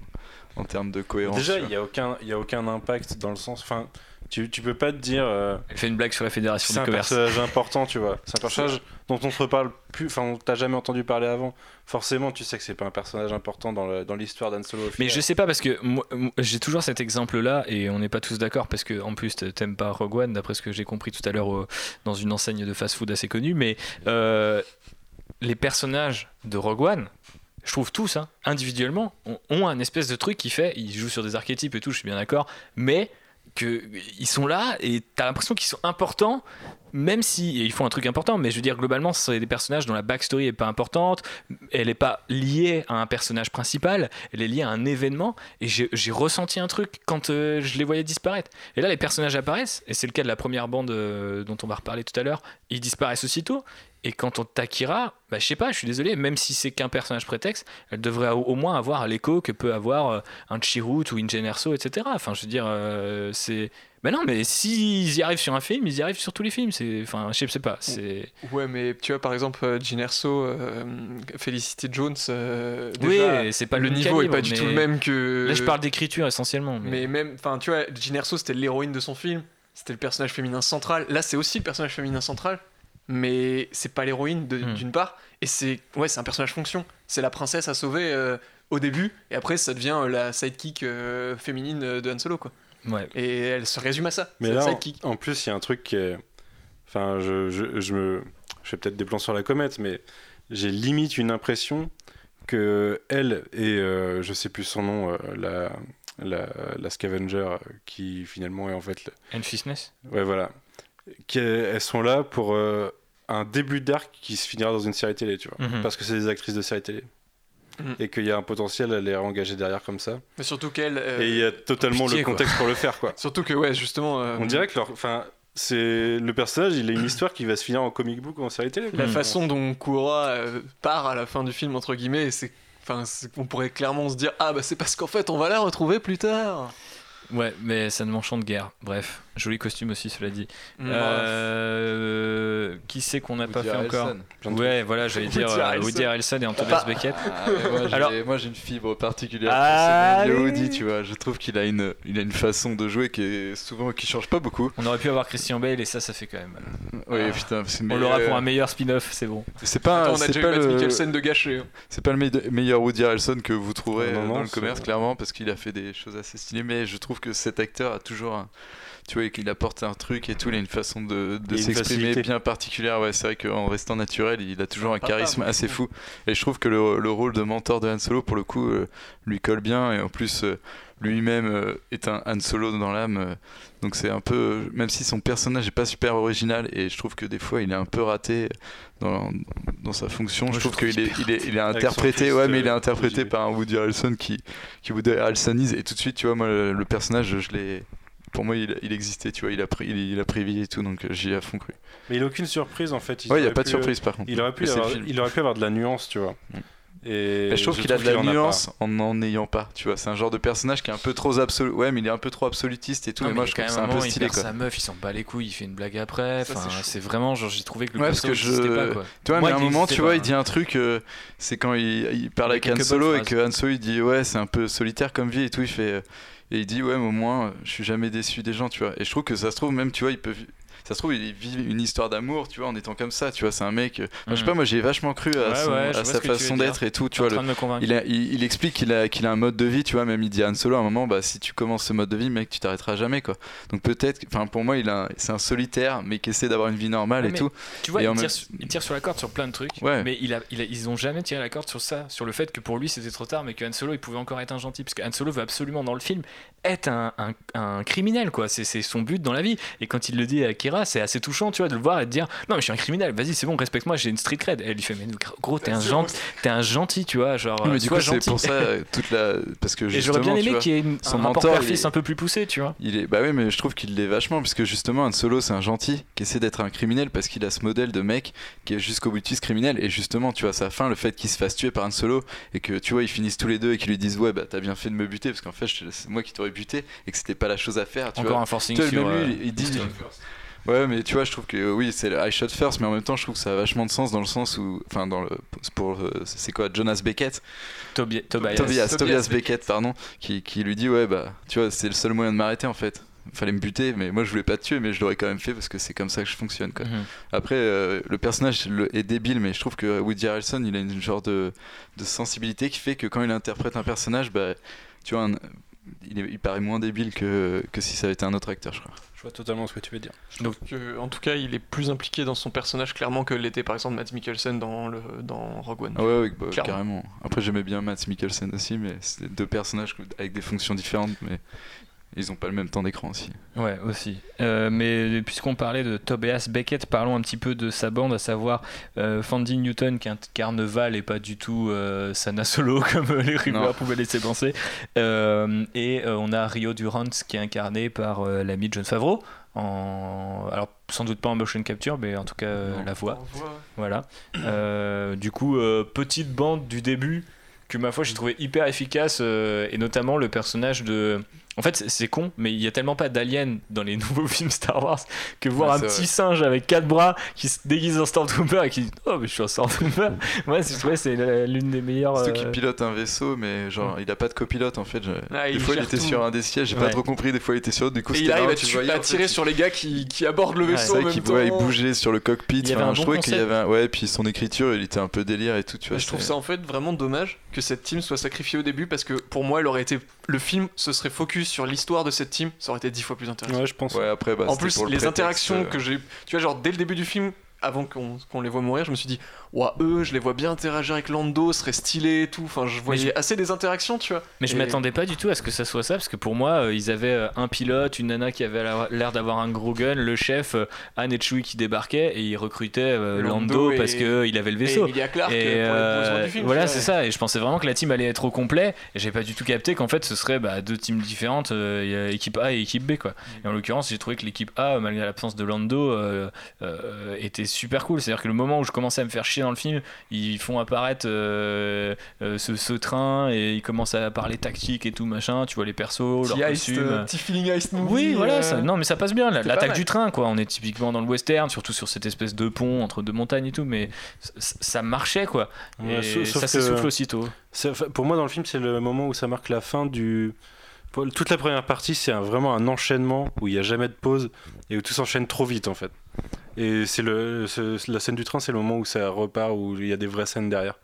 en termes de cohérence. Déjà, il n'y a, aucun- y a aucun impact dans le sens. Enfin, tu, tu peux pas te dire. euh, Elle fait une blague sur la fédération c'est du un commerce. personnage important, tu vois. C'est un personnage dont on te reparle plus. Enfin, on t'a jamais entendu parler avant. Forcément, tu sais que c'est pas un personnage important dans le- dans l'histoire d'Han Solo. Mais je sais pas parce que moi, moi, j'ai toujours cet exemple-là et on n'est pas tous d'accord parce que en plus t'aimes pas Rogue One d'après ce que j'ai compris tout à l'heure euh, dans une enseigne de fast-food assez connue. Mais euh, les personnages de Rogue One, je trouve tous hein, individuellement ont, un espèce de truc qui fait, ils jouent sur des archétypes et tout, je suis bien d'accord, mais que ils sont là et t'as l'impression qu'ils sont importants même si ils font un truc important mais je veux dire globalement c'est des personnages dont la backstory est pas importante elle est pas liée à un personnage principal elle est liée à un événement et j'ai j'ai ressenti un truc quand euh, je les voyais disparaître. Et là les personnages apparaissent et c'est le cas de la première bande euh, dont on va reparler tout à l'heure ils disparaissent aussitôt et quand on Takira, bah, je sais pas, je suis désolé, même si c'est qu'un personnage prétexte, elle devrait au, moins avoir l'écho que peut avoir euh, un Chirrut ou une Jyn Erso, etc. Enfin, je veux dire, euh, c'est. Mais non, mais s'ils y arrivent sur un film, ils y arrivent sur tous les films. C'est, enfin, je sais pas. C'est. Ouais, mais tu vois, par exemple, euh, Jyn Erso, euh, Felicity Jones, euh, Oui, c'est pas le niveau est calibre, pas du tout le même que. Là, je parle d'écriture essentiellement. Mais... Mais même, enfin, tu vois, Jyn Erso, c'était l'héroïne de son film, c'était le personnage féminin central. Là, c'est aussi le personnage féminin central, mais c'est pas l'héroïne Hmm. d'une part, et c'est ouais, c'est un personnage fonction. C'est la princesse à sauver euh, au début, et après, ça devient euh, la sidekick euh, féminine de Han Solo, quoi. Ouais. Et elle se résume à ça. Mais là, en, plus, il y a un truc qui est. Enfin, je, je, je me. Je fais peut-être des plans sur la comète, mais j'ai limite une impression que elle et euh, je sais plus son nom, euh, la, la, la scavenger qui finalement est en fait. le- Anne Ouais, voilà. Qui- elles sont là pour euh, un début d'arc qui se finira dans une série télé, tu vois. Mhm. Parce que c'est des actrices de série télé. Mhm. Et qu'il y a un potentiel à les engager derrière comme ça. Mais surtout qu'elle. euh, Et il y a totalement pitié, le quoi. contexte pour le faire, quoi. Surtout que, ouais, justement. euh, On dirait que leur, enfin, c'est le personnage, il a une histoire qui va se finir en comic book ou en série télé. quoi. La Hmm. façon dont Kura euh, part à la fin du film, entre guillemets, c'est. Enfin, c'est- on pourrait clairement se dire Ah, bah c'est parce qu'en fait, on va la retrouver plus tard. Ouais, mais ça ne m'enchante guère. Bref, joli costume aussi, cela dit. Mm. Euh, qui c'est qu'on n'a pas fait encore Harrelson. Ouais, voilà, j'allais dire euh. Woody Harrelson et Antoine Beckett. Ah, moi, j'ai, Alors- moi, j'ai une fibre particulière Allez. pour Woody, tu vois. Je trouve qu'il a une, il a une façon de jouer qui est souvent qui change pas beaucoup. On aurait pu avoir Christian Bale et ça, ça fait quand même. Oui, Ah. putain. c'est- On l'aura euh, pour un meilleur spin-off, c'est bon. C'est pas, Attends, on a déjà eu le, Mikkelsen de gâché. hein. c'est pas le me- meilleur Woody Harrelson que vous trouverez Non, euh, non, dans le commerce, clairement, parce qu'il a fait des choses assez stylées. Mais je trouve que cet acteur a toujours un, tu vois, qu'il apporte un truc et tout, il a une façon de, de s'exprimer bien particulière. Ouais, c'est vrai qu'en restant naturel, il a toujours un charisme assez fou. Et je trouve que le, le rôle de mentor de Han Solo, pour le coup, euh, lui colle bien. Et en plus, euh, lui-même euh, est un Han Solo dans l'âme. euh, donc c'est un peu, même si son personnage est pas super original et je trouve que des fois il est un peu raté dans, dans sa fonction. Moi, je je trouve trouve qu'il est, il est, il est Avec son interprété, ouais, mais il est interprété par un Woody Harrelson qui, qui Woody Harrelsonise et tout de suite, tu vois, moi le, le personnage, je l'ai, pour moi il, il existait, tu vois, il a pris, il, il a pris vie et tout, donc euh, j'y ai à fond cru. Mais il a aucune surprise en fait. Ouais, il y a pas de pu, surprise, euh, par contre. Il aurait pu, c'est avoir, film. il aurait pu avoir de la nuance, tu vois. Et Mais je trouve qu'il a de la nuance en n'en ayant pas, tu vois. C'est un genre de personnage qui est un peu trop absolu. Ouais, mais il est un peu trop absolutiste et tout. Non, mais mais moi, il je a trouve quand ça un peu il stylé, quoi. sa meuf, il s'en bat les couilles, il fait une blague après. Ça, Enfin, c'est c'est vraiment genre j'ai trouvé que le Ouais, parce que je. pas quoi. Tu vois, Moi, mais à un il moment, tu vois, il dit un truc, euh, c'est quand il, il parle Avec avec Han Solo et que Han Solo il dit ouais, c'est un peu solitaire comme vie et tout. Il fait. Et il dit ouais, mais au moins, euh, je suis jamais déçu des gens, tu vois. Et je trouve que ça se trouve, même, tu vois, il peut. Ça se trouve, il vit une histoire d'amour, tu vois, en étant comme ça, tu vois. C'est un mec. euh, enfin, Je sais Mhm. pas, moi, j'ai vachement cru à, Ouais, son- ouais, je à vois sa façon d'être et tout, tu vois. le- il, a- il, il explique qu'il a, qu'il a un mode de vie, tu vois, même il dit à Han Solo à un moment, bah si tu commences ce mode de vie, mec, tu t'arrêteras jamais, quoi. Donc peut-être, enfin pour moi, il a, c'est un solitaire, mais qui essaie d'avoir une vie normale Ouais, et tout. Tu vois, Et il tire, même- sur- il tire sur la corde sur plein de trucs, Ouais. mais il a, il a- ils ont jamais tiré la corde sur ça, sur le fait que pour lui c'était trop tard, mais que Han Solo il pouvait encore être un gentil, parce que Han Solo veut absolument dans le film être un, un- un criminel, quoi. C'est c'est son but dans la vie. Et quand il le dit à Kira, c'est assez touchant, tu vois, de le voir et de dire non mais je suis un criminel, vas-y c'est bon, respecte-moi, j'ai une street cred. Et elle lui fait mais gros t'es un gentil, t'es un gentil, tu vois, genre mais du coup, c'est pour ça euh, toute la, parce que Et j'aurais bien aimé qu'il y ait une- son un rapport mentor, père-fils est- un peu plus poussé, tu vois. Il est, bah oui, mais je trouve qu'il l'est vachement, parce que justement, Han Solo, c'est un gentil qui essaie d'être un criminel parce qu'il a ce modèle de mec qui est jusqu'au boutiste criminel. Et justement, tu vois, sa fin, le fait qu'il se fasse tuer par Han Solo et que tu vois, ils finissent tous les deux et qu'ils lui disent, ouais, bah t'as bien fait de me buter parce qu'en fait, c'est moi qui t'aurais buté et que c'était pas la chose à faire. Tu Encore vois. un forcing Tu vois, sur, lui, euh, il, il dit. Ouais, mais tu vois, je trouve que oui, c'est le I shot first, mais en même temps, je trouve que ça a vachement de sens dans le sens où, enfin, dans le, pour, c'est quoi, Jonas Beckett, Tobi- Tobias. Tobias, Tobias Tobias Beckett, pardon, qui, qui lui dit ouais bah tu vois c'est le seul moyen de m'arrêter en fait. Fallait me buter, mais moi je voulais pas te tuer, mais je l'aurais quand même fait parce que c'est comme ça que je fonctionne quoi. Mhm. Après euh, le personnage est débile, mais je trouve que Woody Harrelson il a une genre de, de sensibilité qui fait que quand il interprète un personnage, bah tu vois, un- il, est- il paraît moins débile que, que si ça avait été un autre acteur, je crois. Je vois totalement ce que tu veux dire. Donc, euh, en tout cas, il est plus impliqué dans son personnage clairement que l'était par exemple Matt Mikkelsen dans, le, dans Rogue One. Ah ouais, ouais, bah, carrément. Après, j'aimais bien Matt Mikkelsen aussi, mais c'est deux personnages avec des fonctions différentes, mais ils ont pas le même temps d'écran aussi. Ouais, aussi. Euh, mais puisqu'on parlait de Tobias Beckett, parlons un petit peu de sa bande, à savoir euh, Fandy Newton qui incarne Val et pas du tout euh, Sana Solo comme les rumeurs Non. pouvaient laisser penser. Euh, et euh, on a Rio Durant qui est incarné par euh, l'ami de John Favreau. En... Alors, sans doute pas en motion capture, mais en tout cas euh, la voix. Voilà. Euh, du coup, euh, petite bande du début que ma foi j'ai trouvé hyper efficace euh, et notamment le personnage de. En fait, c'est- con, mais il y a tellement pas d'aliens dans les nouveaux films Star Wars que voir Ouais, un petit vrai. singe avec quatre bras qui se déguise en Stormtrooper et qui dit Oh, mais je suis un Stormtrooper. ouais, c'est ouais, c'est l'une des meilleures. Surtout qu'il euh, pilote un vaisseau, mais genre il a pas de copilote en fait. Je- Ah, des il fois il était tout. sur un des sièges, j'ai Ouais. pas trop compris. Des fois il était sur l'autre, du coup Et il arrive à, tu tirer sur les gars qui, qui abordent le Ouais, vaisseau C'est en vrai même qu'il temps. ouais, il bougeait sur le cockpit. Il y avait enfin, un je bon trouvais qu'il y concept. avait un... ouais, puis son écriture, il était un peu délire et tout. Tu vois, je trouve ça en fait vraiment dommage que cette team soit sacrifiée au début parce que pour moi, elle aurait été le film se serait focus sur l'histoire de cette team, ça aurait été dix fois plus intéressant. Ouais, je pense. Ouais, après, bah, en plus, pour le les prétexte, interactions euh, que j'ai, tu vois, genre dès le début du film, avant qu'on les voit mourir, je me suis dit, ouah, eux, je les vois bien interagir avec Lando, ce serait stylé et tout. Enfin, je voyais je- assez des interactions, tu vois. Mais je Et- m'attendais pas du tout à ce que ça soit ça, parce que pour moi, euh, ils avaient euh, un pilote, une nana qui avait la- l'air d'avoir un gros gun, le chef, euh, Anne et Chewie qui débarquaient, et ils recrutaient euh, Lando Lando, et- parce qu'il avait le et vaisseau. Emilia Clarke, Et, pour les du film, voilà, c'est ça. Et je pensais vraiment que la team allait être au complet, et j'ai pas du tout capté qu'en fait ce serait bah, deux teams différentes, il y a équipe A et équipe B, quoi. Et en l'occurrence, j'ai trouvé que l'équipe A, malgré l'absence de Lando, était super cool. C'est-à-dire que le moment où je commençais à me faire chier dans le film, ils font apparaître euh, euh, ce, ce train et ils commencent à parler tactique et tout machin. Tu vois les persos, leurs costumes. euh, petit feeling heist movie. Oui, voilà, euh, ça- non, mais ça passe bien. L'attaque du train, quoi. On est typiquement dans le western, surtout sur cette espèce de pont entre deux montagnes et tout, mais ça marchait, quoi. Ouais, Et ça s'essouffle aussitôt. Pour moi, dans le film, c'est le moment où ça marque la fin du. pour- Toute la première partie, c'est vraiment un enchaînement où il n'y a jamais de pause et où tout s'enchaîne trop vite en fait. Et c'est le, la scène du train, c'est le moment où ça repart, où il y a des vraies scènes derrière.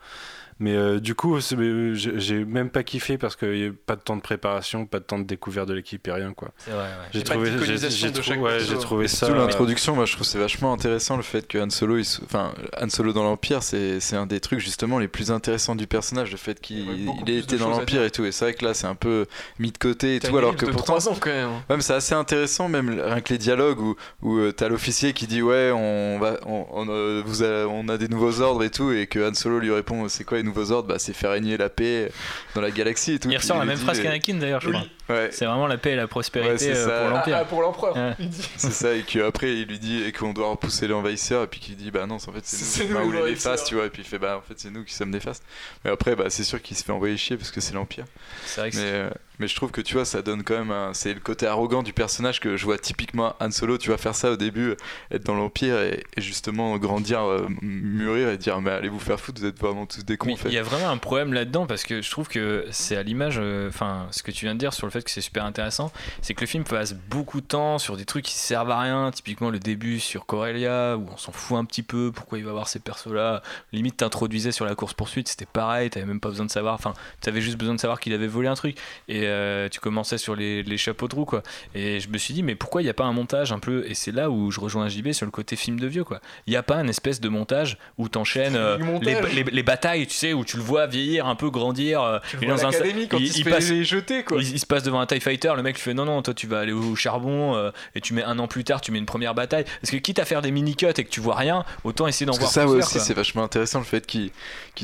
Mais euh, du coup, euh, j'ai même pas kiffé parce qu'il n'y a pas de temps de préparation, pas de temps de découverte de l'équipe et rien quoi. Ouais. J'ai trouvé, j'ai- trou- ouais, trouvé ça. Surtout l'introduction, moi je trouve c'est vachement intéressant le fait que Han Solo, il se- enfin Han Solo dans l'Empire, c'est c'est un des trucs justement les plus intéressants du personnage, le fait qu'il Il y aurait beaucoup il plus ait de été dans l'Empire et tout. Et c'est vrai que là c'est un peu mis de côté et tout, alors que pourtant. 3 ans quand même. hein. Mais c'est assez intéressant, même rien que les dialogues où, où euh, t'as l'officier qui dit ouais, on va, on, on, euh, vous a, on a des nouveaux ordres et tout, et que Han Solo lui répond c'est quoi les nouveaux ordres Bah c'est faire régner la paix dans la galaxie et tout. Il ressort la même phrase qu'Anakin d'ailleurs, je crois. Ouais. C'est vraiment la paix et la prospérité Ouais, euh, ça. pour l'Empire. Ah, pour l'empereur. Ouais. il dit. C'est ça, et qu'après il lui dit et qu'on doit repousser l'envahisseur, et puis qu'il dit bah non, en fait C'est- nous, nous ou les tu vois, et puis il fait bah en fait c'est nous qui sommes néfastes. Mais après, bah c'est sûr qu'il se fait envoyer chier parce que c'est l'Empire. C'est vrai que Mais, c'est- euh, mais je trouve que tu vois, ça donne quand même un. C'est le côté arrogant du personnage que je vois typiquement Han Solo, tu vas faire ça au début, être dans l'Empire et, et justement grandir, euh, mûrir et dire mais allez vous faire foutre, vous êtes vraiment tous des cons il y a vraiment un problème là-dedans parce que je trouve que c'est à l'image, euh, enfin, ce que tu viens de dire sur le fait que c'est super intéressant, c'est que le film passe beaucoup de temps sur des trucs qui servent à rien, typiquement le début sur Corellia où on s'en fout un petit peu, pourquoi il va voir ces persos-là. Limite, t'introduisais sur la course-poursuite, c'était pareil, t'avais même pas besoin de savoir, enfin, t'avais juste besoin de savoir qu'il avait volé un truc et euh, tu commençais sur les, les chapeaux de roue quoi. Et je me suis dit, mais pourquoi il n'y a pas un montage un peu, et c'est là où je rejoins JB sur le côté film de vieux quoi. Il n'y a pas un espèce de montage où t'enchaînes euh, Le les, les- les batailles, tu sais, où tu le vois vieillir, un peu grandir. euh, Tu dans un- quand il, se passe, les jeter quoi. il, il se passe devant un TIE Fighter, le mec lui fait non, non, toi tu vas aller au charbon euh, et tu mets un an plus tard, tu mets une première bataille. Parce que quitte à faire des mini-cuts et que tu vois rien, autant essayer d'en voir ça aussi c'est vachement intéressant le fait qu'il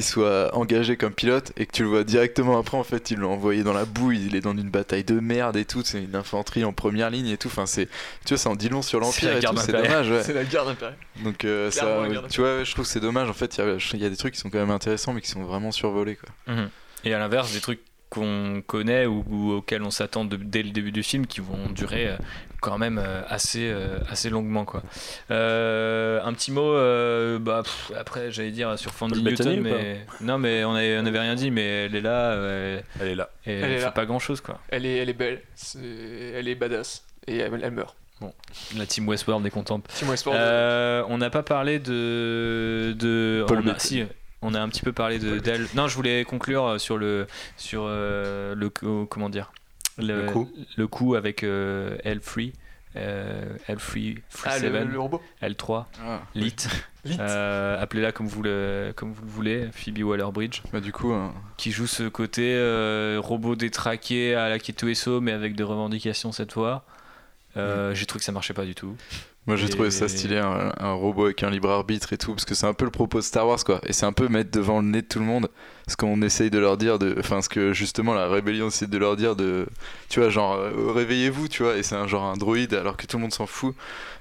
soit engagé comme pilote et que tu le vois directement après en fait il l'a envoyé dans la boue il est dans une bataille de merde et tout c'est une infanterie en première ligne et tout enfin c'est tu vois ça en dit long sur l'empire et tout c'est dommage ouais. C'est la garde impériale. donc euh, ça tu vois je trouve que c'est dommage en fait il y, a- il y a des trucs qui sont quand même intéressants mais qui sont vraiment survolés quoi Mhm. Et à l'inverse, des trucs qu'on connaît ou, ou auxquels on s'attend dès le début du film qui vont durer euh, quand même euh, assez, euh, assez longuement. Quoi. Euh, un petit mot, euh, bah, pff, après j'allais dire sur Fandy Newton, mais non, mais on avait, on avait rien dit, mais elle est là, euh, Elle est là. et elle, Elle fait là. pas grand chose. Quoi. Elle est, elle est belle, elle est badass et elle, elle meurt. La team Westworld est contente. Tim Westworld. Euh, on n'a pas parlé de. de Paul on a, si, on a un petit peu parlé de d'elle. Non, je voulais conclure sur le sur euh, le co- comment dire Le coup. le coup avec euh, L3 euh, L3 Free ah, le, 7 le robot. L3 Lit, Lit. Euh, appelez-la comme vous le comme vous le voulez Phoebe Waller-Bridge bah du coup hein, qui joue ce côté euh, robot détraqué à la Keto mais avec des revendications cette fois. Euh, J'ai trouvé que ça marchait pas du tout. Moi j'ai Et- trouvé ça stylé, un, un robot avec un libre arbitre et tout, parce que c'est un peu le propos de Star Wars quoi. Et c'est un peu mettre devant le nez de tout le monde ce qu'on essaye de leur dire, de, enfin ce que justement la rébellion essaie de leur dire, de, tu vois, genre euh, réveillez-vous, tu vois, et c'est un genre un droïde alors que tout le monde s'en fout.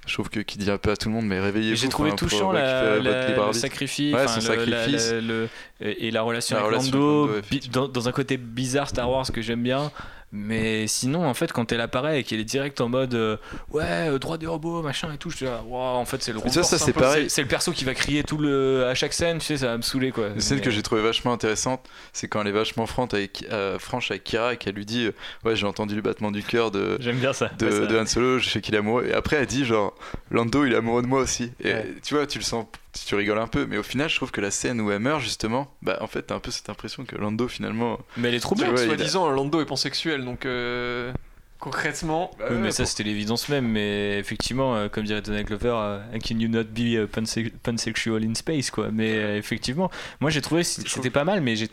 Je trouve que qui dit un peu à tout le monde, mais réveillez-vous. J'ai trouvé touchant la, la- le sacrifice, Ouais, sacrifice. la- le- et la relation La avec relation Lando, dans, dans un côté bizarre Star Wars que j'aime bien. Mais sinon, en fait, quand elle apparaît et qu'elle est direct en mode euh, ouais, euh, droit des robots, machin et tout, je dis ah, wow, en fait, c'est le ça, un c'est pareil. C'est le perso qui va crier tout le, à chaque scène, tu sais, ça va me saouler quoi. Une scène Mais- que j'ai trouvé vachement intéressante, c'est quand elle est vachement franche avec, euh, franche avec Kira et qu'elle lui dit euh, Ouais, j'ai entendu le battement du cœur de, J'aime bien ça. de, Ouais, ça- de Han Solo, je sais qu'il est amoureux. Et après, elle dit genre Lando, il est amoureux de moi aussi. Et Ouais. tu vois, tu le sens, tu rigoles un peu, mais au final, je trouve que la scène où elle meurt, justement, bah en fait, t'as un peu cette impression que Lando, finalement. Mais elle est trop Tu bien. a- Soi-disant, Lando est pansexuel, donc euh, concrètement. Oui, mais ça c'était l'évidence même, mais effectivement, euh, comme dirait Donald Glover, euh, can you not be uh, panse- pansexual in space quoi. Mais euh, effectivement, moi j'ai trouvé c'était pas mal, mais j'ai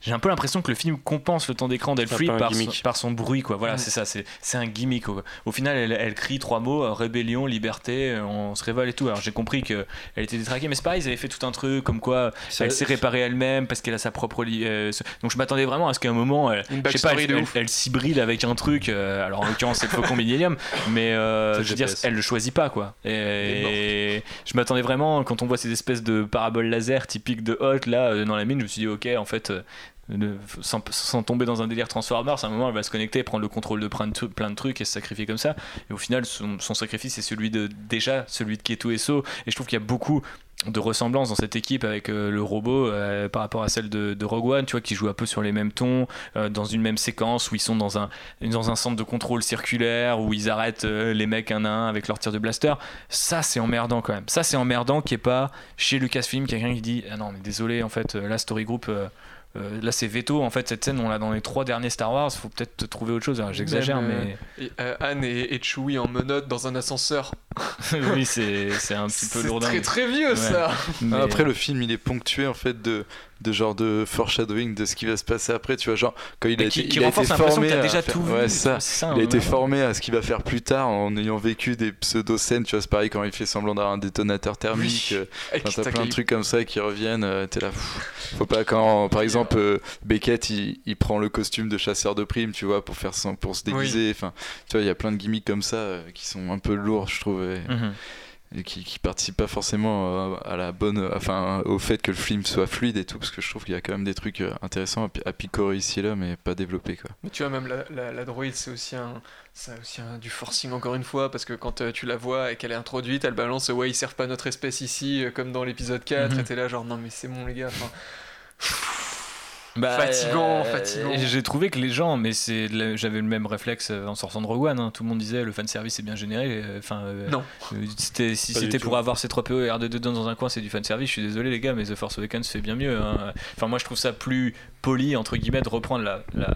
j'ai un peu l'impression que le film compense le temps d'écran un par, son- par son bruit quoi. Voilà, c'est ça, c'est c'est un gimmick. quoi. Au final, elle, elle crie trois mots euh, rébellion, liberté, euh, on se révolte et tout. Alors j'ai compris que elle était détraquée, mais c'est pareil, ils avaient fait tout un truc comme quoi elle s'est réparée elle-même parce qu'elle a sa propre. li- euh, ce- donc je m'attendais vraiment à ce qu'à un moment, elle, je sais pas, elle, elle, elle s'hybride avec un truc. euh, alors en l'occurrence, c'est le Faucon Millennium, mais euh, je veux dire, elle le choisit pas quoi. Et, je m'attendais vraiment quand on voit ces espèces de paraboles laser typiques de Hot là euh, dans la mine, je me suis dit ok, en fait. Sans, tomber dans un délire Transformers, à un moment elle va se connecter, prendre le contrôle de plein de, trucs et se sacrifier comme ça. Et au final, son, sacrifice c'est celui de déjà celui de Keto Esso. Et je trouve qu'il y a beaucoup de ressemblance dans cette équipe avec euh, le robot euh, par rapport à celle de, Rogue One, tu vois, qui joue un peu sur les mêmes tons, euh, dans une même séquence où ils sont dans un, centre de contrôle circulaire, où ils arrêtent les mecs un à un avec leur tir de blaster. Ça, c'est emmerdant quand même. Ça, c'est emmerdant qu'il n'y ait pas chez Lucasfilm quelqu'un qui dit Ah non, mais désolé, en fait, la Story Group. Euh, là c'est veto en fait cette scène on l'a dans les trois derniers Star Wars faut peut-être trouver autre chose Alors, j'exagère mais euh, et, euh, Anne et, et Chewie en menottes dans un ascenseur. oui c'est c'est un petit peu C'est lourd très très vieux ça. Après, le film, il est ponctué en fait de, de genre de foreshadowing de ce qui va se passer après. Tu vois, genre quand il a qui- été, qui il a renforce été l'impression formé à déjà faire- tout vu, Ouais, c'est ça. ça, il a été formé à ce qu'il va faire plus tard en ayant vécu des pseudo-scènes. Tu vois, c'est pareil quand il fait semblant d'avoir un détonateur thermique. euh, Avec Enfin, t'as ta plein de trucs comme ça qui reviennent. euh, T'es là. pff, Faut pas quand, par exemple, euh, Beckett, il, il prend le costume de chasseur de primes, tu vois, pour faire son- pour se déguiser. Enfin, tu vois, il y a plein de gimmicks comme ça euh, qui sont un peu lourds, je trouve. et- Mhm. Et qui, qui participent pas forcément euh, à la bonne enfin au fait que le film soit fluide et tout parce que je trouve qu'il y a quand même des trucs euh, intéressants à, pi- à picorer ici et là mais pas développés quoi Mais tu vois, même la, la, la droïde, c'est aussi, un, c'est aussi un, du forcing encore une fois, parce que quand euh, tu la vois et qu'elle est introduite, elle balance Ouais, ils servent pas notre espèce ici, euh, comme dans l'épisode 4, Mhm. et t'es là, genre, non, mais c'est bon, les gars. enfin, Bah, Fatigant, euh, fatigant. J'ai trouvé que les gens, mais c'est j'avais le même réflexe euh, en sortant de Rogue One. hein. Tout le monde disait le fanservice est bien généré. euh, Enfin, euh, Non. euh, c'était- si c'était tout. pour avoir ces 3PO et R2D2 dans un coin, c'est du fanservice. Je suis désolé, les gars, mais The Force Awakens fait bien mieux. hein. Enfin, moi, je trouve ça plus poli, entre guillemets, de reprendre la, la,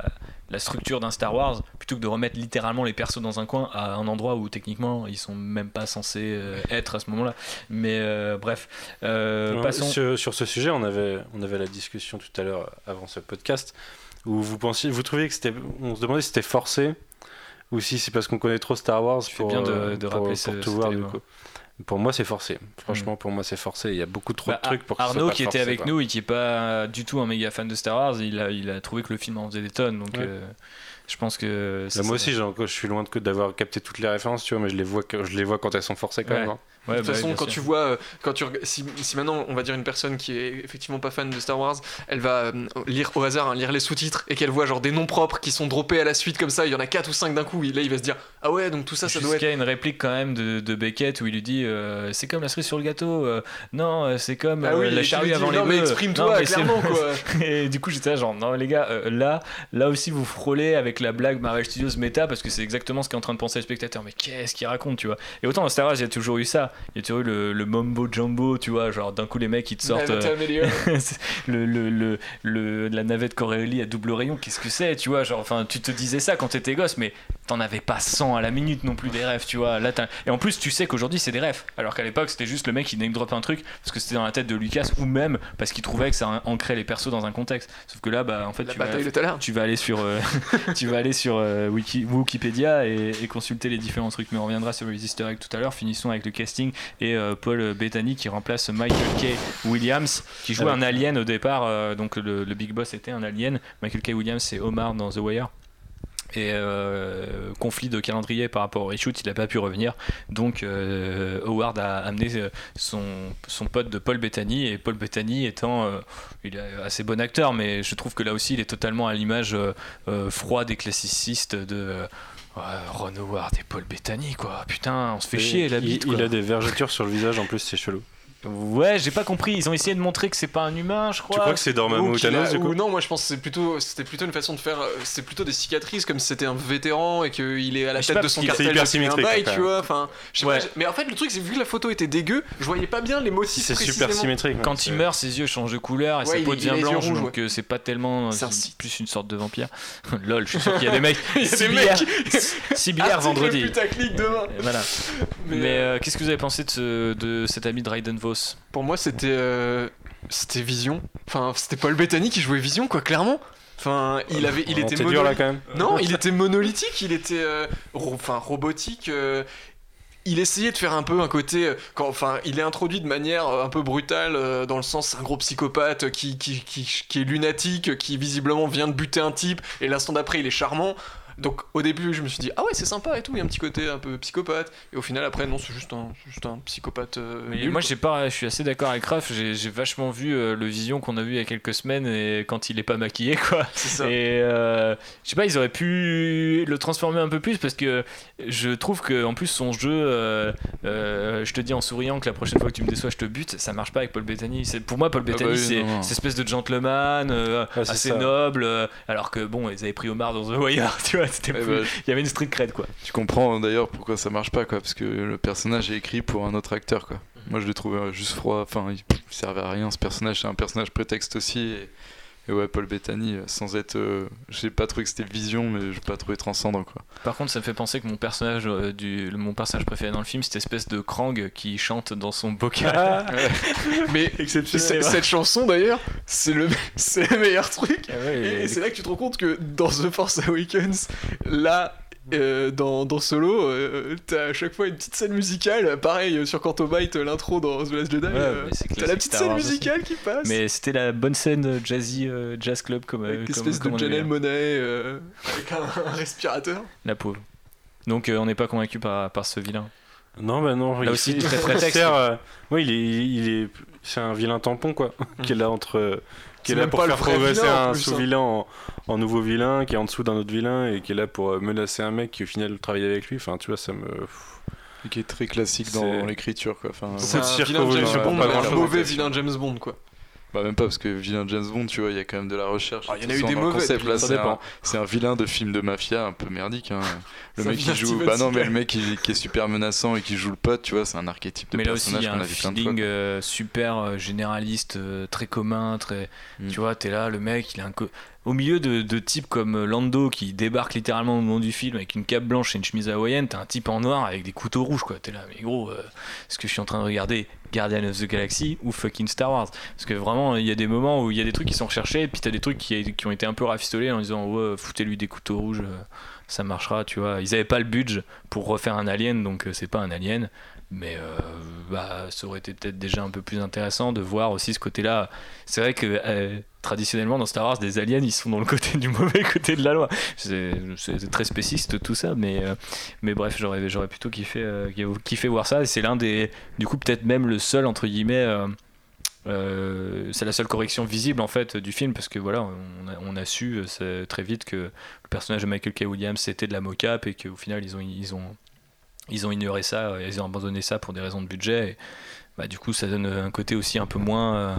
la structure d'un Star Wars plutôt que de remettre littéralement les persos dans un coin à un endroit où techniquement ils sont même pas censés euh, être à ce moment-là. Mais euh, bref, euh, Ouais, passons. sur, sur ce sujet, on avait, on avait la discussion tout à l'heure avant ce podcast où vous pensiez, vous trouviez que c'était, on se demandait si c'était forcé ou si c'est parce qu'on connaît trop Star Wars pour, bien de- de pour- rappeler pour ce- tout voir du coup. Pour moi, c'est forcé. Franchement, pour moi, c'est forcé. Il y a beaucoup trop Bah, de trucs pour que ce soit Arnaud pas qui était avec nous et qui est pas du tout un méga fan de Star Wars, il a, il a trouvé que le film en faisait des tonnes. Donc Ouais. euh, je pense que. Bah, moi aussi, je suis loin d'avoir capté toutes les références, tu vois, mais je les vois, que- je les vois quand elles sont forcées quand Ouais. même. hein. Ouais, de toute bah, façon, bien quand sûr. tu vois, euh, quand tu, si, si maintenant on va dire une personne qui est effectivement pas fan de Star Wars, elle va euh, lire au hasard, hein, lire les sous-titres et qu'elle voit genre des noms propres qui sont droppés à la suite comme ça, il y en a 4 ou 5 d'un coup, et là il va se dire Ah ouais, donc tout ça, ça doit être. Jusqu'à une réplique quand même de, de Beckett où il lui dit euh, c'est comme la cerise sur le gâteau euh, non euh, c'est comme Ah euh, oui, la charrue avant les non, mais exprime-toi, Non, mais c'est- clairement, quoi. et du coup j'étais là genre non les gars euh, là là aussi vous frôlez avec la blague Marvel Studios méta parce que c'est exactement ce qu'est en train de penser le spectateur mais qu'est-ce qu'il raconte tu vois? Et autant dans Star Wars il y a toujours eu ça il y a toujours eu le, le mombo jumbo tu vois genre d'un coup les mecs ils te sortent euh, le, le, le, la navette Corelli à double rayon, qu'est-ce que c'est, tu vois, genre, enfin, tu te disais ça quand t'étais gosse, mais t'en avais pas 100 à la minute non plus des rêves, tu vois. Là, et en plus, tu sais qu'aujourd'hui c'est des rêves, alors qu'à l'époque c'était juste le mec qui name drop un truc parce que c'était dans la tête de Lucas ou même parce qu'il trouvait que ça ancrait les persos dans un contexte. Sauf que là, bah, en fait, tu vas, tu aller sur, euh, tu vas aller sur euh, Wiki, Wikipédia et, et consulter les différents trucs. Mais on reviendra sur les easter eggs tout à l'heure. Finissons avec le casting et euh, Paul Bettany qui remplace Michael K. Williams qui joue Avec- un alien au départ. euh, donc le, le big boss était un alien. Michael K. Williams c'est Omar dans The Wire. Et euh, conflit de calendrier par rapport au reshoot, il n'a pas pu revenir. Donc euh, Howard a amené son, son pote de Paul Bettany. Et Paul Bettany étant, euh, il est assez bon acteur, mais je trouve que là aussi il est totalement à l'image froide et classiciste de ouais, Ron Howard et Paul Bettany, quoi. Putain, on se fait Et chier la il, bite. il a des vergetures sur le visage en plus, c'est chelou. Ouais, j'ai pas compris. Ils ont essayé de montrer que c'est pas un humain, je crois. Tu crois que c'est Dormammu Ou Thanos a- du coup ou non, moi je pense que c'est plutôt, c'était plutôt une façon de faire, euh, c'est plutôt des cicatrices comme si c'était un vétéran et qu'il est à la tête pas, de son cartel c'est hyper symétrique, bail, tu vois. Enfin, Ouais. pas, mais en fait le truc c'est vu que la photo était dégueu, je voyais pas bien les motifs. C'est super symétrique. ouais. Quand il meurt, ses yeux changent de couleur et Ouais, sa peau devient blanche, rouges, donc euh, c'est pas tellement. C'est un c'est plus une sorte de vampire. Lol, je suis sûr qu'il y a des mecs. Article vendredi. Voilà. Mais, euh, euh, qu'est-ce que vous avez pensé de cet ami de Raiden Vos Pour moi c'était, euh, c'était Vision. Enfin, c'était Paul Bettany qui jouait Vision, quoi, clairement. Enfin, il avait, il On était t'est dur là monolithique. quand même. Non, il était monolithique, il était euh, ro- enfin robotique. euh, il essayait de faire un peu un côté, quand, enfin, il est introduit de manière un peu brutale euh, dans le sens un gros psychopathe qui, qui, qui, qui est lunatique, qui visiblement vient de buter un type et l'instant d'après il est charmant. Donc au début, je me suis dit, ah ouais, c'est sympa et tout, il y a un petit côté un peu psychopathe. Et au final, après, non, c'est juste un, juste un psychopathe. euh, Mais nul, moi, j'ai pas, je suis assez d'accord avec Raph. J'ai j'ai vachement vu euh, le Vision qu'on a vu il y a quelques semaines et quand il est pas maquillé, quoi. C'est ça. Et euh, je sais pas, ils auraient pu le transformer un peu plus parce que je trouve que en plus son jeu, euh, euh, je te dis en souriant que la prochaine fois que tu me déçois, je te bute. Ça marche pas avec Paul Bettany. C'est pour moi Paul bah Bettany, oui, c'est cette espèce de gentleman euh, c'est assez ça. noble, euh, alors que bon, ils avaient pris Omar dans The Wire, tu vois. c'était Eh plus- bah, Il y avait une street cred, quoi. Tu comprends d'ailleurs pourquoi ça marche pas, quoi, parce que le personnage est écrit pour un autre acteur, quoi. Moi, je l'ai trouvé juste froid. Enfin, il servait à rien. Ce personnage, c'est un personnage prétexte aussi. Et, et ouais, Paul Bettany, euh, sans être, euh, j'ai pas trouvé que c'était Vision, mais j'ai pas trouvé transcendant, quoi. Par contre, ça me fait penser que mon personnage, euh, du, le- mon personnage préféré dans le film, c'est cette espèce de Krang qui chante dans son bocal. Mais Exceptionnel. c'est- cette chanson d'ailleurs, c'est le, c'est le meilleur truc. Ah ouais, Et et- c'est là que tu te rends compte que dans The Force Awakens, là, euh, dans, dans Solo, euh, t'as à chaque fois une petite scène musicale. Pareil euh, sur Canto Bight, euh, l'intro dans The Last Jedi. Ouais, euh, t'as la petite Star scène aussi. musicale qui passe. Mais c'était la bonne scène jazzy euh, jazz club comme, avec de Janelle euh, avec un, un respirateur. La pauvre. Donc euh, on n'est pas convaincu par, par ce vilain. Non, bah non. Là il- aussi, très prétexte. euh, ouais, il est, il est, c'est un vilain tampon quoi, qui est là entre, qui C'est est là pour faire progresser vilain, un plus, sous-vilain en, en nouveau vilain, qui est en dessous d'un autre vilain et qui est là pour menacer un mec qui au final travaille avec lui. Enfin, tu vois, ça me. Et qui est très classique dans l'écriture, quoi. Enfin, C'est un vilain James Bond, pas mauvais vilain James Bond quoi. Bah même pas parce que vilain James Bond, tu vois, il y a quand même de la recherche. Ah, il y en a eu des mauvais, concept, puis là, ça c'est dépend. un, c'est un vilain de film de mafia un peu merdique. Hein. Le mec qui joue, bah non, mais le mec qui, qui est super menaçant et qui joue le pote, tu vois, c'est un archétype de Mais là aussi, il personnage y a qu'on un a vu plein de fois. feeling euh, super euh, généraliste, euh, très commun, très. Mm. Tu vois, t'es là, le mec, il a un. co- Au milieu de, de types comme euh, Lando qui débarque littéralement au moment du film avec une cape blanche et une chemise hawaïenne, t'as un type en noir avec des couteaux rouges, quoi. T'es là, mais gros, euh, est-ce que je suis en train de regarder Guardian of the Galaxy ou fucking Star Wars Parce que vraiment, il y a des moments où il y a des trucs qui sont recherchés, et puis t'as des trucs qui, ont été un peu rafistolés en disant, ouais, foutez-lui des couteaux rouges, euh, ça marchera, tu vois. Ils avaient pas le budget pour refaire un alien, donc euh, c'est pas un alien. Mais euh, bah, ça aurait été peut-être déjà un peu plus intéressant de voir aussi ce côté-là. C'est vrai que euh, traditionnellement dans Star Wars, des aliens ils sont dans le côté du mauvais côté de la loi. C'est très spéciste tout ça, mais, euh, mais bref, j'aurais plutôt kiffé, kiffé voir ça. C'est l'un des, du coup, peut-être même le seul entre guillemets. c'est la seule correction visible en fait du film parce que voilà on a, su très vite que le personnage de Michael K. Williams c'était de la mocap et qu'au final ils ont ils ont ils ont ignoré ça, euh, ils ont abandonné ça pour des raisons de budget. Et, bah, du coup, ça donne un côté aussi un peu moins euh,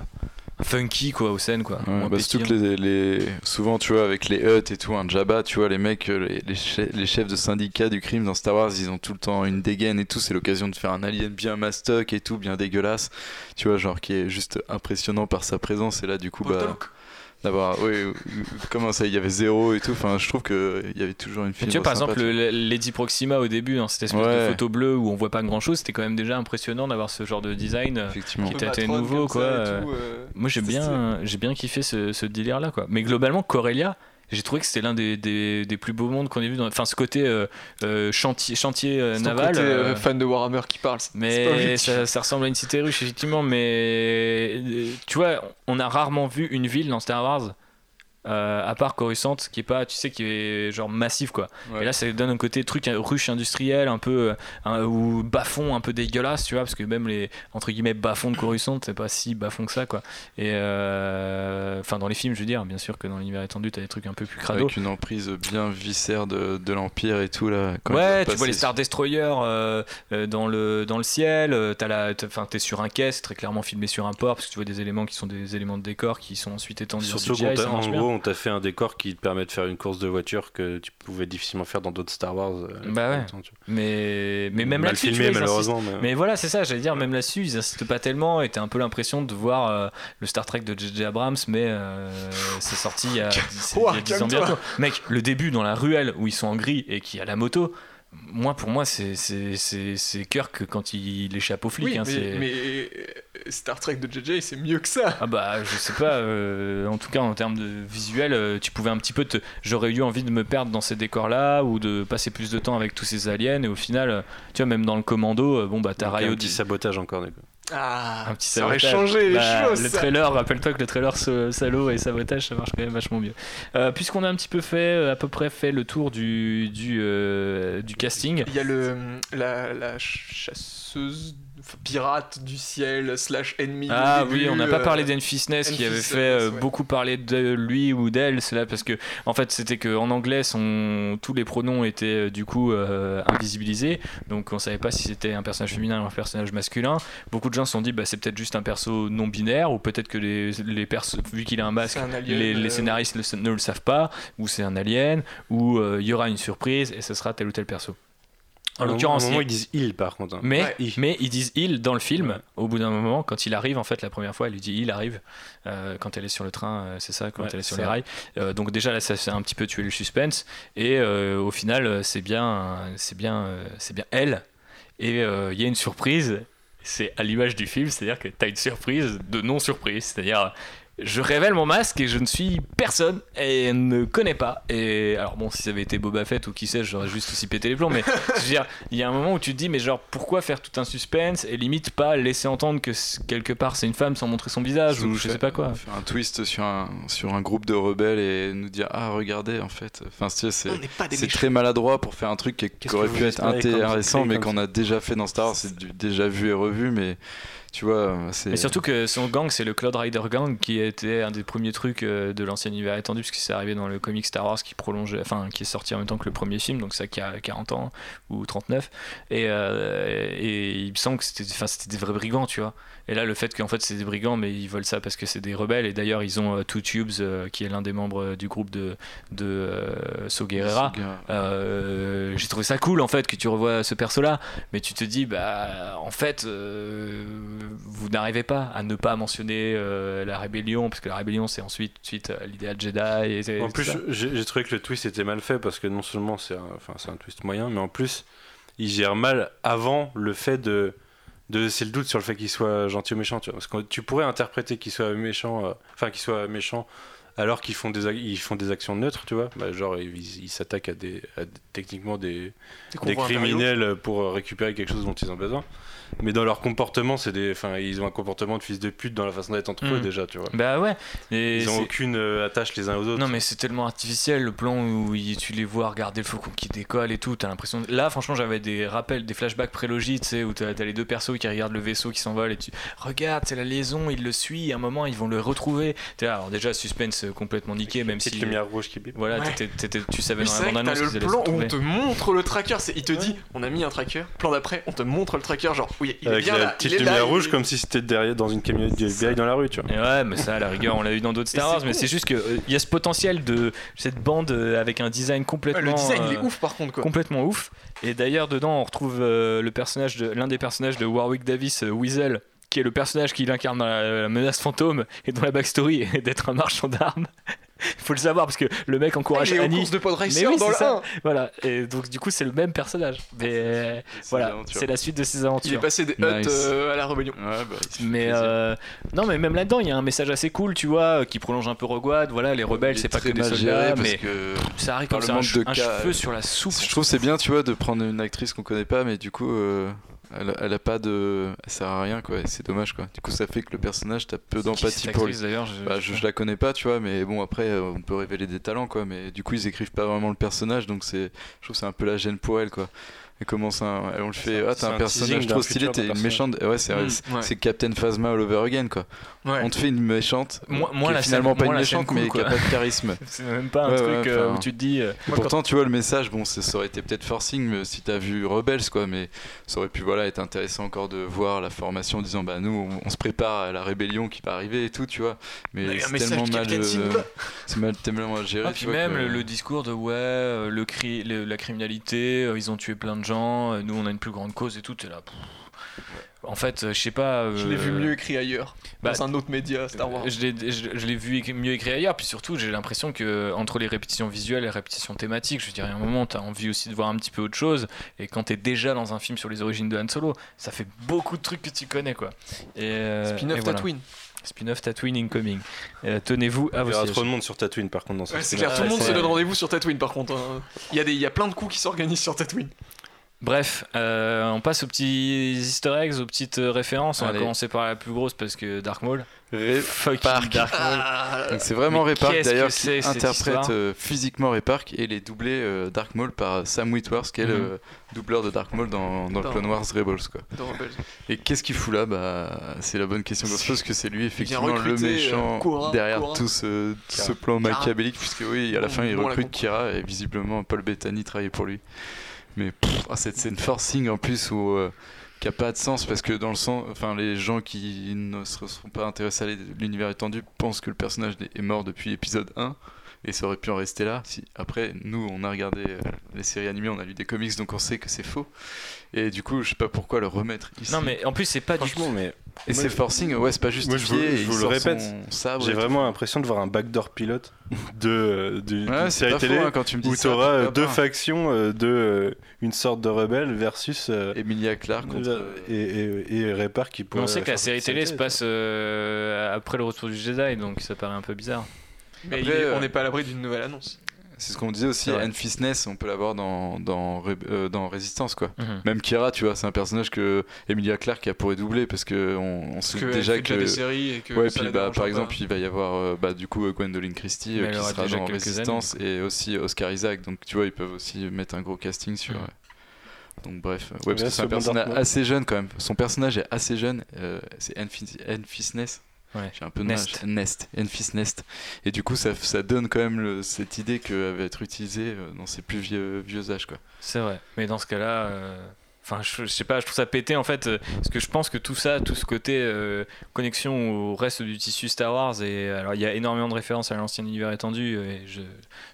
funky quoi aux scènes quoi. Ouais, moins bah, surtout pétillant. que les, les- souvent, tu vois, avec les Hutt et tout, un Jabba, tu vois, les mecs, euh, les, les, che- les chefs de syndicat du crime dans Star Wars, ils ont tout le temps une dégaine et tout. C'est l'occasion de faire un alien bien mastoc et tout, bien dégueulasse. Tu vois, genre qui est juste impressionnant par sa présence. Et là, du coup, bah. D'avoir, oui, euh, comment ça, il y avait zéro et tout. Enfin, je trouve qu'il y avait toujours une Mais film. tu vois, par exemple, le- le- Lady Proxima au début, dans cette espèce de photo bleue où on voit pas grand chose, c'était quand même déjà impressionnant d'avoir ce genre de design euh, Effectivement. qui était nouveau quoi. Euh, tout, euh, Moi j'ai bien, j'ai bien kiffé ce, ce délire là quoi. Mais globalement, Corellia, j'ai trouvé que c'était l'un des, des, des plus beaux mondes qu'on ait vu. Dans... Enfin, ce côté euh, euh, chantier, chantier euh, naval. côté, euh, fan de Warhammer qui parle. mais ça, ça ressemble à une cité ruche, effectivement. Mais tu vois, on a rarement vu une ville dans Star Wars, euh, à part Coruscant, qui est pas, tu sais, qui est genre massif quoi. Ouais. Et là, ça donne un côté truc ruche industriel, un peu euh, un- ou bas-fond un peu dégueulasse, tu vois, parce que même les entre guillemets bas-fonds de Coruscant, c'est pas si bas-fond que ça quoi. Et euh, enfin, dans les films, je veux dire, bien sûr que dans l'univers étendu, t'as des trucs un peu plus crado. Avec une emprise bien viscère de, de l'Empire et tout, là. quand Ouais, tu vois les Star Destroyers euh, dans, le, dans le ciel, t'as la, t'as- enfin, t'es sur un quai, c'est très clairement filmé sur un port, parce que tu vois des éléments qui sont des éléments de décor qui sont ensuite étendus t'a- marche en gros, on t'a fait un décor qui te permet de faire une course de voiture que tu pouvais difficilement faire dans d'autres Star Wars. euh, Bah ouais. Mais, mais même là-dessus, tu filmé, vois, malheureusement, insistent. mais- Mais voilà, c'est ça, j'allais dire, même là-dessus, ils insistent pas tellement, et t'as un peu l'impression de voir euh, le Star Trek de J.J. Abrams, mais euh, c'est sorti il y a, c'est- il y a Ouah, 10 ans bientôt. Mec, le début dans la ruelle où ils sont en gris et qui a la moto, moi, pour moi, c'est- c'est c'est- c'est Kirk quand il échappe aux flics. Oui, hein, mais, euh, Star Trek de JJ, c'est mieux que ça. Ah bah je sais pas, euh, en tout cas en termes de visuel, euh, tu pouvais un petit peu te... J'aurais eu envie de me perdre dans ces décors là ou de passer plus de temps avec tous ces aliens et au final, tu vois même dans le commando, bon bah t'as Donc, un Rayo... petit sabotage encore. du coup. Ah, un petit ça aurait changé les Bah, choses. Le trailer, rappelle-toi que le trailer sa- salaud et sabotage, ça marche quand même vachement mieux. Euh, Puisqu'on a un petit peu fait, euh, à peu près fait le tour du, du, euh, du casting. Il y a le la, la chasseuse pirate du ciel slash ennemi. Ah début, oui, on n'a pas euh, parlé d'Enfis Ness qui avait fait euh, ouais. beaucoup parler de lui ou d'elle. C'est là parce que en fait c'était que en anglais son, tous les pronoms étaient euh, du coup euh, invisibilisés, donc on savait pas si c'était un personnage féminin ou un personnage masculin. Beaucoup de gens se sont dit bah c'est peut-être juste un perso non binaire ou peut-être que les, les vu qu'il a un masque, C'est un alien, les, les scénaristes le- ne le savent pas ou c'est un alien ou euh, il y aura une surprise et ce sera tel ou tel perso. En l'occurrence, ils disent il par contre. hein. mais, Ouais, il. mais ils disent il dans le film. Au bout d'un moment, quand il arrive, en fait, la première fois, elle lui dit il arrive. Euh, quand elle est sur le train, euh, c'est ça, quand Ouais, elle est sur les rails. Euh, donc déjà là, ça c'est un petit peu tué le suspense. Et euh, au final, c'est bien, c'est bien, euh, c'est bien elle. Et euh, il y a une surprise. C'est à l'image du film, c'est-à-dire que tu as une surprise de non surprise, c'est-à-dire je révèle mon masque et je ne suis personne et ne connaît pas. Et alors bon, si ça avait été Boba Fett ou qui sait, j'aurais juste aussi pété les plombs. Mais je veux dire, il y a un moment où tu te dis, mais genre, pourquoi faire tout un suspense et limite pas laisser entendre que quelque part c'est une femme sans montrer son visage ou je sais pas quoi. Faire un twist sur un, sur un groupe de rebelles et nous dire Ah, regardez, en fait. Enfin, tu sais, c'est, c'est très maladroit pour faire un truc qui, aurait pu être intéressant, mais qu'on a déjà fait dans Star Wars. C'est déjà vu et revu, mais tu vois. Mais surtout que son gang, c'est le Cloud Rider Gang, qui était un des premiers trucs euh, de l'ancien univers étendu, puisque c'est arrivé dans le comic Star Wars qui prolongeait, enfin, qui est sorti en même temps que le premier film, donc ça qui a 40 ans ou 39. Et, euh, et il me semble que c'était, enfin, c'était des vrais brigands, tu vois. Et là, le fait qu'en fait c'est des brigands, mais ils veulent ça parce que c'est des rebelles. Et d'ailleurs, ils ont euh, Two Tubes, euh, qui est l'un des membres du groupe de, de So Guerrera. J'ai trouvé ça cool en fait que tu revois ce perso là mais tu te dis bah en fait vous n'arrivez pas à ne pas mentionner euh, la rébellion parce que la rébellion c'est ensuite suite l'idéal Jedi et, et En tout plus, j'ai trouvé que le twist était mal fait parce que non seulement c'est un, enfin, c'est un twist moyen, mais en plus, il gère mal avant le fait de, de laisser le doute sur le fait qu'il soit gentil ou méchant. Tu vois. Parce que tu pourrais interpréter qu'il soit méchant, euh, enfin qu'il soit méchant alors qu'ils font des, ac- ils font des actions neutres, tu vois. Bah, genre, ils s'attaquent à des, à des- techniquement des, criminels pour récupérer quelque chose dont ils ont besoin. Mais dans leur comportement, c'est des, enfin, ils ont un comportement de fils de pute dans la façon d'être entre eux Mm. déjà, tu vois. bah ouais et Ils ont aucune euh, attache les uns aux autres. non mais c'est tellement artificiel le plan où il- tu les vois regarder le faucon qui décolle et tout t'as l'impression là franchement j'avais des rappels des flashbacks prélogiques tu sais où t'as as les deux persos qui regardent le vaisseau qui s'envole et tu regarde c'est la liaison il le suit à un moment ils vont le retrouver T'es là, alors déjà suspense euh, complètement niqué même si lumière rouge qui bip. voilà Ouais. t'étais- t'étais- tu savais Mais dans la bande annonce le plan où on te montre le tracker. c'est- Il te dit, on a mis un tracker. Plan d'après, on te montre le tracker. Genre, oui, il est Avec bien la là. petite il est là, lumière il rouge est- comme si c'était derrière dans une camionnette du FBI dans la rue, tu vois. Et ouais, mais ça, à la rigueur, on l'a eu dans d'autres Star c'est Wars, mais con. c'est juste qu'il y a ce potentiel de cette bande euh, avec un design Ouais, complètement. Le design, il est euh, ouf par contre, quoi. Complètement ouf. Et d'ailleurs, dedans, on retrouve euh, le personnage de l'un des personnages de Warwick Davis, euh, Weasel, qui est le personnage qu'il incarne dans la, la menace fantôme et dont la backstory est d'être un marchand d'armes. Il faut le savoir parce que le mec encourage il est Annie. de pod Mais oui, dans c'est le ça. 1. Voilà. Et donc, du coup, c'est le même personnage. Mais euh, voilà, c'est la suite de ses aventures. Il est passé des Nice. huts euh, à la rébellion. Ouais, bah, Mais euh, non, mais même là-dedans, il y a un message assez cool, tu vois, qui prolonge un peu Rogue One. Voilà, les rebelles, c'est pas que des soldats, mais que ça arrive comme ça, un, de un cas, cheveu euh, sur la soupe. Je trouve que c'est bien, tu vois, de prendre une actrice qu'on connaît pas, mais du coup, euh, elle, elle a pas de. Elle sert à rien, quoi. C'est dommage, quoi. Du coup, ça fait que le personnage, t'as peu d'empathie pour lui. d'ailleurs je- Bah, je, je la connais pas, tu vois, mais bon, après, euh, on peut révéler des talents, quoi. Mais du coup, ils écrivent pas vraiment le personnage, donc c'est. Je trouve que c'est un peu la gêne pour elle, quoi. Elle commence à. On le fait. un- Ah, t'as un un personnage trop stylé, t'es une méchante. Ouais, c'est Mm, ouais. c'est Captain Phasma all over again, quoi. Ouais. On te fait une méchante. Moi- qui est finalement scène- pas moi, une méchante, cool, mais qui a pas de charisme. C'est même pas un Ouais, truc euh, où tu te dis. euh, Et pourtant, tu vois, le message, bon, ça aurait été peut-être forcing mais si t'as vu Rebels, quoi, mais ça aurait pu, voilà, être intéressant encore de voir la formation en disant, bah, nous, on, on se prépare à la rébellion qui va arriver et tout, tu vois. Mais c'est tellement mal, euh, c'est tellement mal géré. Ah, puis même le, discours de ouais, la criminalité, ils ont tué plein de gens, euh, nous on a une plus grande cause et tout, t'es là. pff. En fait, euh, je sais pas. Je l'ai vu euh, mieux écrit ailleurs. bah, Dans un autre média, Star Wars. Je l'ai, je, je l'ai vu écrit- mieux écrit ailleurs, puis surtout j'ai l'impression que entre les répétitions visuelles et les répétitions thématiques, je dirais à un moment t'as envie aussi de voir un petit peu autre chose, et quand t'es déjà dans un film sur les origines de Han Solo, ça fait beaucoup de trucs que tu connais quoi. Et, euh, Spin-off et voilà. Tatooine. Spin-off Tatooine incoming. Euh, tenez-vous à Il vos y aura trop de monde sur Tatooine par contre dans ce Ouais, c'est clair, tout le monde se donne rendez-vous sur Tatooine par contre. hein. Il y, a des- il y a plein de coups qui s'organisent sur Tatooine. Bref, euh, on passe aux petits easter eggs, aux petites euh, références. On Allez. va commencer par la plus grosse parce que Dark Maul. Ray Fucking Park. Dark. Ah, c'est vraiment Mais Ray Park qu'est-ce d'ailleurs qui interprète euh, physiquement Ray Park et il est doublé euh, Dark Maul par Sam Witwer qui est Mhm. le doubleur de Dark Maul dans, dans Dans- Clone Wars Rebels quoi. dans Rebels. Et qu'est-ce qu'il fout là? Bah c'est la bonne question qu'on se pose que c'est lui effectivement le méchant euh, derrière tout ce, tout ce plan machiavélique puisque oui à la fin il recrute. Kira et visiblement Paul Bettany travaillait pour lui. Mais ah, cette scène forcing en plus où euh, qui a pas de sens parce que dans le sens, enfin les gens qui ne se sont pas intéressés à l'univers étendu pensent que le personnage est mort depuis l'épisode 1 et ça aurait pu en rester là. Après nous on a regardé euh, les séries animées, on a lu des comics donc on sait que c'est faux. Et du coup je sais pas pourquoi le remettre ici. Non, mais en plus, c'est pas du Franchement, mais et c'est forcing, ouais c'est pas Moi, je justifié. vous, je le répète, j'ai tout. vraiment l'impression de voir un backdoor pilote de, euh, Ouais, série pas faux télé hein, quand tu me dis où tu auras pourquoi deux pas. factions euh, de euh, une sorte de rebelle versus euh, Emilia Clarke contre. euh, et, et, et Ray Park qui Mais pourrait on sait que la série télé se passe euh, après le retour du Jedi, donc ça paraît un peu bizarre. Mais Après, il est- euh, on n'est pas à l'abri d'une nouvelle annonce. C'est ce qu'on disait aussi. Anne Fisness, on peut l'avoir dans, dans, euh, dans Résistance, quoi. Mhm. Même Kira, tu vois, c'est un personnage que Emilia Clarke a pourrait doubler parce que on, sait que déjà que. des séries et que ouais, puis bah, par pas. exemple, il va y avoir euh, bah, du coup euh, Gwendoline Christie euh, qui sera dans Résistance et aussi Oscar Isaac. Donc tu vois, ils peuvent aussi mettre un gros casting sur. Mhm. Donc bref, ouais, parce Ouais, que c'est un personnage assez jeune quand même. Son personnage est assez jeune. euh, c'est Anne Fisness. Ouais. J'ai un peu de Nest. mal. Nest. Enfys Nest. Et du coup, ça, ça donne quand même le- cette idée qu'elle va être utilisée euh, dans ses plus vieux, vieux âges. Quoi. C'est vrai. Mais dans ce cas-là, euh, enfin, je, je sais pas, je trouve ça pété en fait, euh, parce que je pense que tout ça, tout ce côté euh, connexion au reste du tissu Star Wars, et alors il y a énormément de références à l'ancien univers étendu, et je,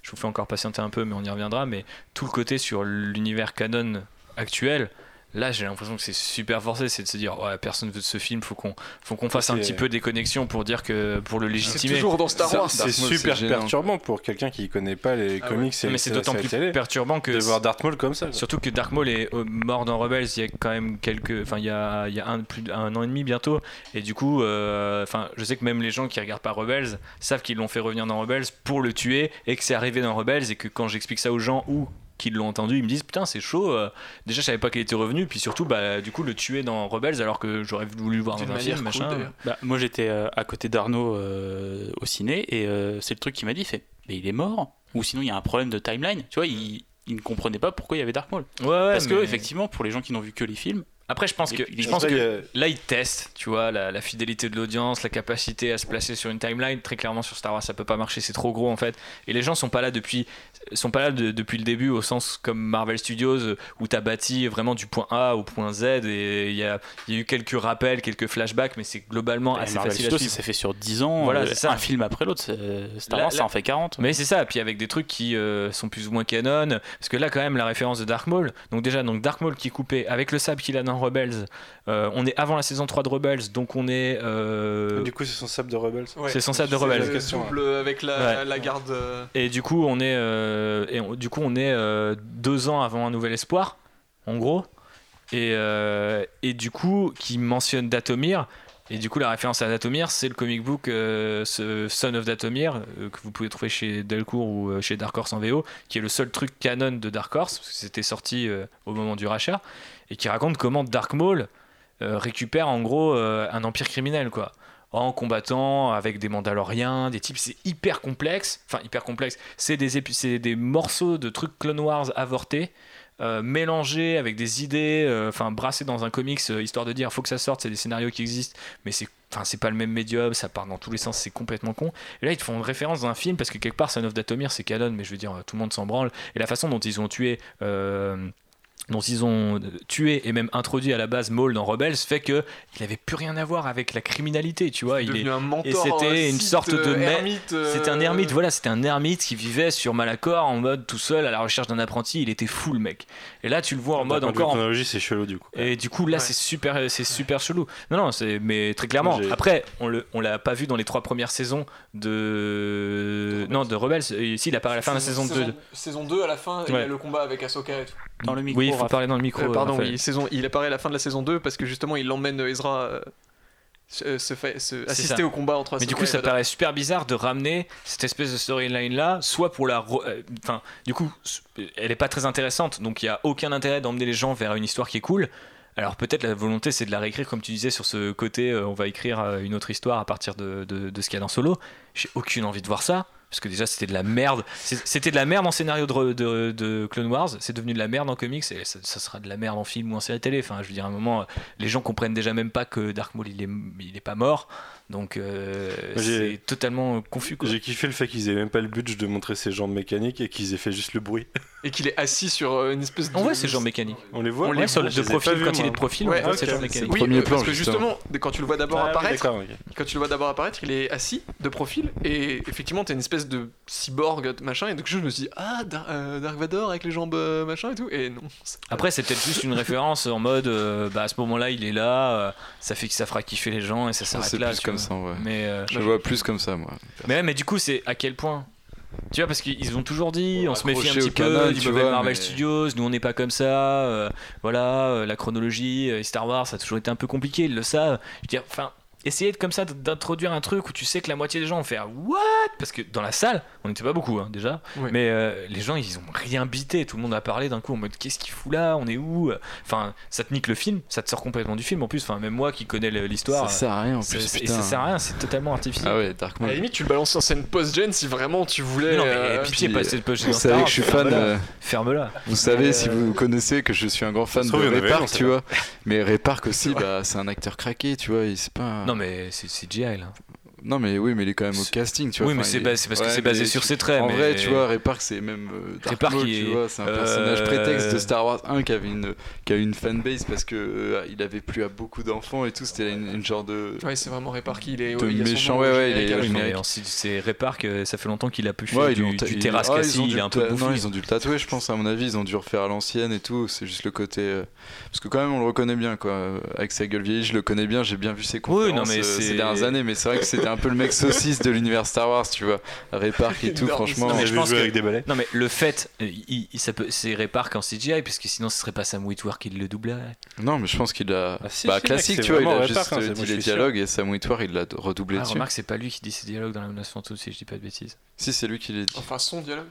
je vous fais encore patienter un peu, mais on y reviendra. Mais tout le côté sur l'univers canon actuel. Là, j'ai l'impression que c'est super forcé, c'est de se dire ouais, personne veut de ce film, faut qu'on faut qu'on fasse un C'est- petit peu des connexions pour dire que pour le C'est légitimer. toujours dans Star Wars. C'est super c'est perturbant pour quelqu'un qui connaît pas les Ah ouais. comics et mais c'est d'autant plus télé, perturbant que de voir Darth Maul comme ça. quoi. Surtout que Dark Maul est euh, mort dans Rebels il y a quand même quelques. Enfin, il y a, il y a un, plus d'un an et demi bientôt. Et du coup, euh, enfin, je sais que même les gens qui regardent pas Rebels savent qu'ils l'ont fait revenir dans Rebels pour le tuer et que c'est arrivé dans Rebels et que quand j'explique ça aux gens ou qui l'ont entendu, ils me disent putain c'est chaud. euh, déjà je savais pas qu'il était revenu, puis surtout bah du coup le tuer dans Rebels alors que j'aurais voulu le voir dans un film cool, machin. Bah, moi j'étais euh, à côté d'Arnaud euh, au ciné et euh, c'est le truc qui m'a dit, il fait, mais il est mort Ou sinon il y a un problème de timeline Tu vois, il, il ne comprenait pas pourquoi il y avait Dark Maul. Ouais, ouais, Parce que mais- effectivement, pour les gens qui n'ont vu que les films, Après je pense que je pense là ils testent, tu vois, la, la fidélité de l'audience, la capacité à se placer sur une timeline. Très clairement sur Star Wars, ça peut pas marcher, c'est trop gros en fait. Et les gens sont pas là depuis, sont pas là de- depuis le début au sens comme Marvel Studios euh, où t'as bâti vraiment du point A au point Z et il y a, il y a eu quelques rappels, quelques flashbacks, mais c'est globalement assez Marvel facile à Studios, suivre. ça s'est fait sur 10 ans, Voilà, euh, c'est ça. un film après l'autre. c'est- Star Wars, ça en fait 40. Mais c'est ça, puis avec des trucs qui euh, sont plus ou moins canon, parce que là quand même la référence de Dark Maul, donc déjà donc Dark Maul qui est coupé avec le sable qu'il a dans Rebels, euh, on est avant la saison 3 de Rebels, donc on est... euh, Du coup, c'est son sable de Rebels. Ouais. C'est son sable de C'est Rebels. le question, avec la, Ouais. la garde. euh, Et du coup, on est, euh, et on- du coup, on est euh, deux ans avant un nouvel espoir, en gros. Et, euh, et du coup, qui mentionne Datomir. Et du coup, la référence à Datomir, c'est le comic book euh, Son of Datomir, euh, que vous pouvez trouver chez Delcourt ou euh, chez Dark Horse en VO, qui est le seul truc canon de Dark Horse, parce que c'était sorti euh, au moment du rachat, et qui raconte comment Dark Maul euh, récupère en gros euh, un empire criminel, quoi en combattant avec des Mandaloriens, des types, c'est hyper complexe, enfin hyper complexe, c'est des, des morceaux de trucs Clone Wars avortés, euh, mélangés avec des idées, euh, enfin brassés dans un comics, euh, histoire de dire faut que ça sorte, c'est des scénarios qui existent, mais c'est c'est pas le même médium, ça part dans tous les sens, c'est complètement con. Et là, ils te font une référence dans un film parce que quelque part, Son of Datomir, c'est canon, mais je veux dire, tout le monde s'en branle. Et la façon dont ils ont tué dont ils ont tué et même introduit à la base Maul dans Rebels fait que il avait plus rien à voir avec la criminalité, tu vois. Il est, devenu un mentor. et c'était euh, une sorte de euh, ermite, euh, c'était un ermite, voilà, c'était un ermite qui vivait sur Malacor en mode tout seul à la recherche d'un apprenti. Il était fou le mec. Et là, tu le vois en mode encore. en- c'est chelou du coup. Et du coup, là, Ouais. c'est super, c'est super chelou. Non, non, c'est, mais très clairement. Après, on le, on l'a pas vu dans les trois premières saisons de, non, de Rebels. Si, il apparaît à la fin de la saison 2. Saison 2 à la fin, il y a le combat avec Ahsoka et tout. Dans le micro, Oui, il faut parler dans le micro. Euh, pardon, oui, saison, il apparaît à la fin de la saison 2 parce que justement il emmène Ezra. euh, se, se fait- se- C'est assister ça. au combat entre Mais du coup, et ça paraît super bizarre de ramener cette espèce de storyline là, soit pour la. euh, Enfin, du coup, elle est pas très intéressante, donc il y a aucun intérêt d'emmener les gens vers une histoire qui est cool. Alors peut-être la volonté c'est de la réécrire comme tu disais sur ce côté, euh, on va écrire euh, une autre histoire à partir de, de- de ce qu'il y a dans Solo. J'ai aucune envie de voir ça. Parce que déjà c'était de la merde. C'était de la merde en scénario de, de- Clone Wars, c'est devenu de la merde en comics et ça, ça sera de la merde en film ou en série télé. Enfin, je veux dire, à un moment, les gens comprennent déjà même pas que Dark Maul il est, il est pas mort. Donc euh, J'ai- c'est totalement confus. Quoi. J'ai kiffé le fait qu'ils aient même pas le budget de montrer ces jambes mécaniques et qu'ils aient fait juste le bruit. Et qu'il est assis sur euh, une espèce de. On voit ces gens mécaniques. On les voit On les sur le- Je de profil, quand il est de profil, Ouais, on voit mécaniques. Oui, premier plan, parce que justement. justement, quand tu le vois d'abord Ah apparaître, quand tu le vois d'abord apparaître, il est assis de profil et effectivement t'as une espèce de cyborg machin et donc je me suis dit ah Dar- euh, Dark Vador avec les jambes euh, machin et tout et non. Après, c'est peut-être juste une référence en mode, euh, bah, à ce moment-là, il est là, euh, ça fait que ça fera kiffer les gens et ça s'arrête C'est là. comme. Ça, ouais. Mais, euh, Je le vois plus comme ça, moi. mais, ouais, mais du coup, c'est à quel point tu vois, parce qu'ils ont toujours dit, on se méfie un petit peu du mauvais vois, Marvel mais- Studios, nous on n'est pas comme ça, euh, voilà, euh, la chronologie, euh, Star Wars, ça a toujours été un peu compliqué, ils le savent. Je veux dire, enfin, essayer de comme ça d'introduire un truc où tu sais que la moitié des gens vont faire What? Parce que dans la salle, on n'était pas beaucoup hein, déjà, mais euh, les gens ils ont rien bité, tout le monde a parlé d'un coup en mode qu'est-ce qu'il fout là, on est où? Enfin, ça te nique le film, ça te sort complètement du film en plus, enfin, même moi qui connais l'histoire. Ça sert à rien, en plus, et ça sert à rien, c'est totalement artificiel. Ah ouais, Dark À la limite tu le balances en scène post-gen si vraiment tu voulais. Non, mais euh, pitié, puis, pas cette poche Vous savez que je suis fan. ferme-la. euh, Ferme-la. Vous savez, Euh, si vous connaissez, que je suis un grand fan de sait tu vois. Mais Ray Park aussi, bah, c'est un acteur craqué, tu vois. Il c'est pas. Non, mais c'est CGI là. Non, mais oui, mais il est quand même au casting, tu vois. Oui, mais Enfin, c'est il parce que c'est basé sur ses traits, En mais- vrai, tu vois, Ray Park, c'est même euh, Dark Ray Park, Maul, il tu est- vois. C'est un euh, personnage prétexte de Star Wars 1 qui avait une, qui a une fanbase parce que euh, il avait plus à beaucoup d'enfants et tout. C'était une, une genre de. Ouais c'est vraiment réparti il est. De il méchant, nom ouais, ouais, il est- Oui, mais c'est Ray Park, euh, ça fait longtemps qu'il a pu faire Ouais, du, du ils- terrasse ah, ils cassis, ont dû il est le un peu. Non, ils ont dû le tatouer, je pense, à mon avis. Ils ont dû refaire à l'ancienne et tout. C'est juste le côté. euh, Parce que quand même, on le reconnaît bien, quoi. euh, Avec sa gueule vieillie, je le connais bien. J'ai bien vu ses conférences non, mais euh, c'est- ces dernières années. Mais c'est vrai que c'était un peu le mec saucisse de l'univers Star Wars, tu vois. Ray Park et tout, franchement. Non, mais J'ai je vu pense jouer que- avec des balais. Non, mais le fait, euh, il, il- ça peut, c'est Ray Park en CGI, parce que sinon, ce serait pas Sam Witwer qui le doublerait. Non, mais je pense qu'il a. Ah, si, bah, si, classique, tu vois. Il a juste Park, hein, euh, dit les dialogues et Sam Witwer, il l'a redoublé Ah, dessus. remarque, c'est pas lui qui dit ses dialogues dans la menace fantôme, si je dis pas de bêtises. Si, c'est lui qui l'a dit. Enfin son dialogue.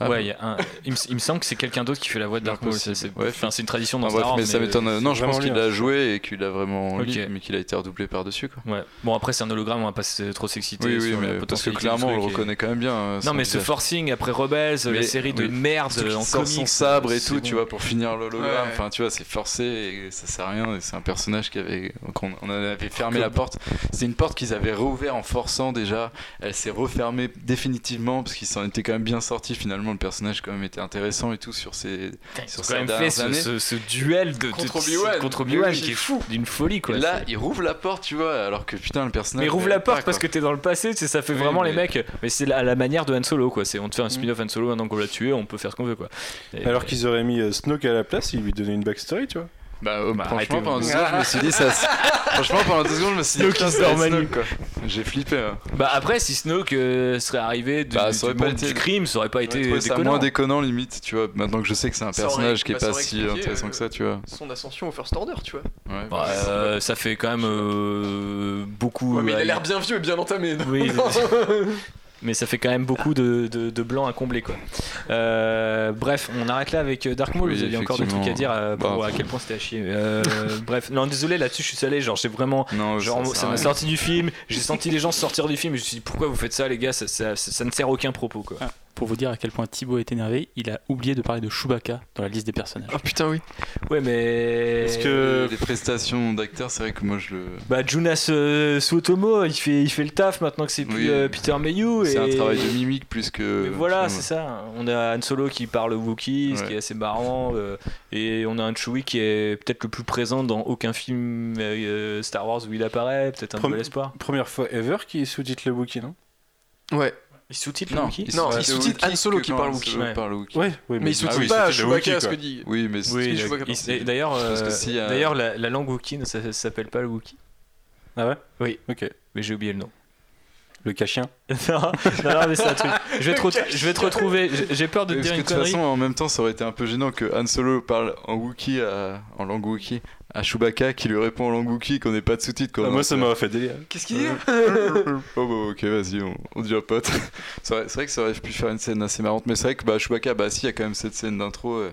Ah, ouais, bon. il y a un, il, me, il me semble que c'est quelqu'un d'autre qui fait la voix de Dark Maul. C'est Ouais, enfin, c'est une tradition dans Star bref, Wars. mais ça m'étonne. Non, je pense qu'il l'a joué et qu'il a vraiment lu, mais qu'il a été redoublé par-dessus, quoi. Ouais. Bon, après, c'est un hologramme, on va pas trop s'exciter. Oui, oui, sur la mais parce que clairement, on le et- reconnaît quand même bien. hein, Non, mais ce forcing après Rebels, la Mais- série de oui. merde en sort son sabre et c'est tout, bon. tu vois, pour finir l'hologramme. Enfin, tu vois, c'est forcé et ça sert à rien. C'est un personnage qui avait, on avait fermé la porte. C'est une porte qu'ils avaient réouvert en forçant déjà. Elle s'est refermée définitivement parce qu'ils s'en étaient quand même bien sortis. Finalement, le personnage quand même était intéressant et tout sur ses, Ils sur quand même fait dernières ce, années. ce- ce duel de, Contre Obi-Wan. contre Oui, Obi-Wan oui, qui est fou. d'une folie quoi. Et là, il rouvre la porte, tu vois, alors que putain, le personnage. mais rouvre il la avait porte pas, parce que t'es dans le passé, tu sais, ça fait Oui, vraiment les mecs. Mais c'est à la manière de Han Solo quoi. C'est on te fait un spin-off Han Solo maintenant qu'on l'a tué, on peut faire ce qu'on veut quoi. Et- Alors qu'ils auraient mis euh, Snoke à la place, ils lui donnaient une backstory, tu vois. Bah, euh, Bah, franchement, pendant deux secondes, je me suis dit ça. franchement, pendant deux secondes, je me suis dit Snoke putain. Snoke, quoi. J'ai flippé. hein. Bah après, si Snoke euh, serait arrivé du, Bah, du ça aurait pas monde été- du crime, ça aurait pas été déconnant. moins déconnant limite, tu vois. Maintenant que je sais que c'est un Ça aurait- personnage qui est bah, ça pas aurait si expliqué, intéressant euh, que ça, tu vois. Son ascension au First Order, tu vois. Ouais, Bah, euh, ça fait quand même euh, beaucoup. Ouais, mais il a euh, l'air bien vieux et bien entamé. Oui, mais ça fait quand même beaucoup de, de, de blanc à combler quoi. Euh, bref, on arrête là avec euh, Dark Maul. Oui, Vous aviez encore des trucs à dire euh, pour Bah, à quel point c'était à chier. Euh, bref, non désolé là-dessus, je suis salé. Genre j'ai vraiment, Non, genre ça m'a sorti du film. J'ai senti les gens sortir du film. Et je me suis dit pourquoi vous faites ça les gars? Ça, ça, ça- ça ne sert à aucun propos quoi. Ah, Pour vous dire à quel point Thibaut est énervé, il a oublié de parler de Chewbacca dans la liste des personnages. Oh putain, oui. Ouais mais Parce que les prestations d'acteurs, c'est vrai que moi je le. bah Jonas euh, Suotomo, il fait il fait le taf maintenant que c'est plus Oui. euh, Peter Mayhew. C'est un travail de mimique plus que. Mais voilà, c'est ça. On a Han Solo qui parle Wookiee, ce qui est assez marrant. euh, et on a un Chewie qui est peut-être le plus présent dans aucun film euh, Star Wars où il apparaît. Peut-être un Prom- nouvel espoir. Première fois ever qui sous-titre le Wookiee, non? Ouais. Il sous-titre Non, le Wookiee il Non, sous-titre il sous-titre Han Solo qui parle. Solo Ouais. Mais il Ah sous-titre oui, pas Chewbacca ce que dit. Oui, mais c'est- d'ailleurs, euh, si, euh, d'ailleurs la, la langue Wookiee, ça, ça s'appelle pas le Wookiee. Ah ouais? Oui. Ok. Mais j'ai oublié le nom. Le cachien? non, mais c'est un truc. Je vais te, re- je vais te retrouver. J'ai- peur de te dire une de toute connerie. façon, en même temps, ça aurait été un peu gênant que Han Solo parle en Wookiee, à- en langue Wookiee, à Chewbacca qui lui répond en langue Wookiee qu'on n'ait pas de sous-titres. Ah, moi, ça m'aurait fait délire. Qu'est-ce qu'il dit Oh bah ok vas-y on, on devient pote. c'est vrai, c'est vrai que ça aurait pu faire une scène assez marrante mais c'est vrai que bah Chewbacca bah si il y a quand même cette scène d'intro euh,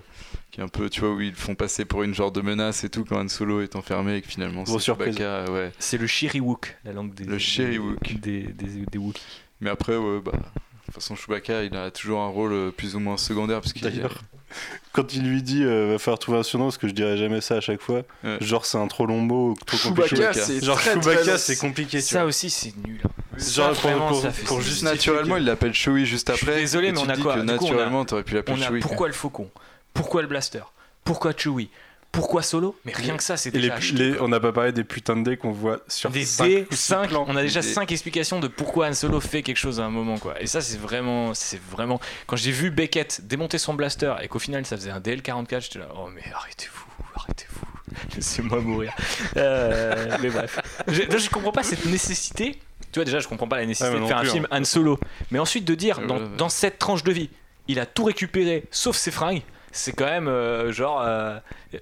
qui est un peu tu vois où ils le font passer pour une genre de menace et tout quand Han Solo est enfermé et que finalement c'est. Chewbacca ouais. C'est le Shiriwook, la langue des. Le Shiriwook. Des, des, des Wookiees. Mais après ouais bah de toute façon Chewbacca il a toujours un rôle euh, plus ou moins secondaire parce qu'il D'ailleurs, quand il lui dit euh, va falloir trouver un surnom parce que je dirais jamais ça à chaque fois, Ouais. genre c'est un trop long mot, ou trop Chewbacca, compliqué. Genre très, Chewbacca c'est compliqué. Ça vois. aussi, c'est nul. Genre Ça, pour, vraiment, pour- ça fait- pour juste naturellement que- il l'appelle Chewie juste Je suis après. désolé, mais on a quoi naturellement t'aurais pu l'appeler Chewie. quoi. pourquoi le faucon? Pourquoi le blaster? Pourquoi Chewie? Pourquoi Solo Mais rien que ça, c'est les- déjà les- on n'a pas parlé des putains de dés qu'on voit sur des cinq dés, ou six 5, plans. on a déjà Des- 5 explications de pourquoi Han Solo fait quelque chose à un moment quoi. Et ça c'est vraiment c'est vraiment quand j'ai vu Beckett démonter son blaster et qu'au final ça faisait un DL44, j'étais là oh mais arrêtez-vous, arrêtez-vous. Laissez-moi mourir. Euh, mais bref. Je, je comprends pas cette nécessité. Tu vois déjà je comprends pas la nécessité Ah, de faire un film hein. Han Solo, mais ensuite de dire Ouais, dans, ouais, ouais. dans cette tranche de vie, il a tout récupéré sauf ses fringues. C'est quand même euh, genre euh,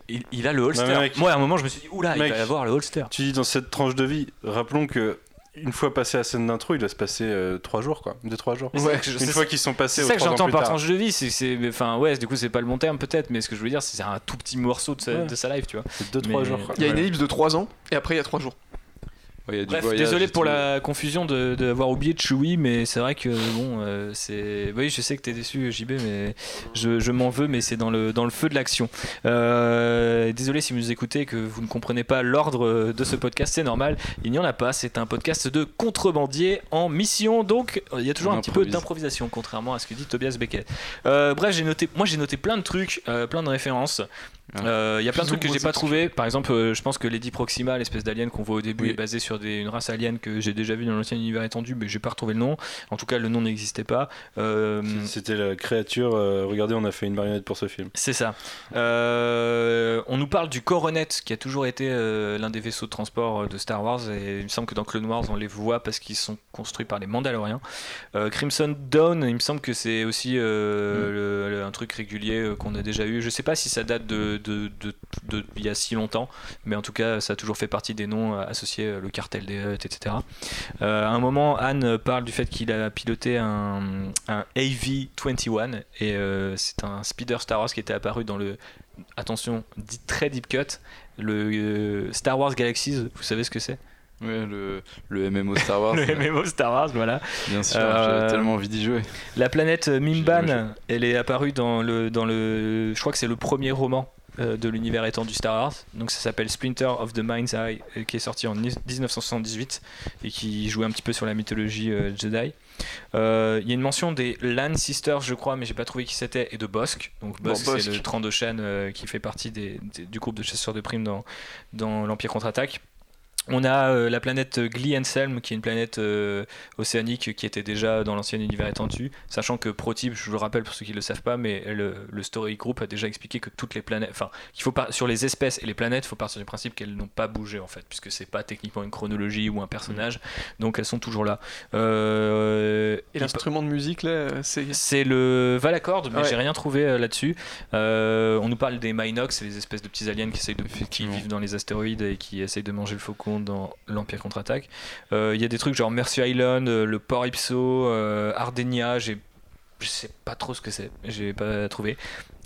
il, il a le holster. Mec. Moi à un moment je me suis dit oula il va y avoir le holster. Tu dis dans cette tranche de vie, rappelons que une fois passé la scène d'intro, il va se passer 3 jours quoi, 2-3 jours. Mais c'est que je- Une fois qu'ils sont passés C'est ça que trois j'entends par tard. tranche de vie, c'est, c'est, enfin ouais, du coup c'est pas le bon terme peut-être, mais ce que je veux dire, c'est c'est un tout petit morceau de sa, Ouais. de sa life, tu vois. C'est 2-3 Mais- jours quoi. Il y a une ellipse de 3 ans et après il y a 3 jours. Ouais, Bref, voyage désolé pour tout. la confusion de, d'avoir oublié Chewie, mais c'est vrai que bon, euh, c'est. Oui, je sais que t'es déçu, JB, mais je, je m'en veux, mais c'est dans le, dans le feu de l'action. Euh, désolé si vous nous écoutez que vous ne comprenez pas l'ordre de ce podcast, c'est normal. Il n'y en a pas, c'est un podcast de contrebandier en mission, donc il y a toujours On un petit peu d'improvisation, contrairement à ce que dit Tobias Beckett. Euh, bref, j'ai noté, moi j'ai noté plein de trucs, plein de références. Il y a plein de trucs que j'ai pas trouvé. Par exemple, je pense que Lady Proxima, l'espèce d'alien qu'on voit au début, Oui. est basée sur des- une race alien que j'ai déjà vue dans l'ancien univers étendu, mais j'ai pas retrouvé le nom. En tout cas, le nom n'existait pas. Euh, C'était la créature. euh, regardez, on a fait une marionnette pour ce film. c'est ça. Euh, on nous parle du Coronet, qui a toujours été l'un des vaisseaux de transport de Star Wars, et il me semble que dans Clone Wars, on les voit parce qu'ils sont construits par les Mandaloriens. Crimson Dawn, il me semble que c'est aussi le- le- un truc régulier qu'on a déjà eu. Je sais pas si ça date de, de, de- de- il y a si longtemps, mais en tout cas, ça a toujours fait partie des noms associés, le cartel des Hutt, etc. Euh, à un moment, Anne parle du fait qu'il a piloté un, un AV-21 et euh, c'est un speeder Star Wars qui était apparu dans le, attention, dit très deep cut, le euh, Star Wars Galaxies, vous savez ce que c'est? Ouais, le, le MMO Star Wars. Le MMO Star Wars, voilà. Bien sûr, Euh, j'ai tellement envie d'y jouer. La planète Mimban, elle est apparue dans le, dans le. Je crois que c'est le premier roman de l'univers étendu Star Wars. Donc ça s'appelle Splinter of the Mind's Eye, euh, qui est sorti en 1978 et qui jouait un petit peu sur la mythologie euh, Jedi. Euh, Il y a une mention des Lan Sisters, je crois, mais j'ai pas trouvé qui c'était, et de Bossk. Donc Bon, Bossk, c'est le Trandoshan euh, qui fait partie des- des- du groupe de chasseurs de primes dans, dans l'Empire contre-attaque. On a euh, la planète Glee Anselm, qui est une planète euh, océanique qui était déjà dans l'ancien univers étendu, sachant que ProTip, je vous le rappelle pour ceux qui ne le savent pas, mais le, le Story Group a déjà expliqué que toutes les planètes, enfin, qu'il faut sur les espèces et les planètes, il faut partir du principe qu'elles n'ont pas bougé en fait, puisque c'est pas techniquement une chronologie ou un personnage, donc elles sont toujours là. Euh, Et l'instrument de musique là, c'est. c'est le Valacorde, mais Ouais. j'ai rien trouvé là-dessus. On nous parle des Minox, c'est les espèces de petits aliens qui, essayent de, qui vivent dans les astéroïdes et qui essayent de manger le faucon dans l'Empire contre-attaque. Euh, Il y a des trucs genre Mercy Island, euh, le Port Ipso, euh, Ardenia, j'ai je sais pas trop ce que c'est, j'ai pas trouvé.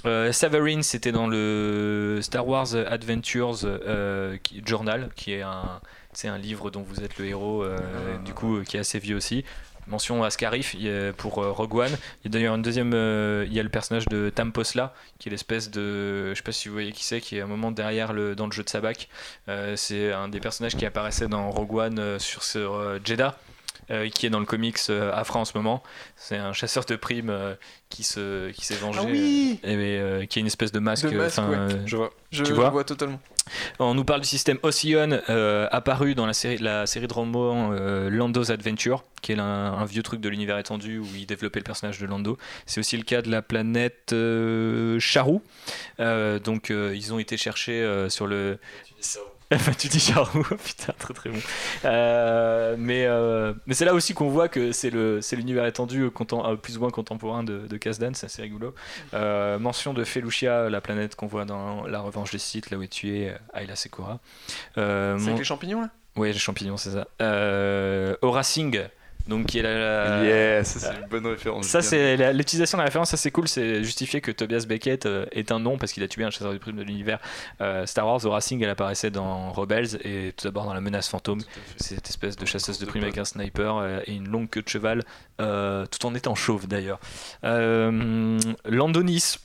Euh, Savarine, c'était dans le Star Wars Adventures euh, qui- Journal, qui est un, un livre dont vous êtes le héros, euh, du coup, qui est assez vieux aussi. Mention à Scarif pour euh, Rogue One. Il y a d'ailleurs une deuxième, euh, il y a le personnage de Tam Posla, qui est l'espèce de, je sais pas si vous voyez qui c'est, qui est un moment derrière le, dans le jeu de Sabak. Euh, c'est un des personnages qui apparaissait dans Rogue One sur, sur Jeddah. euh, qui est dans le comics euh, Afra en ce moment. C'est un chasseur de primes euh, qui se qui s'est vengé Ah oui et, qui a une espèce de masque. De masque, enfin, ouais. Je vois. Je tu je vois vois totalement. On nous parle du système Ocean euh, apparu dans la série, la de romans euh, Lando's Adventure, qui est un, vieux truc de l'univers étendu où il développait le personnage de Lando. C'est aussi le cas de la planète euh, Charu. Euh, donc ils ont été cherchés sur le. Enfin, tu dis Charou, putain, très très bon. Euh, mais euh, mais c'est là aussi qu'on voit que c'est le c'est l'univers étendu, euh, plus ou moins contemporain de, de Kasdan, c'est assez rigolo. Euh, mention de Felucia, la planète qu'on voit dans La Revanche des Sith, là où est tué Ayla Secura. Euh, C'est mon- avec les champignons là? Ouais, les champignons, c'est ça. Euh, Aura Singh, donc qui est la. la- Yes, ça, c'est une bonne référence. Ça, c'est la- l'utilisation de la référence, ça c'est cool, c'est justifié que Tobias Beckett euh, est un nom parce qu'il a tué un chasseur de primes de l'univers euh, Star Wars. Aura Singh, elle apparaissait dans Rebels et tout d'abord dans La Menace Fantôme. C'est cette espèce de chasseuse de primes avec un sniper euh, et une longue queue de cheval, euh, tout en étant chauve d'ailleurs. Euh, Landonis.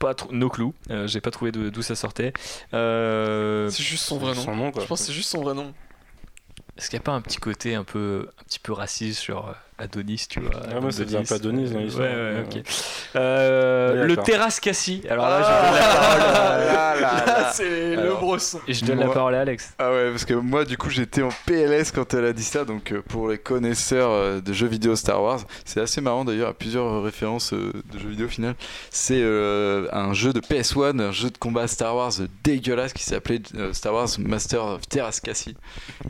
Pas trop, no clue, Euh, j'ai pas trouvé de- d'où ça sortait. Euh, C'est juste son vrai nom. Son nom, quoi. Je pense que c'est juste son vrai nom. Est-ce qu'il n'y a pas un petit côté un peu, un petit peu raciste sur euh, Adonis, tu vois Ah, moi, ça un peu Adonis dans Ouais, l'histoire. ouais, Ouais. ok. Euh, Ouais, le terrasse Cassie. Alors là, je donne la parole à... C'est le brosson. Et je donne la parole à Alex. Ah ouais, parce que moi, du coup, j'étais en PLS quand elle a dit ça. Donc, euh, pour les connaisseurs euh, de jeux vidéo Star Wars, c'est assez marrant d'ailleurs, à plusieurs références euh, de jeux vidéo final. C'est euh, un jeu de PS1, un jeu de combat Star Wars dégueulasse qui s'appelait euh, Star Wars Master of Terras Cassie.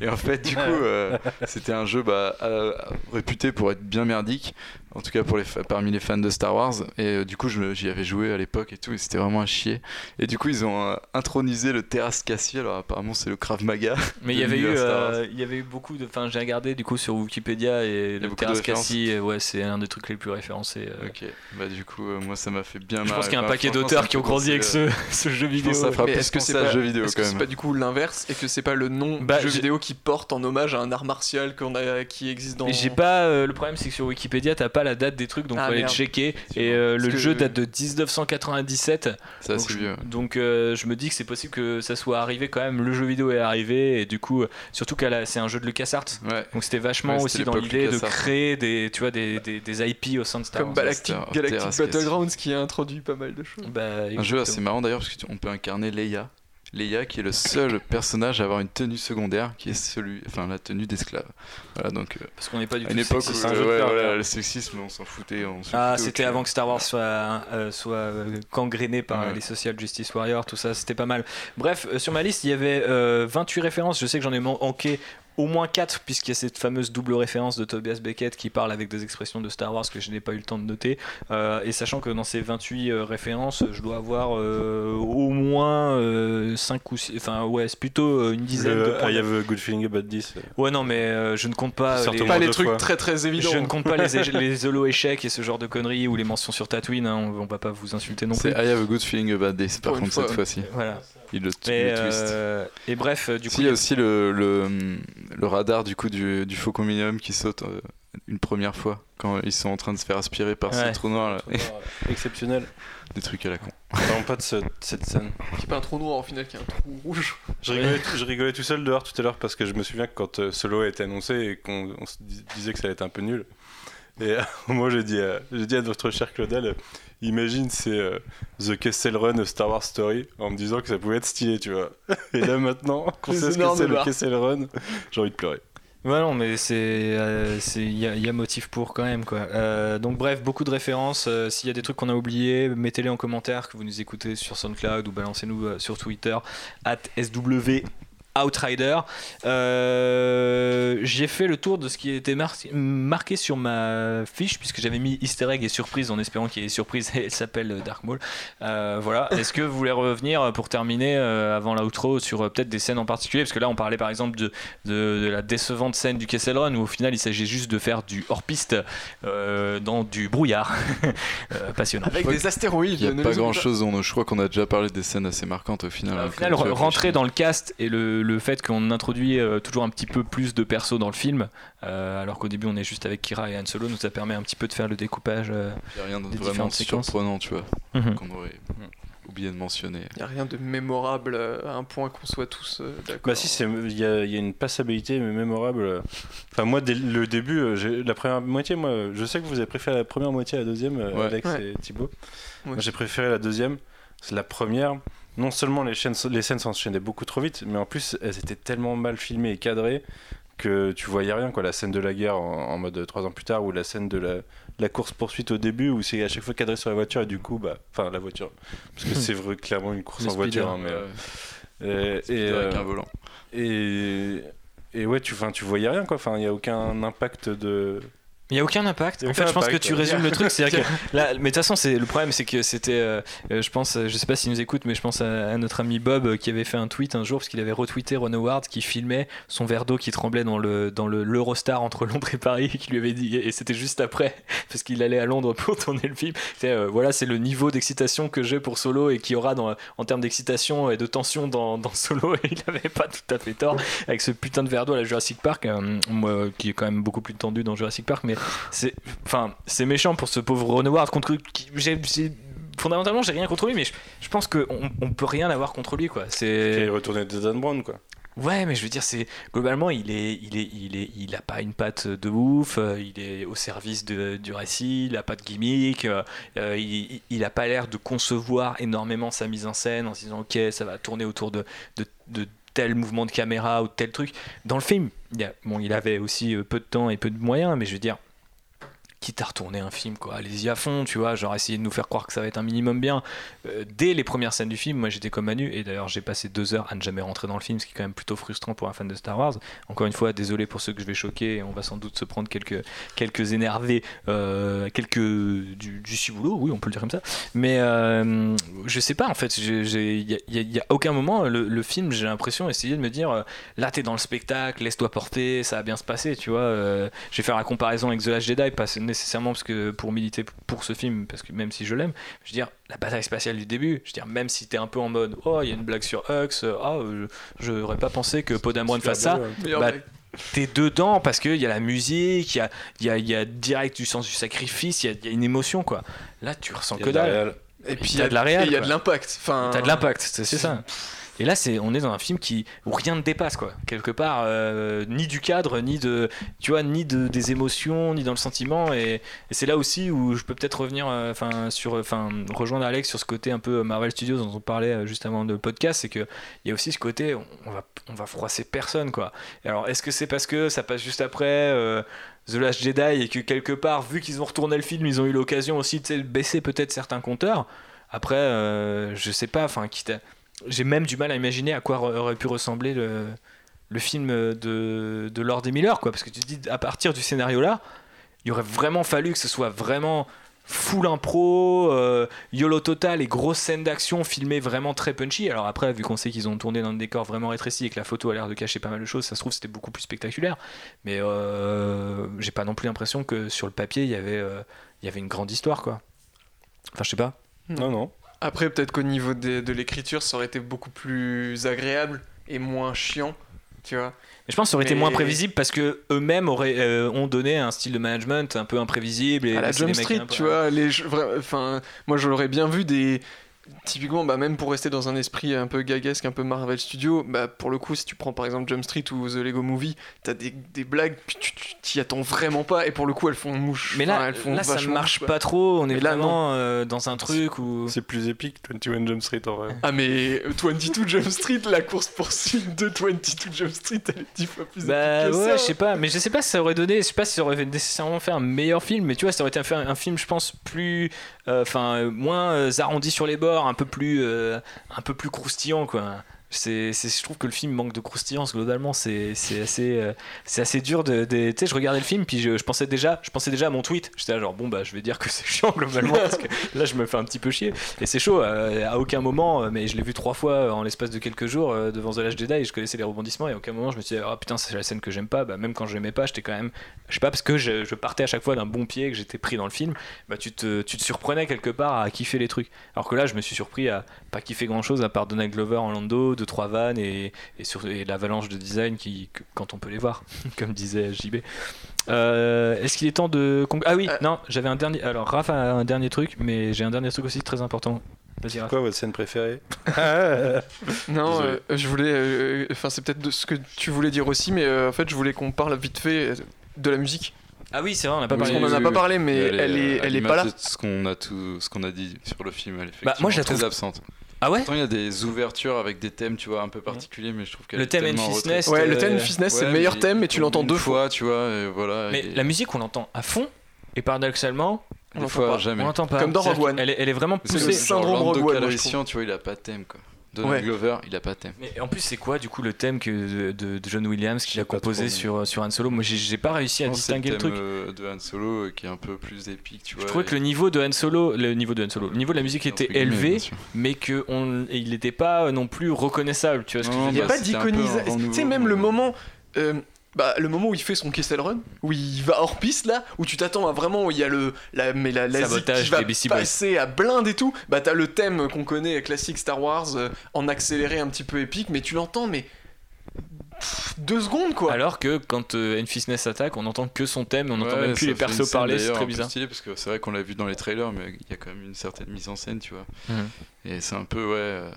Et en fait, du coup, euh, c'était un jeu bah, euh, réputé pour être bien merdique. En tout cas, pour les parmi les fans de Star Wars. Et euh, du coup, je j'y avais joué à l'époque et tout, et c'était vraiment un chier. Et du coup, ils ont euh, intronisé le Terras Cassie. Alors, apparemment, c'est le Krav Maga. Mais il de y avait eu, euh, il y avait eu beaucoup de. Enfin, j'ai regardé du coup sur Wikipédia et le terrasse références. Cassie. euh, Ouais, c'est un des trucs les plus référencés. euh. Ok, bah du coup, euh, moi ça m'a fait bien Je marrer. pense qu'il y a un paquet d'auteurs qui ont grandi avec ce, ce jeu Je vidéo. ça fera Mais plus est-ce que c'est à pas, jeu vidéo est-ce quand que c'est pas du coup l'inverse et que c'est pas le nom Bah, du jeu vidéo qui porte en hommage à un art martial qu'on a, qui existe dans. J'ai pas euh, le problème c'est que sur Wikipédia t'as pas la date des trucs donc Ah, faut aller merde. checker et euh, le que- jeu date de 1997 C'est donc, vieux. donc euh, je me dis que c'est possible que ça soit arrivé quand même le jeu vidéo est arrivé et du coup surtout qu'elle a- c'est un jeu de LucasArts Ouais. donc c'était vachement Ouais, aussi dans l'idée de créer des tu vois des, des, des IP au sein de Star Comme Wars. Galactic, of Galactic Terras Battlegrounds qui a introduit pas mal de choses. Bah, Un jeu assez marrant d'ailleurs parce qu'on peut incarner Leia. Leia qui est le seul personnage à avoir une tenue secondaire qui est celui, enfin la tenue d'esclave. Voilà donc euh, parce qu'on n'est pas du à tout une époque où sexiste. un euh, ouais, voilà, le sexisme on s'en foutait. On se Ah, c'était avant que Star Wars soit, euh, soit euh, gangréné par Ouais. euh, les Social Justice Warriors, tout ça, c'était pas mal. Bref, euh, sur ma liste, il y avait euh, 28 références. Je sais que j'en ai manqué au moins 4, puisqu'il y a cette fameuse double référence de Tobias Beckett qui parle avec des expressions de Star Wars que je n'ai pas eu le temps de noter. Euh, et sachant que dans ces 28 euh, références, je dois avoir euh, au moins 5 ou 6, enfin ouais, c'est plutôt euh, une dizaine de Le points. I have a good feeling about this. Ouais, non, mais euh, je ne compte pas. Les- Pas les trucs fois. très très évidents. je ne compte pas les, les holo échecs et ce genre de conneries ou les mentions sur Tatooine, hein, on, on va pas vous insulter non C'est plus. I have a good feeling about this par Pour contre fois. cette fois-ci. Voilà. Il le, Et, le twist. euh, et bref, euh, du Si, coup, il y a aussi le, le, le radar du coup du, du Faucon Millennium qui saute euh, une première fois quand ils sont en train de se faire aspirer par Ouais. ce trou noir là. Exceptionnel. Des trucs à la con. Parlons pas de ce- cette scène. Qui est pas un trou noir au final, qui est un trou rouge. Je rigolais, tout, je rigolais tout seul dehors tout à l'heure parce que je me souviens que quand euh, Solo a été annoncé et qu'on on se dis- disait que ça allait être un peu nul. Et moi j'ai dit, à- j'ai dit à notre cher Claudel, euh, imagine c'est euh, The Kessel Run Star Wars Story en me disant que ça pouvait être stylé, tu vois. Et là maintenant qu'on sait ce que c'est le barres. Kessel Run, j'ai envie de pleurer. Ouais, non, mais c'est, euh, il y, a- il y a motif pour quand même quoi. Euh, donc bref, beaucoup de références. Euh, s'il y a des trucs qu'on a oubliés, mettez-les en commentaire que vous nous écoutez sur SoundCloud ou balancez-nous euh, sur Twitter at SW Outrider. Euh, j'ai fait le tour de ce qui était mar- marqué sur ma fiche puisque j'avais mis Easter egg et surprise en espérant qu'il y ait surprise et elle s'appelle Dark Maul. Euh, voilà. Est-ce que vous voulez revenir pour terminer euh, avant l'outro sur euh, peut-être des scènes en particulier? Parce que là on parlait par exemple de, de, de la décevante scène du Kessel Run où au final il s'agit juste de faire du hors-piste euh, dans du brouillard. Euh, passionnant. Avec des astéroïdes. Il n'y a pas les oublie grand chose, je crois qu'on a déjà parlé des scènes assez marquantes au final. Au hein, final, rentrer dans le cast et le, le fait qu'on introduit euh, toujours un petit peu plus de persos dans le film, euh, alors qu'au début on est juste avec Kira et Han Solo, nous ça permet un petit peu de faire le découpage. euh, Il n'y a rien de vraiment surprenant, tu vois, Mhm. qu'on aurait oublié de mentionner. Il n'y a rien de mémorable à un point qu'on soit tous euh, d'accord. Bah si, il y a, il y a une passabilité mais mémorable. Enfin moi, dès le début, j'ai- la première moitié, moi, je sais que vous avez préféré la première moitié à la deuxième, Ouais. Alex Ouais. et Thibaut. Ouais. Moi j'ai préféré la deuxième. C'est la première. Non seulement les, chaînes, les scènes s'enchaînaient beaucoup trop vite, mais en plus elles étaient tellement mal filmées et cadrées que tu voyais rien. Quoi. La scène de la guerre en, en mode trois ans plus tard ou la scène de la, la course-poursuite au début où c'est à chaque fois cadré sur la voiture et du coup, bah, enfin la voiture. Parce que c'est vrai, clairement une course Le en voiture. hein, mais, euh, Euh, et, avec euh, un volant. Et, et ouais, tu, enfin, tu voyais rien quoi. Enfin, il n'y a aucun impact de. Il n'y a aucun impact. A En fait, je pense que tu résumes le truc. C'est-à-dire que là, mais de toute façon, c'est le problème, c'est que c'était, euh, euh, je pense, euh, je sais pas s'il nous écoute, mais je pense à, à notre ami Bob euh, qui avait fait un tweet un jour parce qu'il avait retweeté Ron Howard qui filmait son verre d'eau qui tremblait dans le dans le l'Eurostar entre Londres et Paris, qui lui avait dit, et c'était juste après parce qu'il allait à Londres pour tourner le film. C'est, euh, voilà, c'est le niveau d'excitation que j'ai pour Solo et qu'il y aura dans, en termes d'excitation et de tension dans, dans Solo. Et il avait pas tout à fait tort avec ce putain de verre d'eau à la Jurassic Park, euh, moi, qui est quand même beaucoup plus tendu dans Jurassic Park, mais c'est enfin c'est méchant pour ce pauvre Ron Howard contre qui j'ai fondamentalement j'ai rien contre lui mais je, je pense qu'on on peut rien avoir contre lui quoi c'est est retourné de Dan Brown quoi. ouais mais je veux dire c'est globalement il est il est il est il a pas une patte de ouf euh, il est au service de, du récit il a pas de gimmick euh, euh, il, il- a pas l'air de concevoir énormément sa mise en scène en se disant ok ça va tourner autour de, de, de tel mouvement de caméra ou tel truc dans le film il, y a- bon, il avait aussi peu de temps et peu de moyens mais je veux dire quitte à retourner un film quoi. Allez-y à fond tu vois genre essayer de nous faire croire que ça va être un minimum bien. Euh, dès les premières scènes du film moi j'étais comme Manu et d'ailleurs j'ai passé deux heures à ne jamais rentrer dans le film ce qui est quand même plutôt frustrant pour un fan de Star Wars. Encore une fois désolé pour ceux que je vais choquer on va sans doute se prendre quelques quelques énervés euh, quelques du, du ciboulot oui on peut le dire comme ça. Mais euh, je sais pas en fait il y, y y a aucun moment le, film j'ai l'impression essayer de me dire euh, là t'es dans le spectacle laisse-toi porter ça va bien se passer tu vois je vais faire la comparaison avec The Last Jedi pas nécessairement parce que pour militer pour ce film parce que même si je l'aime je veux dire la bataille spatiale du début je veux dire même si t'es un peu en mode oh il y a une blague sur Hux ah je j'aurais pas pensé que Super fasse ça bah, t'es dedans parce qu'il y a la musique, il y a, il y, a, il y a direct du sens du sacrifice, il y a, il y a une émotion quoi. Là tu ressens que de la dalle. Et puis il y a de la réal, et il y a de l'impact. Enfin, T'as de l'impact, c'est c'est ça. Et là, c'est, on est dans un film qui où rien ne dépasse quoi. Quelque part, euh, ni du cadre, ni de, tu vois, ni de des émotions, ni dans le sentiment. Et, c'est là aussi où je peux peut-être revenir, euh, enfin sur, enfin rejoindre Alex sur ce côté un peu Marvel Studios dont on parlait euh, juste avant le podcast, c'est que il y a aussi ce côté, on, va, on va froisser personne quoi. Alors, est-ce que c'est parce que ça passe juste après? euh, The Last Jedi et que quelque part, vu qu'ils ont retourné le film, ils ont eu l'occasion aussi de baisser peut-être certains compteurs? Après, euh, je sais pas, enfin, quitte à- j'ai même du mal à imaginer à quoi aurait pu ressembler le, film de, de Lord et Miller, quoi. Parce que tu te dis, à partir du scénario là, il aurait vraiment fallu que ce soit vraiment full impro, euh, YOLO total et grosse scène d'action filmée vraiment très punchy. Alors après, vu qu'on sait qu'ils ont tourné dans le décor vraiment rétréci et que la photo a l'air de cacher pas mal de choses, ça se trouve c'était beaucoup plus spectaculaire. Mais euh, j'ai pas non plus l'impression que sur le papier euh, il y avait une grande histoire, quoi. Enfin, je sais pas. Non, non. Après, peut-être qu'au niveau des- de l'écriture, ça aurait été beaucoup plus agréable et moins chiant, tu vois. Mais je pense que ça aurait été moins prévisible parce que eux-mêmes auraient euh, ont donné un style de management un peu imprévisible et à la Jump Street, tu vois, les enfin, moi j'aurais bien vu des typiquement bah même pour rester dans un esprit un peu gaguesque, un peu Marvel Studio, bah pour le coup si tu prends par exemple Jump Street ou The Lego Movie, t'as des, des blagues puis tu t'y attends vraiment pas et pour le coup elles font mouche. Mais Enfin, là, elles font là ça marche pas trop. On est là, vraiment euh, dans un truc où C'est plus épique, 21 Jump Street en vrai. Ah mais 22 Jump Street, la course poursuite de 22 Jump Street, elle est dix fois plus Bah épique que ouais, je sais pas, mais je sais pas si ça aurait donné, je sais pas si ça aurait nécessairement fait un meilleur film, mais tu vois, ça aurait été un, un film, je pense, plus, euh, enfin, euh, moins euh, arrondi sur les bords, un peu plus, euh, un peu plus croustillant, quoi. Je trouve que le film manque de croustillance globalement. C'est, assez, euh, c'est assez dur de, je regardais le film puis je, pensais déjà, je pensais déjà à mon tweet. J'étais genre bon bah je vais dire que c'est chiant globalement parce que là je me fais un petit peu chier et c'est chaud. euh, à aucun moment, euh, mais je l'ai vu trois fois en l'espace de quelques jours devant The Last Jedi et je connaissais les rebondissements et à aucun moment je me suis dit ah putain c'est la scène que j'aime pas. Bah, même quand je l'aimais pas, j'étais quand même, je sais pas parce que je, je partais à chaque fois d'un bon pied que j'étais pris dans le film. Bah tu te, tu te surprenais quelque part à kiffer les trucs. Alors que là je me suis surpris à pas kiffer grand chose à part Donald Glover en Lando, deux trois vannes et, et, sur, et l'avalanche de design qui que- quand on peut les voir, comme disait JB. Euh, Est-ce qu'il est temps de ah oui non j'avais un dernier alors Raph a un dernier truc mais j'ai un dernier truc aussi très important. Vas-y Raph. Quoi votre scène préférée Non, euh, je voulais. euh, Enfin, c'est peut-être de ce que tu voulais dire aussi, mais euh, en fait, je voulais qu'on parle vite fait euh, de la musique. Ah oui c'est vrai on n'a pas parlé. en a pas parlé, mais elle est, euh, elle est pas là. Ce qu'on a tout, ce qu'on a dit sur le film, elle est Bah, moi, je la effectivement très trouve- absente. Ah ouais Pourtant, il y a des ouvertures avec des thèmes, tu vois, un peu particuliers, mais je trouve qu'elle Le est thème tellement retrait. Nest, Ouais, le euh, thème Fitness, c'est Ouais, le meilleur mais thème, mais tu l'entends une deux fois. tu vois, et voilà. Mais et la musique on l'entend à fond et paradoxalement des l'entend fois, pas. jamais. on l'entend pas. Comme dans C'est-à-dire Rogue One. Elle est, elle est vraiment C'est poussée. le genre syndrome Rogue One, moi, je Calrissian, tu vois, il a pas de thème, quoi. Donald Ouais. Glover, il a pas de thème. Mais en plus, c'est quoi du coup le thème que de, de John Williams qu'il a composé sur, sur Han Solo? Moi, j'ai- pas réussi à distinguer le thème truc. euh, de Han Solo euh, qui est un peu plus épique, tu vois. Je trouvais que le niveau de Han Solo, le niveau de Han Solo, le niveau de la musique était élevé, mais que on, il n'était pas non plus reconnaissable. Tu vois ce que Non, je veux Il n'y a dire pas d'iconisation. Tu sais, même le moment. euh, bah, le moment où il fait son Kessel Run, où il va hors piste là, où tu t'attends à vraiment où il y a le la mais la, la Sabotage qui va des passer à blinde et tout, bah t'as le thème qu'on connaît classique Star Wars euh, en accéléré un petit peu épique, mais tu l'entends mais pff, deux secondes quoi. Alors que quand euh, Enfisness attaque, on n'entend que son thème, on n'entend Ouais, même plus les persos parler, c'est très un peu bizarre. stylé parce que c'est vrai qu'on l'a vu dans les trailers, mais il y a quand même une certaine mise en scène, tu vois. Mhm. Et c'est un peu, ouais, euh,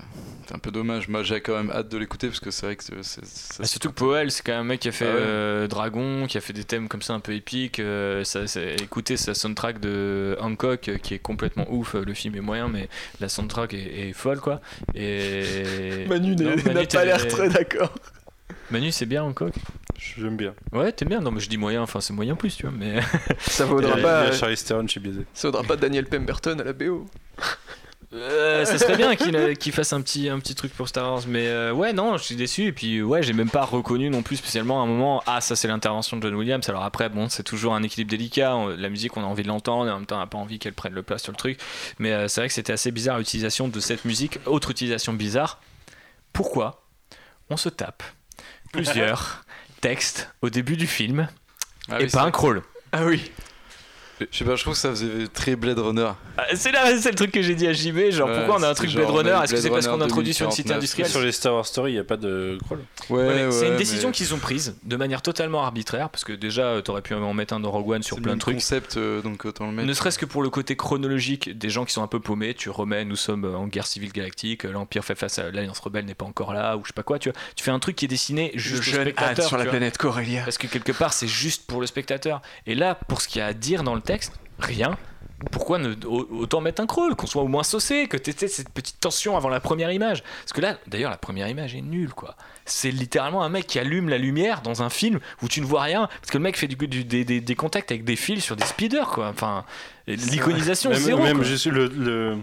c'est un peu dommage. Moi, j'ai quand même hâte de l'écouter parce que c'est vrai que c'est- Ah, surtout que Powell, c'est quand même un mec qui a fait Ah ouais. euh, Dragon, qui a fait des thèmes comme ça un peu épiques. euh, ça, écoutez sa soundtrack de Hancock euh, qui est complètement ouf. Le film est moyen, mais la soundtrack est, est folle quoi. Et Manu Non, n'est- Manu, n'a pas l'air très d'accord. Manu, c'est bien Hancock. J'aime bien. Ouais, t'es bien. Non, mais je dis moyen. Enfin, c'est moyen plus, tu vois. Mais Ça vaudra pas euh, Charlize Theron, je suis biaisé. ça vaudra pas Daniel Pemberton à la BO. Euh, ça serait bien qu'il euh, qu'il fasse un petit, un petit truc pour Star Wars. Mais euh, ouais, non, je suis déçu. Et puis, ouais, j'ai même pas reconnu non plus spécialement à un moment. Ah, ça, c'est l'intervention de John Williams. Alors après, bon, c'est toujours un équilibre délicat. On- La musique, on a envie de l'entendre. Et en même temps, on n'a pas envie qu'elle prenne le place sur le truc. Mais euh, c'est vrai que c'était assez bizarre l'utilisation de cette musique. Autre utilisation bizarre. Pourquoi on se tape plusieurs textes au début du film Ah et oui, pas un crawl Ah oui. Je sais pas, je trouve que ça faisait très Blade Runner. Ah, C'est là, c'est le truc que j'ai dit à JB. Genre, Ouais, pourquoi on a un truc Blade Runner? Est-ce que c'est parce qu'on introduit sur une cité 2049, industrielle Sur les Star Wars Story, il n'y a pas de crawl. Ouais, Ouais, mais c'est une décision mais qu'ils ont prise de manière totalement arbitraire parce que déjà euh, t'aurais pu en mettre un dans Rogue One sur plein de trucs. concept, euh, donc autant le mettre. Ne serait-ce que pour le côté chronologique des gens qui sont un peu paumés, tu remets, nous sommes euh, en guerre civile galactique, euh, l'Empire fait face à l'Alliance rebelle n'est pas encore là, ou je sais pas quoi, tu vois. Tu fais un truc qui est dessiné juste Je au jeune spectateur. hâte sur la planète Corellia. Parce que quelque part c'est juste pour le spectateur. Et là, pour ce qu'il y a à dire dans le texte, rien. Pourquoi ne, au- autant mettre un crawl, qu'on soit au moins saucé, que tu cette petite tension avant la première image Parce que là, d'ailleurs, la première image est nulle, quoi. C'est littéralement un mec qui allume la lumière dans un film où tu ne vois rien, parce que le mec fait du, du- des, des- des contacts avec des fils sur des speeders, quoi. Enfin, l'iconisation, Même, zéro. même juste le, le,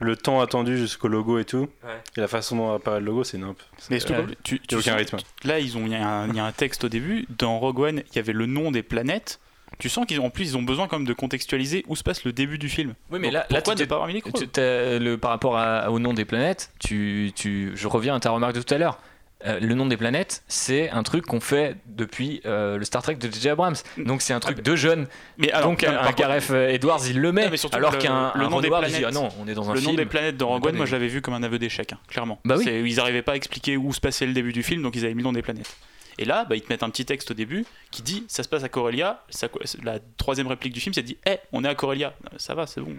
le temps attendu jusqu'au logo et tout, Ouais. et la façon dont apparaît le logo, c'est nimp. Mais C'est- surtout, tu, tu aucun rythme. Là, ils ont, il y, a un- il y a un texte au début. Dans Rogue One, il y avait le nom des planètes. Tu sens qu'ils ont, en plus, ils ont besoin quand même de contextualiser où se passe le début du film. Oui, mais Donc, là, là pourquoi tu ne pas avoir mis les le, par rapport à- au nom des planètes, tu, tu, je reviens à ta remarque de tout à l'heure. Euh, le nom des planètes, c'est un truc qu'on fait depuis euh, le Star Trek de J.J. Abrams. Donc c'est un truc de jeune. Mais alors, Donc un, Gareth euh, Edwards, il le met. Mais alors le- qu'un le nom des Howard, il dit ah planètes- non, on est dans un le film. nom des planètes est Rogue One, moi je l'avais vu comme un aveu d'échec, hein, clairement. Bah oui. Ils n'arrivaient pas à expliquer où se passait le début du film, donc ils avaient mis le nom des planètes. Et là, bah, ils te mettent un petit texte au début qui dit ça se passe à Corellia. Ça- la troisième réplique du film, c'est dit Eh, on est à Corellia. Ça va, c'est bon.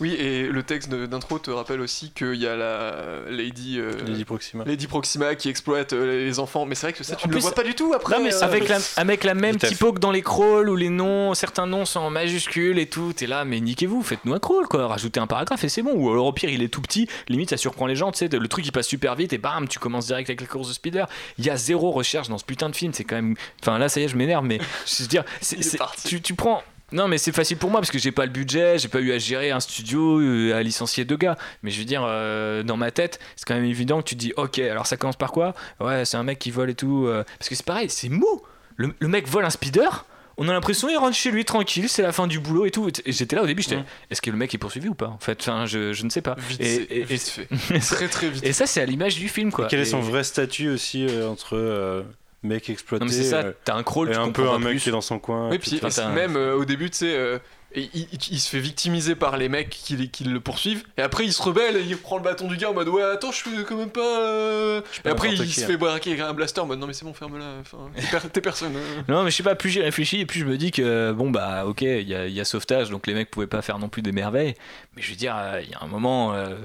Oui, et le texte d'intro te rappelle aussi qu'il y a la Lady, euh, Lady Proxima. Lady Proxima qui exploite euh, les enfants, mais c'est vrai que ça, tu En ne le vois pas du tout après. Non, mais euh, avec, la, avec la même typo que dans les crawls où les noms, certains noms sont en majuscules et tout. T'es là, mais niquez-vous, faites-nous un crawl quoi. Rajoutez un paragraphe et c'est bon. Ou alors au pire, il est tout petit, limite ça surprend les gens. Tu sais, le truc il passe super vite et bam, tu commences direct avec la course de speeder. Il y a zéro recherche dans ce putain de film. C'est quand même. Enfin là, ça y est, je m'énerve, mais je veux dire, c'est- c'est- parti. tu, tu prends. Non mais c'est facile pour moi parce que j'ai pas le budget, j'ai pas eu à gérer un studio, euh, à licencier deux gars. Mais je veux dire, euh, dans ma tête, c'est quand même évident que tu te dis, ok, alors ça commence par quoi? Ouais, c'est un mec qui vole et tout. euh, parce que c'est pareil, c'est mou. Le, le mec vole un speeder. On a l'impression il rentre chez lui tranquille, c'est la fin du boulot et tout. Et j'étais là au début, j'étais, Mm. est-ce que le mec est poursuivi ou pas En fait, enfin, je, je ne sais pas. Vite, et, c'est- et- et- vite fait. Très très vite. et ça, c'est à l'image du film, quoi. Quel est son Et- vrai statut aussi euh, entre euh, mec exploité Non mais c'est ça. euh, T'as un crawl, et tu un peu un mec plus. qui est dans son coin Oui, et puis même euh, au début, tu sais, euh, et il, il- il se fait victimiser par les mecs qui, qui le poursuivent, et après il se rebelle, et il prend le bâton du gars en mode ouais, attends, je suis quand même pas. euh. Et après il qui, se hein. fait braquer avec un blaster en mode non, mais c'est bon, ferme-la, enfin, t'es per- t'es personne. hein. Non, mais je sais pas, plus j'y réfléchis et plus je me dis que bon, bah ok, il y y a sauvetage, donc les mecs pouvaient pas faire non plus des merveilles. Mais je veux dire, euh, il y a un moment, euh,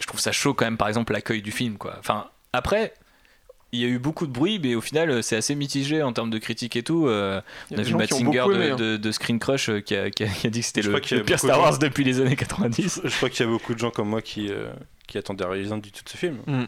je trouve ça chaud quand même, par exemple, l'accueil du film, quoi. Enfin, après. Il y a eu beaucoup de bruit, mais au final, euh, c'est assez mitigé en termes de critique et tout. Euh, on a vu Matt Singer de, hein. de- de Screen Crush euh, qui a, qui a- qui a dit que c'était le, pire Star Wars depuis les années 90. Je crois qu'il y a beaucoup de gens comme moi qui, euh, qui attendaient rien du tout de ce film. Mm.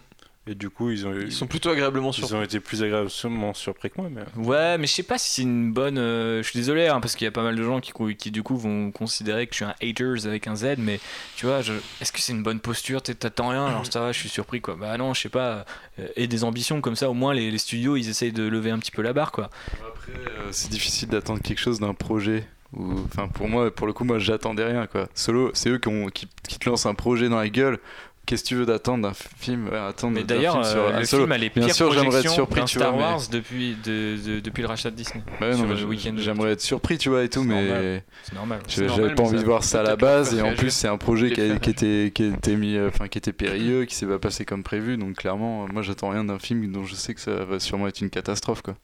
Et du coup, ils ont, Ils sont plutôt agréablement ils ont été plus agréablement surpris que moi. Mais... Ouais, mais je sais pas si c'est une bonne. euh, je suis désolé, hein, parce qu'il y a pas mal de gens qui, qui du coup vont considérer que je suis un haters avec un Z, mais tu vois, je... est-ce que c'est une bonne posture? T'attends rien, alors ça va, je suis surpris quoi. Bah non, je sais pas. euh, et des ambitions comme ça, au moins les, les studios ils essayent de lever un petit peu la barre quoi. Après, euh, c'est difficile d'attendre quelque chose d'un projet. Ou, enfin, pour moi, pour le coup, moi, j'attendais rien, quoi. Solo, c'est eux qui, ont- qui, qui te lancent un projet dans la gueule. Qu'est-ce que tu veux d'attendre d'un film ouais, attendre Mais d'ailleurs, film sur euh, le film a les Bien sûr, j'aimerais être surpris, tu Star vois, mais- Wars depuis, de- de- depuis le rachat de Disney. Bah ouais, non, J'aimerais être surpris, tu vois, et tout, mais. C'est normal. j'avais pas envie de voir ça à la base, et en plus, c'est un projet qui, a- qui était, qui était mis, euh, enfin, qui était périlleux, qui s'est pas passé comme prévu, donc clairement, moi, j'attends rien d'un film dont je sais que ça va sûrement être une catastrophe, quoi.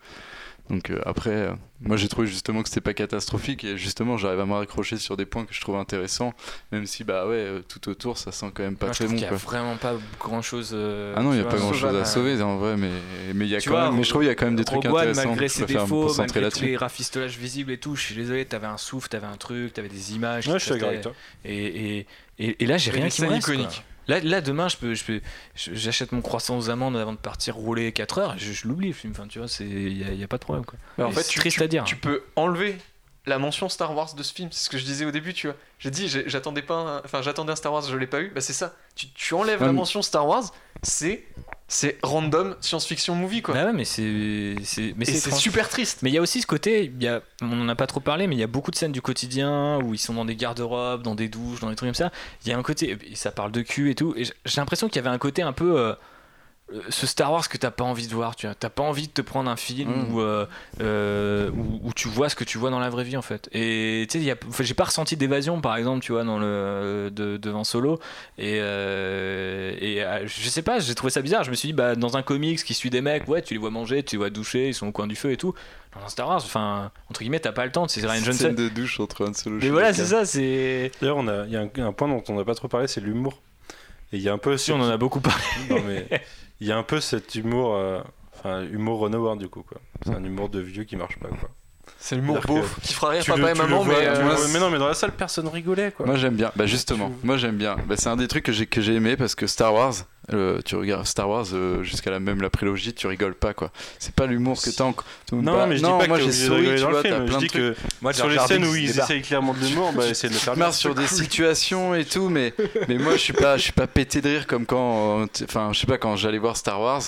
Donc euh, après, euh, moi j'ai trouvé justement que c'était pas catastrophique et justement j'arrive à me raccrocher sur des points que je trouve intéressants, même si bah ouais euh, tout autour ça sent quand même pas Moi, je très trouve bon qu'il y a quoi. vraiment pas grand chose. Ah non, il y a pas grand chose à sauver en vrai, mais mais il y a quand même, mais je trouve il y a quand même des trucs Rogue One, intéressants. malgré je ses défauts, concentrer malgré tous là-dessus. les rafistolages visibles et tout, je suis désolé, t'avais un souffle, t'avais un truc, t'avais des images. Ouais, je suis d'accord restaient. avec toi. Et, et, et, et là, j'ai rien qui me reste. quoi. Là, là, demain, je peux, je peux, j'achète mon croissant aux amandes avant de partir rouler 4 heures, je, je l'oublie le film. Enfin, tu vois, c'est, y a, y a pas de problème quoi. Mais en fait, c'est tu, triste tu- à dire. tu peux enlever la mention Star Wars de ce film. C'est ce que je disais au début, tu vois. J'ai dit, j'attendais pas, un- enfin, j'attendais un Star Wars, je l'ai pas eu. Bah c'est ça. Tu, tu enlèves la Ouais, mention Star Wars, c'est, c'est random science-fiction movie quoi. Bah ouais, mais c'est, mais super triste. Mais il y a aussi ce côté, il y a, on en a pas trop parlé, mais il y a beaucoup de scènes du quotidien où ils sont dans des garde-robes, dans des douches, dans des trucs comme ça. Il y a un côté, et ça parle de cul et tout. Et j'ai l'impression qu'il y avait un côté un peu. euh, ce Star Wars que t'as pas envie de voir, tu vois. T'as pas envie de te prendre un film Mm. où, euh, euh, où, où tu vois ce que tu vois dans la vraie vie en fait. Et tu sais, il y a- enfin, j'ai pas ressenti d'évasion par exemple, tu vois, dans le, de, devant Solo. Et, euh, et euh, je sais pas, j'ai trouvé ça bizarre. Je me suis dit, bah, dans un comics qui suit des mecs, ouais, tu les vois manger, tu les vois doucher, ils sont au coin du feu et tout. Dans un Star Wars, enfin, entre guillemets, t'as pas le temps, c'est Ryan Johnson. Scène de douche entre Han Solo. Mais voilà, c'est ça, c'est. D'ailleurs, on a- il y a un, un point dont on n'a pas trop parlé, c'est l'humour. Et il y a un peu. Si, on en a beaucoup parlé. Non, mais il y a un peu cet humour. euh, Enfin, humour Howard, du coup, quoi. C'est un humour de vieux qui marche pas, quoi. C'est l'humour C'est-à-dire beauf que qui fera rire tu papa le- et tu le maman, vois- mais. tu euh, le vois- mais non, mais dans la salle, personne rigolait, quoi. Moi j'aime bien, bah justement, moi j'aime bien. Bah, c'est un des trucs que j'ai que j'ai aimé parce que Star Wars, euh, tu regardes Star Wars euh, jusqu'à la même la prélogie, tu rigoles pas quoi. C'est pas l'humour que t'as en... Non, Bah, mais je dis pas moi j'ai souri, tu dans le vois, film. t'as Je plein de dis trucs. que Moi, sur les scènes où il ils essayent clairement de l'humour, bah, essayer de le faire marche sur des situations et tout, mais, mais moi je suis pas, je suis pas pété de rire comme quand, enfin je sais pas quand j'allais voir Star Wars.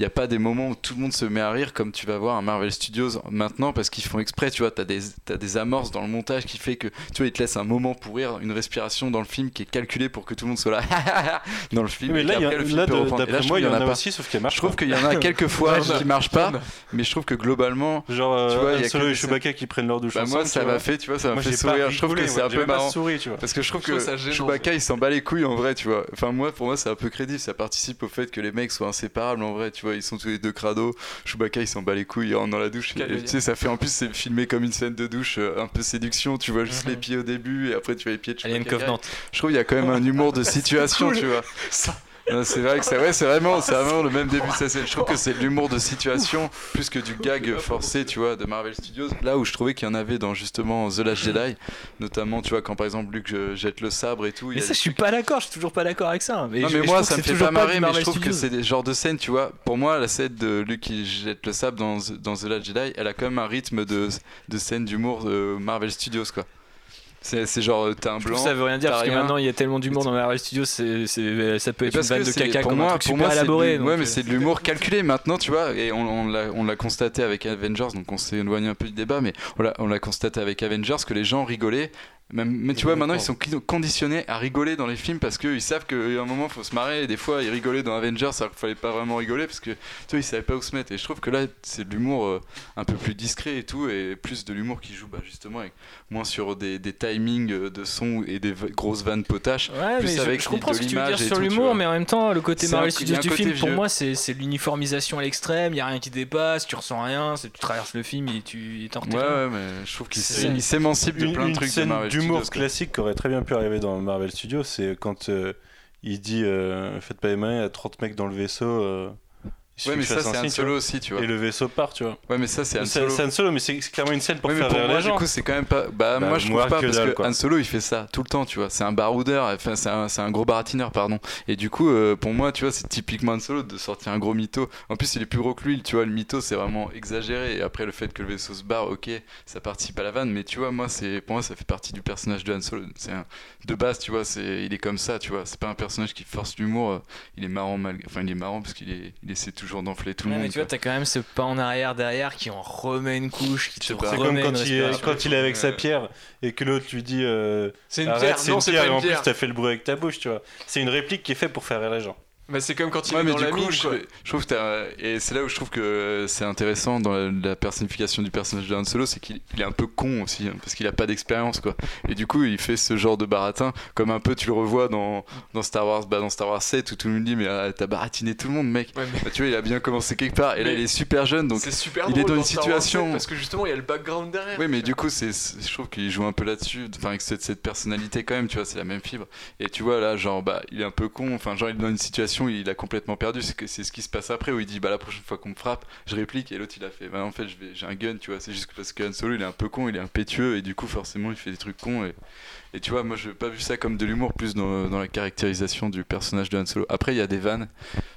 Il n'y a pas des moments où tout le monde se met à rire comme tu vas voir à Marvel Studios maintenant parce qu'ils font exprès, tu vois, t'as des, t'as des amorces dans le montage qui fait que, tu vois, ils te laissent un moment pour rire, une respiration dans le film qui est calculée pour que tout le monde soit là dans le film. Mais là, il y y trouve en a pas. aussi, sauf qu'elle marche Je trouve qu'il y en a quelques fois qui marchent pas, mais je trouve que globalement, Genre, Tu vois, il y euh, a Solo que et Chewbacca qui prennent leur douche bah, moi ça m'a fait, tu vois, ça m'a fait sourire. Je trouve que c'est un peu marrant. souri, tu vois. Parce que je trouve que Chewbacca il s'en bat les couilles en vrai, tu vois. Enfin, moi pour moi c'est un peu crédible, ça participe au fait que les mecs soient inséparables en vrai, tu vois. Ils sont tous les deux crado. Chewbacca il s'en bat les couilles, il rentre dans la douche. Et, tu sais, ça fait en plus, c'est filmé comme une scène de douche, euh, un peu séduction, tu vois, juste Mhm. les pieds au début et après tu vois les pieds de Alien Chewbacca. Covenant. Je trouve qu'il y a quand même un humour de situation, tu vois. C'est vrai que c'est ouais, c'est vraiment, c'est vraiment le même début. Ça, c'est- je trouve que c'est de l'humour de situation plus que du gag forcé, tu vois, de Marvel Studios. Là où je trouvais qu'il y en avait dans justement The Last Jedi, notamment, tu vois, quand par exemple Luke euh, jette le sabre et tout. il y Mais a ça, je suis pas d'accord, je suis toujours pas d'accord avec ça. Mais non mais je moi ça me fait pas marrer mais je trouve que c'est des genres de scènes tu vois pour moi la scène de Luke qui jette le sabre dans, dans The Last Jedi elle a quand même un rythme de, de scène d'humour de Marvel Studios quoi c'est genre euh, t'as un blanc ça veut rien dire parce que maintenant il y a tellement d'humour dans Marvel Studios, c'est, ça peut être une vanne de caca pour comme moi, un truc pour super moi, élaboré. ouais, euh, mais c'est de l'humour calculé maintenant, tu vois. Et on, on l'a, on l'a constaté avec Avengers, donc on s'est éloigné un peu du débat, mais on l'a constaté avec Avengers que les gens rigolaient. Même, mais tu vois, maintenant ils sont conditionnés à rigoler dans les films parce qu'ils savent qu'à un moment faut se marrer. Et des fois, ils rigolaient dans Avengers alors qu'il fallait pas vraiment rigoler parce que tu vois, ils savaient pas où se mettre. Et je trouve que là, c'est de l'humour euh, un peu plus discret et tout, et plus de l'humour qui joue bah, justement avec moins sur des, des timings de son et des grosses vannes potaches. Ouais, plus mais je, avec je comprends ce que tu veux dire sur l'humour, mais en même temps, le côté Marvel il Studios du film, pour moi, c'est, l'uniformisation à l'extrême, il y a rien qui dépasse, tu ressens rien, tu traverses le film et tu es en Ouais, ouais, mais je trouve qu'il il s'émancipe de plein de trucs de Marvel quoi. classique qui aurait très bien pu arriver dans Marvel Studios, c'est quand euh, il dit euh, Faites pas les mains, il y a 30 mecs dans le vaisseau, euh, Ouais, mais ça, un c'est tu Solo aussi, tu vois. Et le vaisseau part, tu vois. Ouais, mais ça, c'est Han C'est Solo. c'est Han Solo, mais c'est clairement une scène pour Ouais, mais faire pour rire moi, les du gens. coup, c'est quand même pas. Bah, Bah, moi, je trouve pas que parce que. Han Solo, il fait ça tout le temps, tu vois. C'est un baroudeur, enfin, c'est un, c'est un gros baratineur, pardon. Et du coup, euh, pour moi, tu vois, c'est typiquement Han Solo de sortir un gros mytho. En plus, il est plus gros que lui, tu vois. Le mytho, c'est vraiment exagéré. Et après, le fait que le vaisseau se barre, ok, ça participe à la vanne. Mais tu vois, moi, c'est pour moi, ça fait partie du personnage de Han Solo. C'est un- de base, tu vois, c'est il est comme ça, tu vois. C'est pas un personnage qui force l'humour. Il est marrant, malgré... enfin, il est marrant parce qu'il est... il essaie toujours d'enfler tout le monde. mais tu vois, t'as quand même ce pas en arrière derrière qui en remet une couche, qui te C'est remet comme une quand il, est, quand il est avec sa pierre et que l'autre lui dit euh, C'est une Arrête, pierre. c'est une c'est pierre et une en plus t'as fait le bruit avec ta bouche, tu vois. C'est une réplique qui est faite pour faire rire les gens. Bah, c'est comme quand il Ouais, est mais dans la coup, mine, je, trouve que et c'est là où je trouve que c'est intéressant dans la, la personnification du personnage de Han Solo, c'est qu'il il est un peu con aussi, hein, parce qu'il a pas d'expérience quoi. Et du coup, il fait ce genre de baratin, comme un peu tu le revois dans, dans Star Wars, bah, dans Star Wars 7 où tout le monde dit mais ah, t'as baratiné tout le monde mec. Ouais, mais- Bah, tu vois, il a bien commencé quelque part et là Mais il est super jeune donc. Super il est dans une situation- 7, parce que justement il y a le background derrière. Oui, mais du coup, c'est- je trouve qu'il joue un peu là-dessus, enfin, avec cette, cette personnalité quand même, tu vois, c'est la même fibre. Et tu vois, là, genre, bah, il est un peu con, enfin, genre, il est dans une situation il a complètement perdu, c'est, ce qui se passe après, où il dit, bah, la prochaine fois qu'on me frappe, je réplique, et l'autre, il a fait, bah, en fait, j'ai un gun, tu vois, c'est juste parce que Han Solo, il est un peu con, il est impétueux, et du coup, forcément, il fait des trucs cons, et, et tu vois, moi, je n'ai pas vu ça comme de l'humour, plus dans, dans la caractérisation du personnage de Han Solo. Après, il y a des vannes,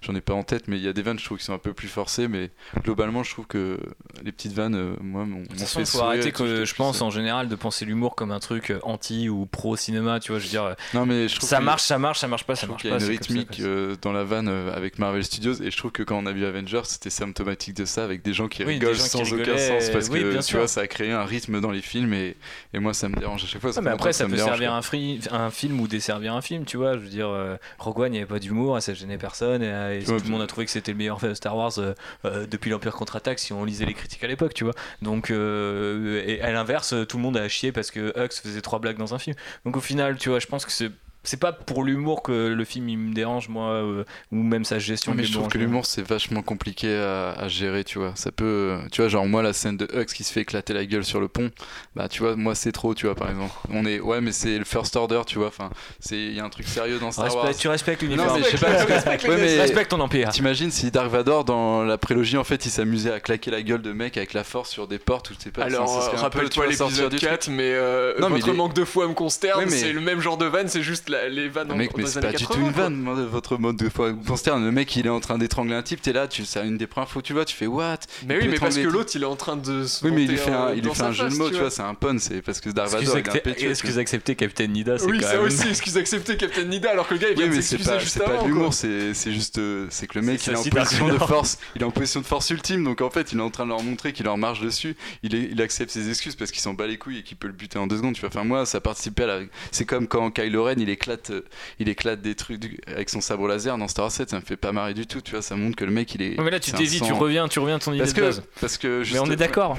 j'en ai pas en tête, mais il y a des vannes, je trouve, qui sont un peu plus forcées, mais globalement, je trouve que les petites vannes, euh, moi, m'ont, m'ont façon, fait faut arrêter que je pense en général de penser l'humour comme un truc euh, anti ou pro cinéma, tu vois. Je veux dire, euh, Non, mais je ça marche, ça marche, ça marche pas, je ça trouve marche qu'il y a pas. une ça, rythmique euh, dans la vanne avec Marvel Studios et je trouve que quand on a vu Avengers c'était symptomatique de ça avec des gens qui Oui, rigolent gens qui sans aucun sens parce oui, que tu sûr. vois ça a créé un rythme dans les films et, et moi ça me dérange à chaque fois fait mais après, ça peut dérange, servir quoi. un, free- un film ou desservir un film, tu vois. Je veux dire, euh, Rogue One, il n'y avait pas d'humour, ça gênait personne, et, euh, et Ouais, tout le monde a trouvé que c'était le meilleur film de Star Wars euh, depuis l'Empire contre-attaque, si on lisait les critiques à l'époque, tu vois. Donc, et à l'inverse, tout le monde a chié parce que Hux faisait trois blagues dans un film. Donc, au final, tu vois, je pense que c'est. C'est pas pour l'humour que le film il me dérange moi euh, ou même sa gestion mais je trouve que l'humour c'est vachement compliqué à, à gérer, tu vois. Ça peut, euh, tu vois, genre moi la scène de Hux qui se fait éclater la gueule sur le pont, bah tu vois, moi c'est trop, tu vois, par exemple. On est, ouais, mais c'est le first order, tu vois. Enfin, c'est, il y a un truc sérieux dans Star Respecte- Wars. tu respectes Non, l'uniforme. mais je sais pas. Respecte les ouais, mais- Respecte ton empire. T'imagines si Dark Vador dans la prélogie en fait il s'amusait à claquer la gueule de mec avec la force sur des portes ou je sais pas. Alors, rappelle-toi l'épisode du truc. 4, mais euh, Non, mais votre il est- manque de foi me consterne, Ouais, mais- c'est le même genre de vanne, c'est juste la- les vannes Non, en- mec, dans mais c'est pas du 80, tout une quoi. vanne, moi, votre mode de foi consterne. Le mec, il est en train d'étrangler un type, t'es là, tu, c'est une des premières fois que tu le vois, tu fais what? Mais Il oui, mais parce que l'autre il est en train de se Oui, mais il lui fait un, il fait un jeu de mots, tu vois. c'est un pun, c'est parce que Dark Excuse, Vador, il est accepté- impétueux. excuse accepté, Captain Nida, c'est Oui, ça aussi, excuse accepté Captain Nida, alors que le gars il vient de mais c'est s'excuser pas, juste c'est pas de l'humour, c'est c'est juste, euh, c'est que le mec, il est en position de force, il est en position de force ultime, donc en fait, il est en train de leur montrer qu'il leur marche dessus. Il, est, il accepte ses excuses parce qu'il s'en bat les couilles et qu'il peut le buter en deux secondes. Tu vois, enfin moi, ça participait à la. C'est comme quand Kylo Ren, il éclate, euh, il éclate des trucs avec son sabre laser dans Star Wars 7, ça me fait pas marrer du tout. Tu vois, ça montre que le mec, il est. Mais là, tu dévis, tu reviens, tu reviens à ton idée Parce de que, base. parce que Mais juste- on est d'accord.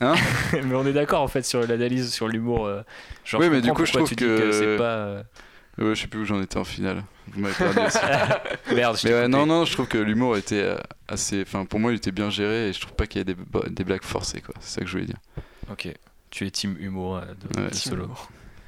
Hein Mais on est d'accord en fait sur l'analyse, sur l'humour. euh, genre, Oui, mais du coup, je trouve que- c'est pas. euh, Ouais, je sais plus où j'en étais en finale. Vous m'avez perdu aussi. Merde, je Mais ouais, non, non, je trouve que l'humour était assez. Enfin, pour moi, il était bien géré et je trouve pas qu'il y ait des, blagues forcées, quoi. C'est ça que je voulais dire. Ok, tu es team humour de, Ouais. de solo.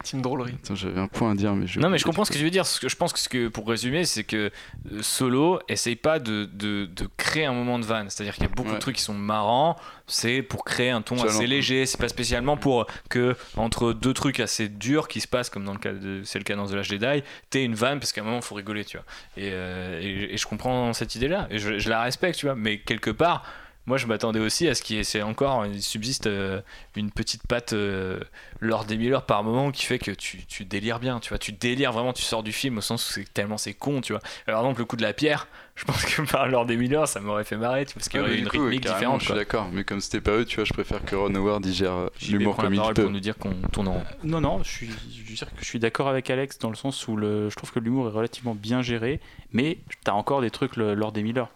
Team drôlerie. Attends, j'avais un point à dire, mais je. Non mais je comprends ce que tu veux dire. Ce que je pense que, ce que pour résumer, c'est que euh, Solo essaye pas de, de, de créer un moment de vanne. C'est-à-dire qu'il y a beaucoup de trucs qui sont marrants. C'est pour créer un ton assez léger. C'est pas spécialement pour que entre deux trucs assez durs qui se passent, comme dans le cas de c'est le cas dans The Last Jedi, t'aies une vanne parce qu'à un moment faut rigoler, tu vois. Et, euh, et, et je comprends cette idée-là et je, je la respecte, tu vois. Mais quelque part. Moi, je m'attendais aussi à ce qu'il c'est encore, il subsiste euh, une petite patte euh, Lord des Miller par moment qui fait que tu, tu délires bien, tu vois, tu délires vraiment, tu sors du film au sens où c'est tellement c'est con, tu vois. Alors, par exemple, le coup de la pierre, je pense que par Lord des Miller, ça m'aurait fait marrer, tu vois, parce qu'il y Ouais, aurait mais une coup, rythmique différente. Je suis quoi. d'accord, mais comme c'était pas eux, tu vois, je préfère que Ron Howard il gère euh, l'humour comme il peut. pour nous dire qu'on tourne en. Non, non, je, suis, je veux dire que je suis d'accord avec Alex dans le sens où le, je trouve que l'humour est relativement bien géré, mais t'as encore des trucs le, Lord des Miller.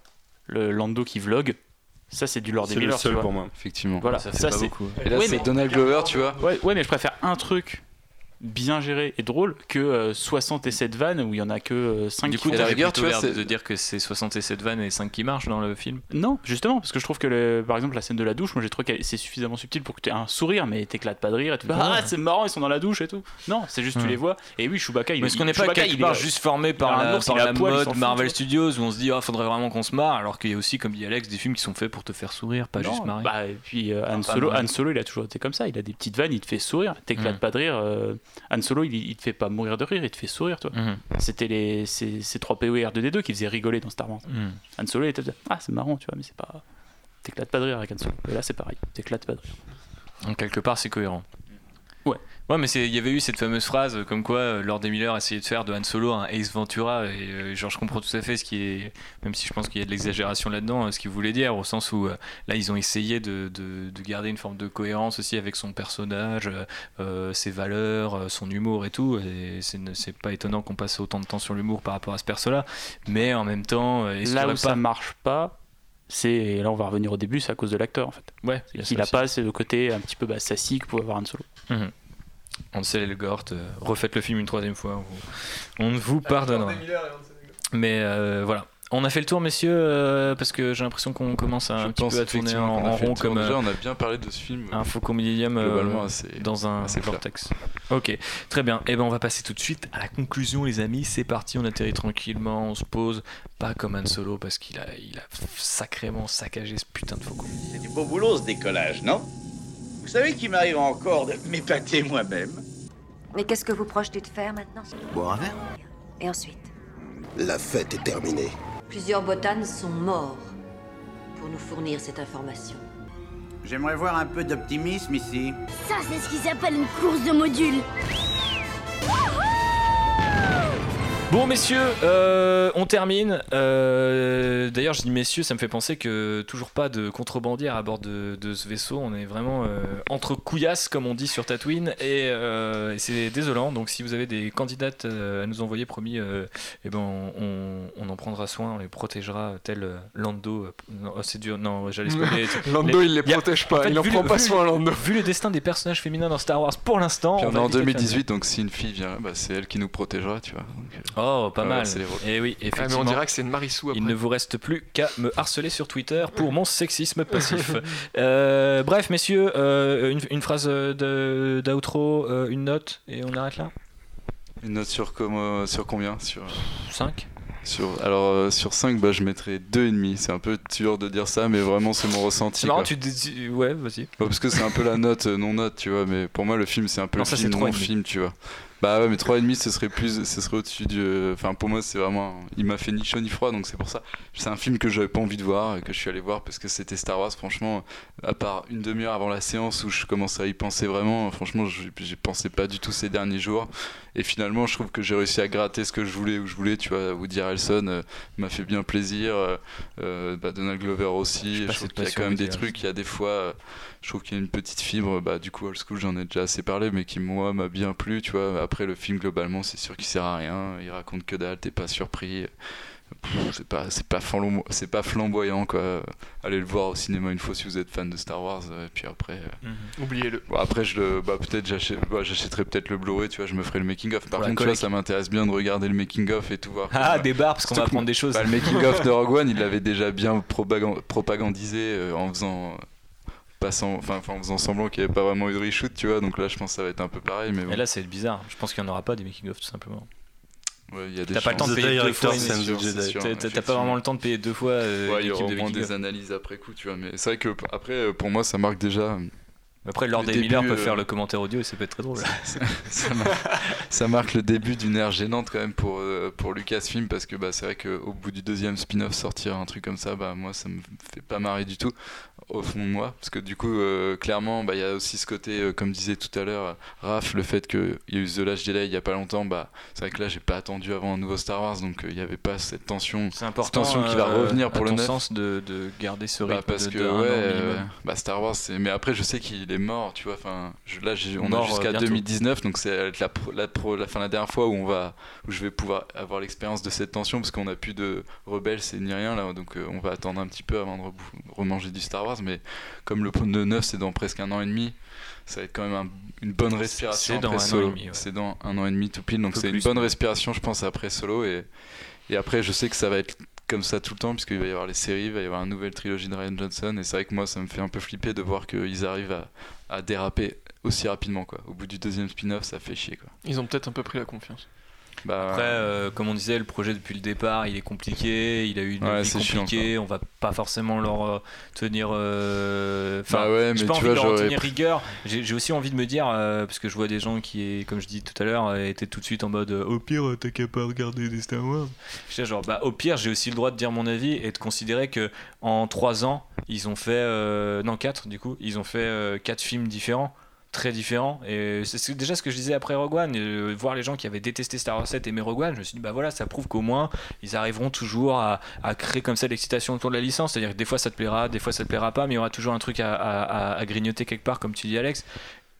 Le Lando qui vlog, ça c'est du Lord des C'est le Miller. tu vois. pour moi. Effectivement. Voilà, Ça c'est. beaucoup. Et là, Ouais, c'est mais- Donald Glover, tu vois. Ouais, ouais, mais je préfère un truc bien géré et drôle que euh, 67 vannes où il y en a que euh, 5 Du qui coup, font t'as rire. plutôt l'air de, de dire que c'est 67 vannes et 5 qui marchent dans le film. Non, justement, parce que je trouve que le- par exemple la scène de la douche, moi j'ai trouvé que c'est suffisamment subtil pour que tu aies un sourire, mais t'éclates pas de rire et tu fais Ouais. ah c'est marrant ils sont dans la douche et tout. Non, c'est juste tu les vois et oui Chewbacca il Parce qu'on n'est pas quelque part est- juste formé par la, ours, par la poil, mode Marvel tu vois. Studios où on se dit ah faudrait vraiment qu'on se marre alors qu'il y a aussi comme dit Alex des films qui sont faits pour te faire sourire pas Non, juste marrer. Bah, et puis euh, Han, Enfin, Solo. Han Solo, il a toujours été comme ça. Il a des petites vannes, il te fait sourire. T'éclates Mm. pas de rire. Han Solo, il, il te fait pas mourir de rire, il te fait sourire, toi. Mhm. C'était les ces, ces 3 PO et R2D2 qui faisaient rigoler dans Star Wars. Mhm. Han Solo, il était ah c'est marrant, tu vois, mais c'est pas. T'éclates pas de rire avec Han Solo. Et là, c'est pareil. T'éclates pas de rire. Donc quelque part c'est cohérent. Ouais. Ouais, mais il y avait eu cette fameuse phrase euh, comme quoi euh, Lord Miller essayait de faire de Han Solo un Ace Ventura et euh, genre je comprends tout à fait ce qui est, même si je pense qu'il y a de l'exagération là-dedans, ce qu'il voulait dire au sens où euh, là ils ont essayé de, de- de garder une forme de cohérence aussi avec son personnage, euh, ses valeurs, son humour et tout. Et c'est pas étonnant qu'on passe autant de temps sur l'humour par rapport à ce perso-là, mais en même temps, Là où ça pas- marche pas, c'est et là on va revenir au début, c'est à cause de l'acteur en fait. Ouais, il a Il ça a pas ce côté un petit peu bah, sassy que pouvait avoir Han Solo. Mhm. Ansel Elgort, euh, refaites le film une troisième fois, on, vous- on ne vous pardonnera. Mais euh, voilà. On a fait le tour, messieurs, euh, parce que j'ai l'impression qu'on commence à Je un petit pense peu à tourner en, rond comme Déjà, euh, on a bien parlé de ce film. un Faucon assez- dans un assez clair. vortex. Ok, très bien. Et ben on va passer tout de suite à la conclusion, les amis. C'est parti, on atterrit tranquillement, on se pose, pas comme Han Solo parce qu'il a, il a sacrément saccagé ce putain de Faucon. C'est du beau boulot ce décollage, non? Vous savez qu'il m'arrive encore de m'épater moi-même Mais qu'est-ce que vous projetez de faire maintenant Boire un verre Et ensuite La fête est terminée. Plusieurs botanes sont morts pour nous fournir cette information. J'aimerais voir un peu d'optimisme ici. Ça, c'est ce qui s'appelle une course de modules. Bon messieurs, euh, on termine. Euh, D'ailleurs, je dis messieurs, ça me fait penser que toujours pas de contrebandière à bord de, de ce vaisseau. On est vraiment euh, entre couillasses, comme on dit sur Tatooine, et, et c'est désolant. Donc, si vous avez des candidates à nous envoyer, promis, eh ben on, on en prendra soin, on les protégera, tel Lando. non, oh, c'est dur. Non, j'allais spoiler. Lando, il les y a- protège pas, il en prend le- pas soin, Lando. Vu le destin des personnages féminins dans Star Wars pour l'instant, on on est en éviter de faire 2018, donc si une fille vient, bah, c'est elle qui nous protégera, tu vois. Donc, euh, Oh, pas voilà, mal. c'est les rôles. Et oui, Ah, mais effectivement. on dirait que c'est une Marissou après. Il ne vous reste plus qu'à me harceler sur Twitter pour mon sexisme passif. Euh, bref, messieurs, euh, une, une phrase de d'outro, euh, une note, et on arrête là? Une note sur, combien? Sur, 5 sur, Alors euh, sur 5, bah, je mettrais 2,5. C'est un peu dur de dire ça, mais vraiment c'est mon ressenti. Quoi. tu dis. Ouais, vas-y. Ouais, parce que c'est un peu la note euh, non note, tu vois, mais pour moi le film c'est un peu Non, le ça, film c'est non 3,5. film, tu vois. Bah ouais, mais 3,5 ce serait plus ce serait au-dessus du enfin pour moi c'est vraiment il m'a fait ni chaud ni froid donc c'est pour ça. C'est un film que j'avais pas envie de voir et que je suis allé voir parce que c'était Star Wars. Franchement à part une demi-heure avant la séance où je commençais à y penser vraiment, franchement j'y pensais pas du tout ces derniers jours. Et finalement je trouve que j'ai réussi à gratter ce que je voulais où je voulais, tu vois, Woody Harrelson euh, m'a fait bien plaisir euh, euh, bah, Donald Glover aussi, je, trouve qu'il y a quand même des trucs, il y a des fois euh, je trouve qu'il y a une petite fibre, bah, du coup, Old School, j'en ai déjà assez parlé, mais qui, moi, m'a bien plu, tu vois. Après, le film, globalement, c'est sûr qu'il sert à rien. Il raconte que dalle, t'es pas surpris. C'est pas, c'est pas, flambo- c'est pas flamboyant, quoi. Allez le voir au cinéma une fois si vous êtes fan de Star Wars, et puis après. euh, Oubliez-le. Bon, après, je le, bah, peut-être j'achète, bah, j'achèterai peut-être le Blu-ray, tu vois, je me ferai le making of. Par contre, tu vois, ça m'intéresse bien de regarder le making of et tout voir. Ah, des barres, parce qu'on va apprendre des choses. bah, le making of de Rogue One, il l'avait déjà bien propagan- propagandisé euh, en faisant. Passant, enfin, enfin, en faisant semblant qu'il n'y avait pas vraiment eu de reshoot, tu vois. Donc là, je pense que ça va être un peu pareil. Mais bon. Et là, c'est bizarre. Je pense qu'il n'y en aura pas des making-of, tout simplement. Ouais, il y a des T'as pas le temps de payer deux fois T'as- pas vraiment le temps de payer deux fois euh, Ouais, il y aura au moins des analyses après coup, tu vois. Mais c'est vrai que après, euh, pour moi, ça marque déjà. Après, Lord le et Miller début, peuvent faire euh, le commentaire audio et ça peut être très drôle. ça, marque, ça marque le début d'une ère gênante quand même pour, euh, pour Lucasfilm parce que bah, c'est vrai qu'au bout du deuxième spin-off sortir un truc comme ça, bah, moi ça me fait pas marrer du tout au fond de moi parce que du coup euh, clairement bah, il y a aussi ce côté euh, comme disait tout à l'heure Raph le fait qu'il y a eu The Last Jedi il y a pas longtemps bah c'est vrai que là j'ai pas attendu avant un nouveau Star Wars donc euh, il y avait pas cette tension C'est important. cette tension qui va euh, revenir pour à le ton 9 sens de, de garder ce rythme bah, parce de, que de ouais, bah Star Wars c'est mais après je sais qu'il il est mort, tu vois. Enfin, là, j'ai- on Mort, a jusqu'à euh, bientôt. 2019, donc c'est la, fin, la dernière fois où on va, où je vais pouvoir avoir l'expérience de cette tension, parce qu'on a plus de rebelles, c'est ni rien là, donc on va attendre un petit peu avant de remanger du Star Wars. Mais comme le pont de 9, c'est dans presque un an et demi, ça va être quand même un- une bonne respiration c'est dans après un an et Solo. demi, ouais. C'est dans un an et demi tout pile, donc c'est une bonne respiration, je pense, après Solo. Et, et après, je sais que ça va être comme ça tout le temps, puisqu'il va y avoir les séries, il va y avoir une nouvelle trilogie de Ryan Johnson. Et c'est vrai que moi, ça me fait un peu flipper de voir qu'ils arrivent à, à déraper aussi rapidement. Quoi. Au bout du deuxième spin-off, ça fait chier. Quoi. Ils ont peut-être un peu pris la confiance. Bah, Après, euh, comme on disait, le projet depuis le départ, il est compliqué, il a eu une Ouais, vie c'est chiant, compliquée, on va pas forcément leur euh, tenir. euh, Enfin, Bah ouais, j'ai pas envie de leur tenir rigueur. J'ai aussi envie de me dire, euh, parce que je vois des gens qui, comme je dis tout à l'heure, euh, étaient tout de suite en mode euh, au pire, euh, t'as qu'à pas regarder des Star Wars. Je dis genre, bah, au pire, j'ai aussi le droit de dire mon avis et de considérer que en 3 ans, ils ont fait. euh, non, 4 du coup, ils ont fait 4 films différents très différents et c'est déjà ce que je disais après Rogue One euh, voir les gens qui avaient détesté Star Wars 7 aimer Rogue One je me suis dit bah voilà ça prouve qu'au moins ils arriveront toujours à, créer comme ça l'excitation autour de la licence. C'est à dire que des fois ça te plaira des fois ça te plaira pas mais il y aura toujours un truc à grignoter quelque part comme tu dis Alex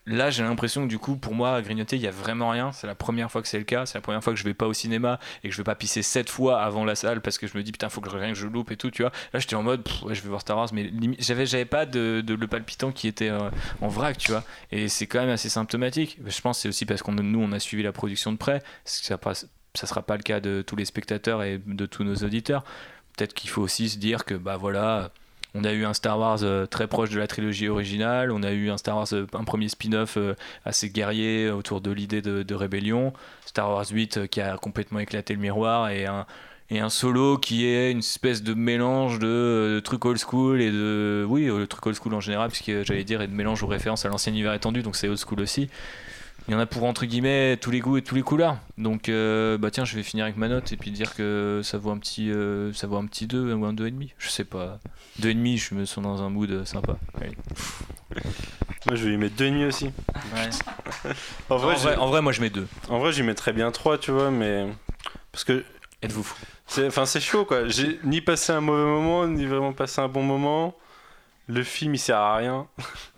Là, j'ai l'impression que du coup, pour moi, à grignoter, il y a vraiment rien. C'est la première fois que c'est le cas. C'est la première fois que je vais pas au cinéma et que je vais pas pisser sept fois avant la salle parce que je me dis putain, faut que rien que je loupe et tout, tu vois. Là, j'étais en mode, je vais voir Star Wars, mais j'avais, j'avais pas de, le palpitant qui était euh, en vrac, tu vois. Et c'est quand même assez symptomatique. Je pense c'est aussi parce qu'on nous, on a suivi la production de près. Ça, passe- ça sera pas le cas de tous les spectateurs et de tous nos auditeurs. Peut-être qu'il faut aussi se dire que bah voilà. On a eu un Star Wars euh, très proche de la trilogie originale, on a eu un Star Wars, euh, un premier spin-off euh, assez guerrier autour de l'idée de, de rébellion, Star Wars 8 euh, qui a complètement éclaté le miroir et un, et un solo qui est une espèce de mélange de, euh, trucs old school et de. Oui, le truc old school en général, puisque j'allais dire, et de mélange aux références à l'ancien hiver étendu, donc c'est old school aussi. Il y en a pour entre guillemets tous les goûts et tous les couleurs. Donc euh, bah tiens, je vais finir avec ma note et puis dire que ça vaut un petit euh, ça vaut un petit 2 ou un 2,5. Je sais pas. 2,5, je me sens dans un mood sympa. Allez. Moi, je vais lui mettre 2,5 aussi. En vrai, j'ai- en vrai, moi je mets 2. En vrai, j'y mettrais bien 3, tu vois, mais. Parce que. Êtes-vous fou? C'est, enfin, c'est chaud, quoi. J'ai ni passé un mauvais moment, ni vraiment passé un bon moment. Le film, il sert à rien.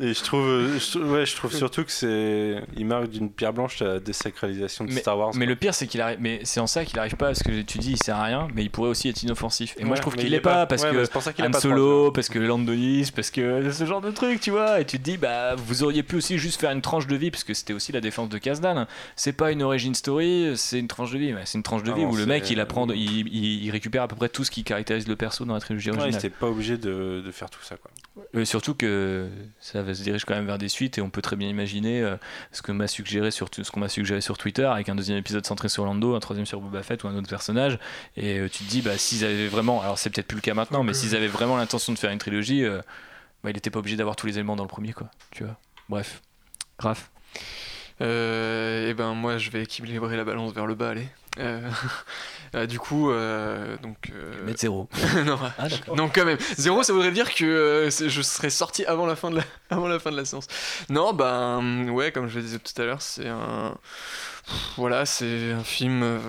Et je trouve, euh, je, ouais, je trouve surtout que c'est. Il marque d'une pierre blanche la désacralisation de mais, Star Wars. mais le pire c'est qu'il arrive mais c'est en ça qu'il arrive pas parce que tu dis il sert à rien mais il pourrait aussi être inoffensif et moi Ouais, je trouve qu'il est pas, pas. parce Ouais, que ça a Han Solo parce que Landonis parce que ce genre de truc tu vois et tu te dis bah vous auriez pu aussi juste faire une tranche de vie parce que c'était aussi la défense de Kazdan c'est pas une origin story c'est une tranche de vie c'est une tranche de Ah vie non, où le mec il apprend il, il- il récupère à peu près tout ce qui caractérise le perso dans la trilogie Ouais, il originale était pas obligé de, de faire tout ça, quoi. Euh, surtout que ça va se dirige quand même vers des suites et on peut très bien imaginer euh, ce que m'a suggéré sur ce qu'on m'a suggéré sur Twitter avec un deuxième épisode centré sur Lando, un troisième sur Boba Fett ou un autre personnage et euh, tu te dis bah s'ils avaient vraiment alors c'est peut-être plus le cas maintenant mais s'ils avaient vraiment l'intention de faire une trilogie bah, il était pas obligé d'avoir tous les éléments dans le premier quoi, tu vois. Bref. Grave. Euh, et ben moi je vais équilibrer la balance vers le bas, allez. Euh, euh, du coup, euh, donc. euh, Mettre zéro. non, Ah, non, quand même. Zéro, ça voudrait dire que je serais sorti avant la fin de la, avant la fin de la séance. Non, ben ouais, comme je le disais tout à l'heure, c'est un. Voilà, c'est un film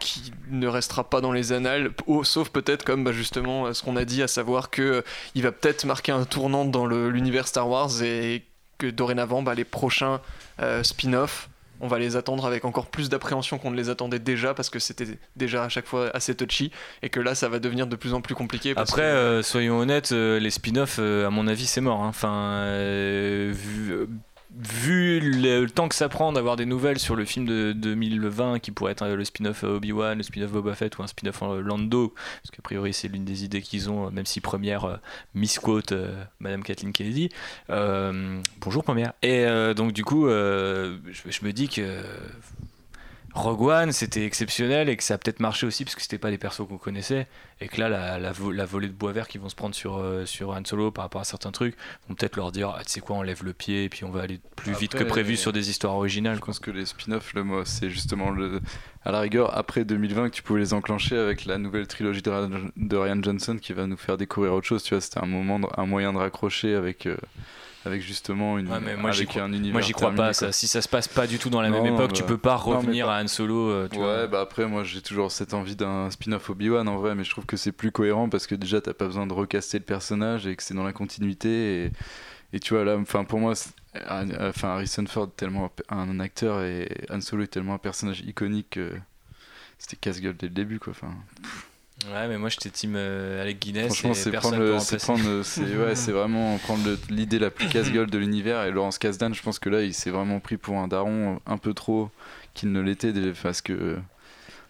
qui ne restera pas dans les annales, oh, sauf peut-être comme bah, justement ce qu'on a dit, à savoir que il va peut-être marquer un tournant dans l'univers Star Wars et que dorénavant, bah, les prochains euh, spin-offs, on va les attendre avec encore plus d'appréhension qu'on ne les attendait déjà parce que c'était déjà à chaque fois assez touchy et que là, ça va devenir de plus en plus compliqué. Parce Après, que- euh, soyons honnêtes, euh, les spin-offs, euh, à mon avis, c'est mort. hein. Enfin, vu, vu le, temps que ça prend d'avoir des nouvelles sur le film de 2020 qui pourrait être euh, le spin-off euh, Obi-Wan, le spin-off Boba Fett ou un spin-off euh, Lando, parce qu'a priori c'est l'une des idées qu'ils ont, même si première euh, misquote euh, Madame Kathleen Kennedy. Bonjour première. Et donc du coup, je me dis que Rogue One, c'était exceptionnel et que ça a peut-être marché aussi parce que c'était pas des persos qu'on connaissait et que là, la, la, vo- la volée de bois vert qui vont se prendre sur, euh, sur Han Solo par rapport à certains trucs vont peut-être leur dire, ah, tu sais quoi, on lève le pied et puis on va aller plus vite que prévu sur des histoires originales. Je pense que les spin-offs, le mot, c'est justement le, à la rigueur après 2020 que tu pouvais les enclencher avec la nouvelle trilogie de, de Ryan Johnson qui va nous faire découvrir autre chose. Tu vois, c'était un moment, un moyen de raccrocher avec, euh, avec justement une, Ouais, mais moi, avec un univers. moi, j'y crois pas. Ça. Si ça se passe pas du tout dans la même époque, tu bah, peux pas non, revenir pas- à Han Solo. euh, tu ouais, vois. bah après, moi j'ai toujours cette envie d'un spin-off Obi-Wan en vrai, mais je trouve que c'est plus cohérent parce que déjà t'as pas besoin de recaster le personnage et que c'est dans la continuité. Et, et tu vois là, enfin pour moi, enfin Harrison Ford est tellement un acteur et Han Solo est tellement un personnage iconique que c'était casse-gueule dès le début quoi. Enfin, Ouais, mais moi j'étais team euh, Alec Guinness. franchement, c'est prendre, le- c'est remplacer. prendre, c'est ouais, c'est vraiment prendre l'idée la plus casse-gueule de l'univers. Et Laurence Kasdan, je pense que là, il s'est vraiment pris pour un daron un peu trop qu'il ne l'était déjà, parce que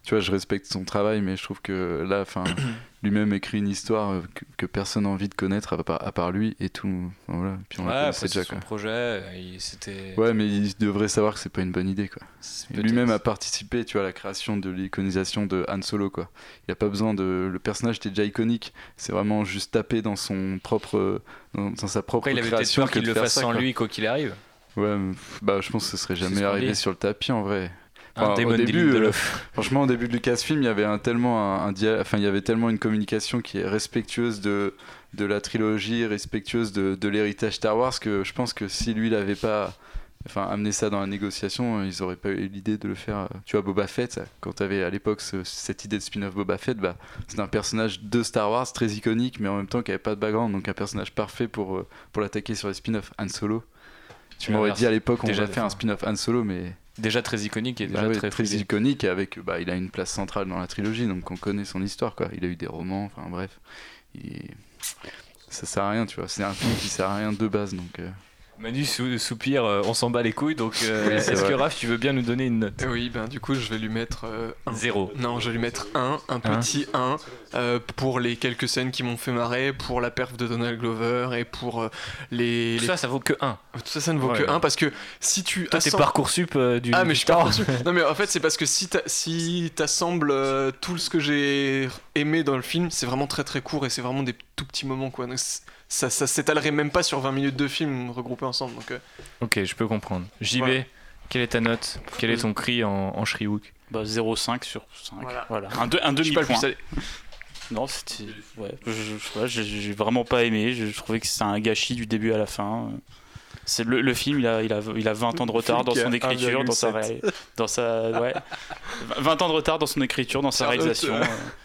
tu vois, je respecte son travail, mais je trouve que là, enfin, lui-même écrit une histoire euh, que, que personne n'a envie de connaître à part, à part lui et tout. Voilà. Puis on Ouais, la après, déjà son quoi. projet, euh, c'était. Ouais, mais il devrait savoir que c'est pas une bonne idée, quoi. Lui-même a participé, tu vois, à la création de l'iconisation de Han Solo, quoi. Il a pas besoin de. Le personnage était déjà iconique. C'est vraiment juste taper dans son propre, dans, dans sa propre Après, il avait création qu'il le fasse ça, sans lui, quoi qu'il arrive. Ouais, bah, je pense que ce serait jamais arrivé sur le tapis en vrai. Un au début, euh, franchement, au début de Lucasfilm, il y avait un, tellement un, un dia- enfin, il y avait tellement une communication qui est respectueuse de, de la trilogie, respectueuse de, de l'héritage Star Wars, que je pense que si lui n'avait pas enfin, amené ça dans la négociation, ils n'auraient pas eu l'idée de le faire. euh, Tu vois, Boba Fett, quand tu avais à l'époque ce- cette idée de spin-off Boba Fett, bah, c'était un personnage de Star Wars très iconique, mais en même temps qui n'avait pas de background, donc un personnage parfait pour, euh, pour l'attaquer sur les spin-offs Han Solo. Tu m'aurais dit à l'époque, on Déjà, va faire un spin-off Han Solo, mais Déjà très iconique et bah déjà ouais, très fouillé. iconique et avec bah, il a une place centrale dans la trilogie donc on connaît son histoire quoi. Il a eu des romans enfin bref. Il- ça sert à rien tu vois. C'est un film qui sert à rien de base donc euh, Manu sou- soupire, euh, on s'en bat les couilles, donc euh, Oui, est-ce que. Raph, tu veux bien nous donner une note? Oui, ben du coup, je vais lui mettre euh, un. Zéro. Non, je vais lui mettre un, un Un. petit 1 euh, pour les quelques scènes qui m'ont fait marrer, pour la perf de Donald Glover et pour euh, les. Tout les- ça, ça vaut que 1. Tout ça, ça ne vaut Ouais, que ouais. 1 parce que si tu. Toi, t'es assembles- Parcoursup euh, du. Ah, mais je suis. Parcoursup. Non, mais en fait, c'est parce que si t'a- si t'assembles euh, tout ce que j'ai aimé dans le film, c'est vraiment très très court et c'est vraiment des tout petits moments quoi. Donc, ça, ça s'étalerait même pas sur 20 minutes de film regroupés ensemble. Donc, euh, Ok, je peux comprendre. JB, Voilà. quelle est ta note? Quel est ton cri en, en Shriwook? Bah 0,5 sur 5. Voilà. Voilà. Un, deux- un Je demi-point. Non, c'était. Ouais, je- je- je sais pas, j'ai j'ai vraiment pas aimé. Je, je trouvais que c'était un gâchis du début à la fin. C'est le, le film, il a, il, a, il a 20 ans de retard dans son écriture, dans sa, 1,7. ré- dans sa. Ouais. 20 ans de retard dans son écriture, dans sa réalisation. euh.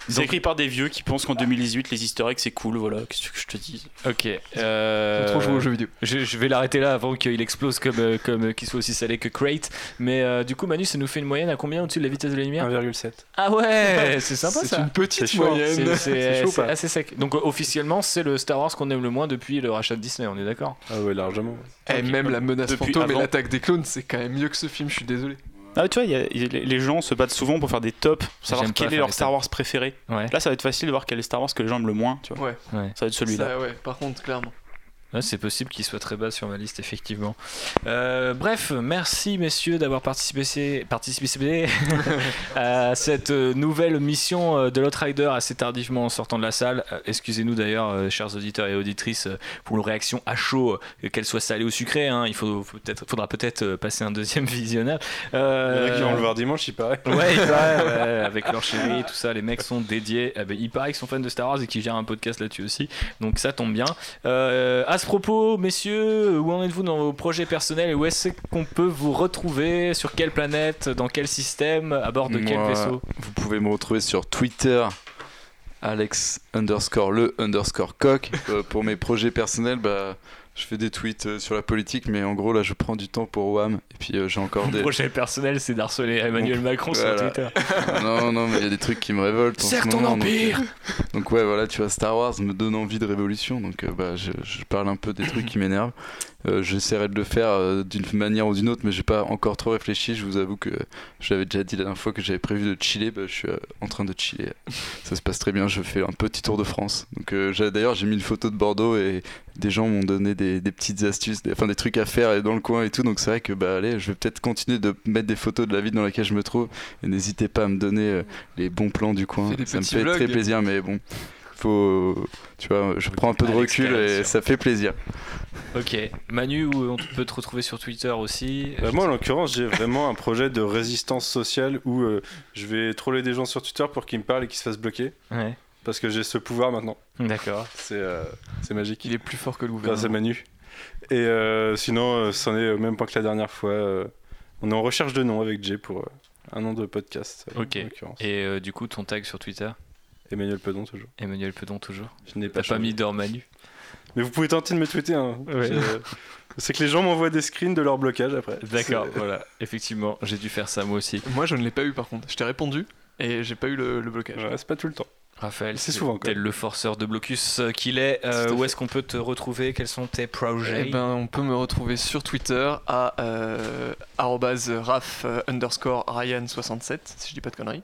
C'est écrit par des vieux qui pensent qu'en 2018, les easter eggs c'est cool, voilà, qu'est-ce que je te dis? Ok. Euh... Faut trop jouer aux jeux vidéo. Je, je vais l'arrêter là avant qu'il explose comme, euh, comme euh, qu'il soit aussi salé que Crate. Mais euh, du coup, Manu, ça nous fait une moyenne à combien au-dessus de la vitesse de la lumière? 1,7. Ah ouais, c'est sympa C'est ça. une petite C'est hein. moyenne. C'est- C'est C'est c'est assez sec. Donc officiellement, c'est le Star Wars qu'on aime le moins depuis le rachat de Disney, on est d'accord? Ah ouais, largement. Et même la menace Depuis fantôme et avant. l'attaque des clones, c'est quand même mieux que ce film, je suis désolé. Ah, tu vois, y a- il y a- les- gens se battent souvent pour faire des tops, pour savoir quel est leur Star. Wars préféré. Ouais. Là, ça va être facile de voir quel est Star Wars que les gens aiment le moins, tu vois. Ouais. Ça va être celui-là. ouais, par contre, clairement. Ouais, c'est possible qu'il soit très bas sur ma liste, effectivement. Euh, bref, merci messieurs d'avoir participé, participé à cette euh, nouvelle mission euh, de l'Outrider assez tardivement en sortant de la salle. Euh, Excusez-nous d'ailleurs, euh, chers auditeurs et auditrices, euh, pour nos réactions à chaud, euh, qu'elles soient salées ou sucrées. hein. Il faut, faut peut-être, faudra peut-être euh, passer un deuxième visionnage. Il y en a qui Euh, vont le voir dimanche, il paraît. Ouais, il paraît, ouais, avec leur chérie et tout ça, les mecs sont dédiés. Eh ben, il paraît qu'ils sont fans de Star Wars et qu'ils gèrent un podcast là-dessus aussi, donc ça tombe bien. Euh, à ce propos, messieurs, où en êtes-vous dans vos projets personnels et où est-ce qu'on peut vous retrouver Sur quelle planète Dans quel système À bord de quel vaisseau? Vous pouvez me retrouver sur Twitter, Alex underscore le underscore coq. Euh, pour mes projets personnels, bah, je fais des tweets euh, sur la politique, mais en gros là, je prends du temps pour WAM. Et puis euh, j'ai encore Mon des. projet personnel, c'est d'harceler Emmanuel Macron sur. Twitter. non, non, mais il y a des trucs qui me révoltent. en Serre ton moment, empire euh, donc, ouais, voilà, tu vois, Star Wars me donne envie de révolution, donc euh, bah, je, je parle un peu des trucs qui m'énervent. Euh, J'essaierai de le faire euh, d'une manière ou d'une autre, mais j'ai pas encore trop réfléchi. Je vous avoue que je l'avais déjà dit la dernière fois que j'avais prévu de chiller. Bah, je suis euh, en train de chiller. Ça se passe très bien. Je fais un petit tour de France. Donc d'ailleurs, j'ai mis une photo de Bordeaux et des gens m'ont donné des, des petites astuces, des, enfin des trucs à faire dans le coin et tout. Donc c'est vrai que bah allez, je vais peut-être continuer de mettre des photos de la ville dans laquelle je me trouve. Et n'hésitez pas à me donner les bons plans du coin. Ça me fait très plaisir, mais bon. Faut, tu vois, je prends un peu de recul et ça fait plaisir. Ok, Manu, où on peut te retrouver sur Twitter aussi Bah, moi, en l'occurrence, j'ai vraiment un projet de résistance sociale où euh, je vais troller des gens sur Twitter pour qu'ils me parlent et qu'ils se fassent bloquer. Ouais, Parce que j'ai ce pouvoir maintenant. d'accord. C'est euh, c'est magique. Il est plus fort que le Grâce à gouvernement. Manu. Et euh, sinon, euh, c'en est au même point que la dernière fois. euh, on est en recherche de nom avec Jay pour euh, un nom de podcast. euh, Ok. en l'occurrence. Et euh, du coup, ton tag sur Twitter? Emmanuel Pedon, toujours. Emmanuel Pedon toujours Je n'ai pas pas mis d'or Manu Mais vous pouvez tenter de me tweeter. Hein. Ouais. C'est- que les gens m'envoient des screens de leur blocage après. D'accord, voilà. Effectivement, j'ai dû faire ça moi aussi. Moi, je ne l'ai pas eu par contre. Je t'ai répondu et j'ai pas eu le, le blocage. Ouais, c'est pas tout le temps. Raphaël, C'est souvent, quoi. tel le forceur de blocus euh, qu'il est. euh, où fait. est-ce qu'on peut te retrouver? Quels sont tes projets? Eh ben, on peut me retrouver sur Twitter à euh, arrobase raf euh, underscore Ryan67, si je dis pas de conneries.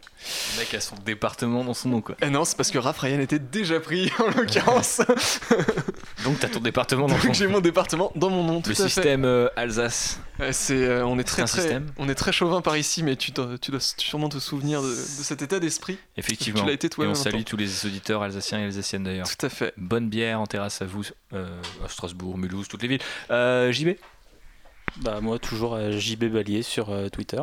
Le mec a son département dans son nom quoi. Eh non, c'est parce que Raph Ryan était déjà pris en l'occurrence. Donc t'as ton département dans ton Donc j'ai mon département dans mon nom. Tout Le à fait. système euh, Alsace. C'est, euh, on est très un très, système on est très chauvin par ici, mais tu dois, tu dois sûrement te souvenir de, de cet état d'esprit. Effectivement. Tu l'as été Et toi-même. on salue temps. Tous les auditeurs alsaciens et alsaciennes d'ailleurs. Tout à fait. Bonne bière en terrasse à vous, euh, à Strasbourg, Mulhouse, toutes les villes. Euh, JB Bah moi toujours euh, JB Balier sur euh, Twitter.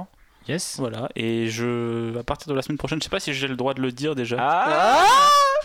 Yes. Voilà. Et je, à partir de la semaine prochaine, je sais pas si j'ai le droit de le dire déjà. Ah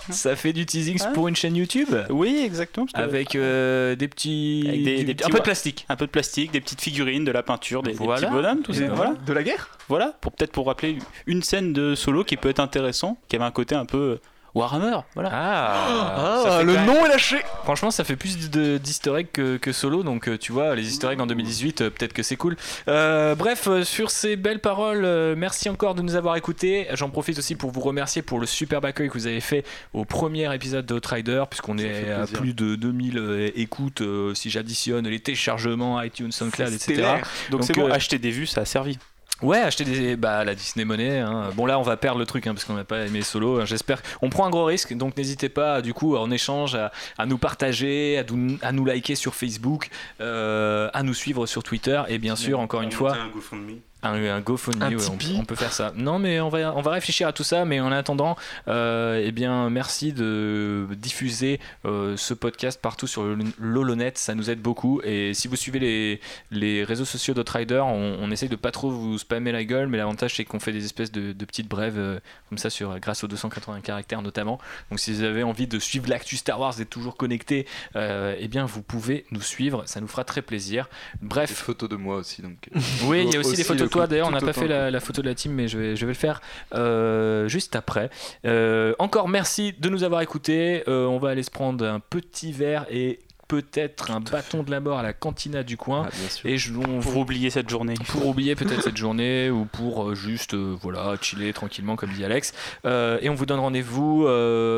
Ça fait du teasing pour une chaîne YouTube Oui, exactement. que- Avec euh, des petits. Avec des- du- des petits- un peu de plastique. Un peu de plastique, des petites figurines, de la peinture, des, des Voilà. petits bonhommes, tout ça. Voilà. De la guerre Voilà, pour peut-être pour rappeler une scène de solo qui peut être intéressant, qui avait un côté un peu Warhammer, voilà. Ah, Ah, le même- nom est lâché Franchement, ça fait plus de- d'easter eggs que, que solo, donc euh, tu vois, les easter eggs en 2018, euh, peut-être que c'est cool. Euh, bref, sur ces belles paroles, merci encore de nous avoir écoutés. J'en profite aussi pour vous remercier pour le superbe accueil que vous avez fait au premier épisode de Outrider, puisqu'on est à plus de 2000 euh, écoutes euh, si j'additionne les téléchargements, iTunes, SoundCloud, etc. Donc c'est bon, euh, acheter des vues, ça a servi. Ouais, acheter des bah la Disney Money. hein. Bon là, on va perdre le truc hein, parce qu'on n'a pas aimé solo. hein. J'espère. On prend un gros risque, donc n'hésitez pas du coup en échange à, à nous partager, à, nous- à nous liker sur Facebook, euh, à nous suivre sur Twitter et bien sûr encore une fois. Un GoFundMe. Un, un GoFundMe, Un ouais, on, peut faire ça. Non, mais on va, on va réfléchir à tout ça. Mais en attendant, euh, eh bien, merci de diffuser euh, ce podcast partout sur l'Holonet. Ça nous aide beaucoup. Et si vous suivez les, les réseaux sociaux d'Outrider, on, on essaye de pas trop vous spammer la gueule. Mais l'avantage, c'est qu'on fait des espèces de, de petites brèves euh, comme ça sur, grâce aux 280 caractères notamment. Donc, si vous avez envie de suivre l'actu Star Wars, d'être toujours connecté, euh, eh bien, vous pouvez nous suivre. Ça nous fera très plaisir. Bref. Des photos de moi aussi, donc. Oui, il y a aussi, des photos de toi. D'ailleurs, on n'a pas fait la, la photo de la team, mais je vais, je vais le faire euh, juste après. Euh, encore merci de nous avoir écoutés. Euh, on va aller se prendre un petit verre et peut-être un bâton de la mort à la cantina du coin. Ah, bien sûr. et je, on- Pour oublier cette journée. pour oublier peut-être cette journée ou pour euh, juste euh, voilà chiller tranquillement comme dit Alex Euh, et on vous donne rendez-vous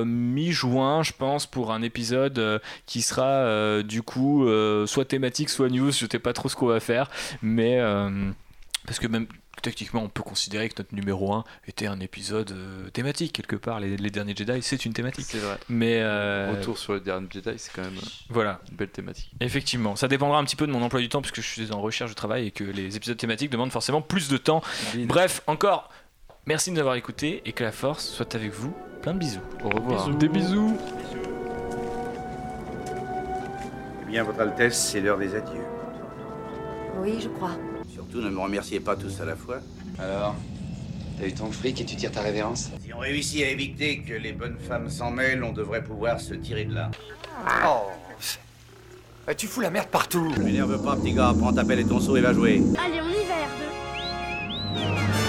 mi-juin je pense pour un épisode qui sera du coup soit thématique soit news je sais pas trop ce qu'on va faire mais parce que même techniquement on peut considérer que notre numéro 1 était un épisode euh, thématique quelque part les, les derniers Jedi c'est une thématique C'est vrai. mais euh, Retour sur le dernier Jedi, c'est quand même euh, voilà une belle thématique. Effectivement, ça dépendra un petit peu de mon emploi du temps puisque je suis en recherche de travail et que les épisodes thématiques demandent forcément plus de temps. Bref, encore, merci de nous avoir écoutés et que la force soit avec vous. Plein de bisous. Au revoir. Des bisous Eh bien, Votre Altesse, c'est l'heure des adieux. Oui, je crois ne me remerciez pas tous à la fois. Alors, T'as eu ton fric et tu tires ta révérence? Si on réussit à éviter que les bonnes femmes s'en mêlent, on devrait pouvoir se tirer de là. Oh eh, Tu fous la merde partout Je m'énerve pas, petit gars. Prends ta pelle et ton seau et va jouer. Allez, on y va, R2.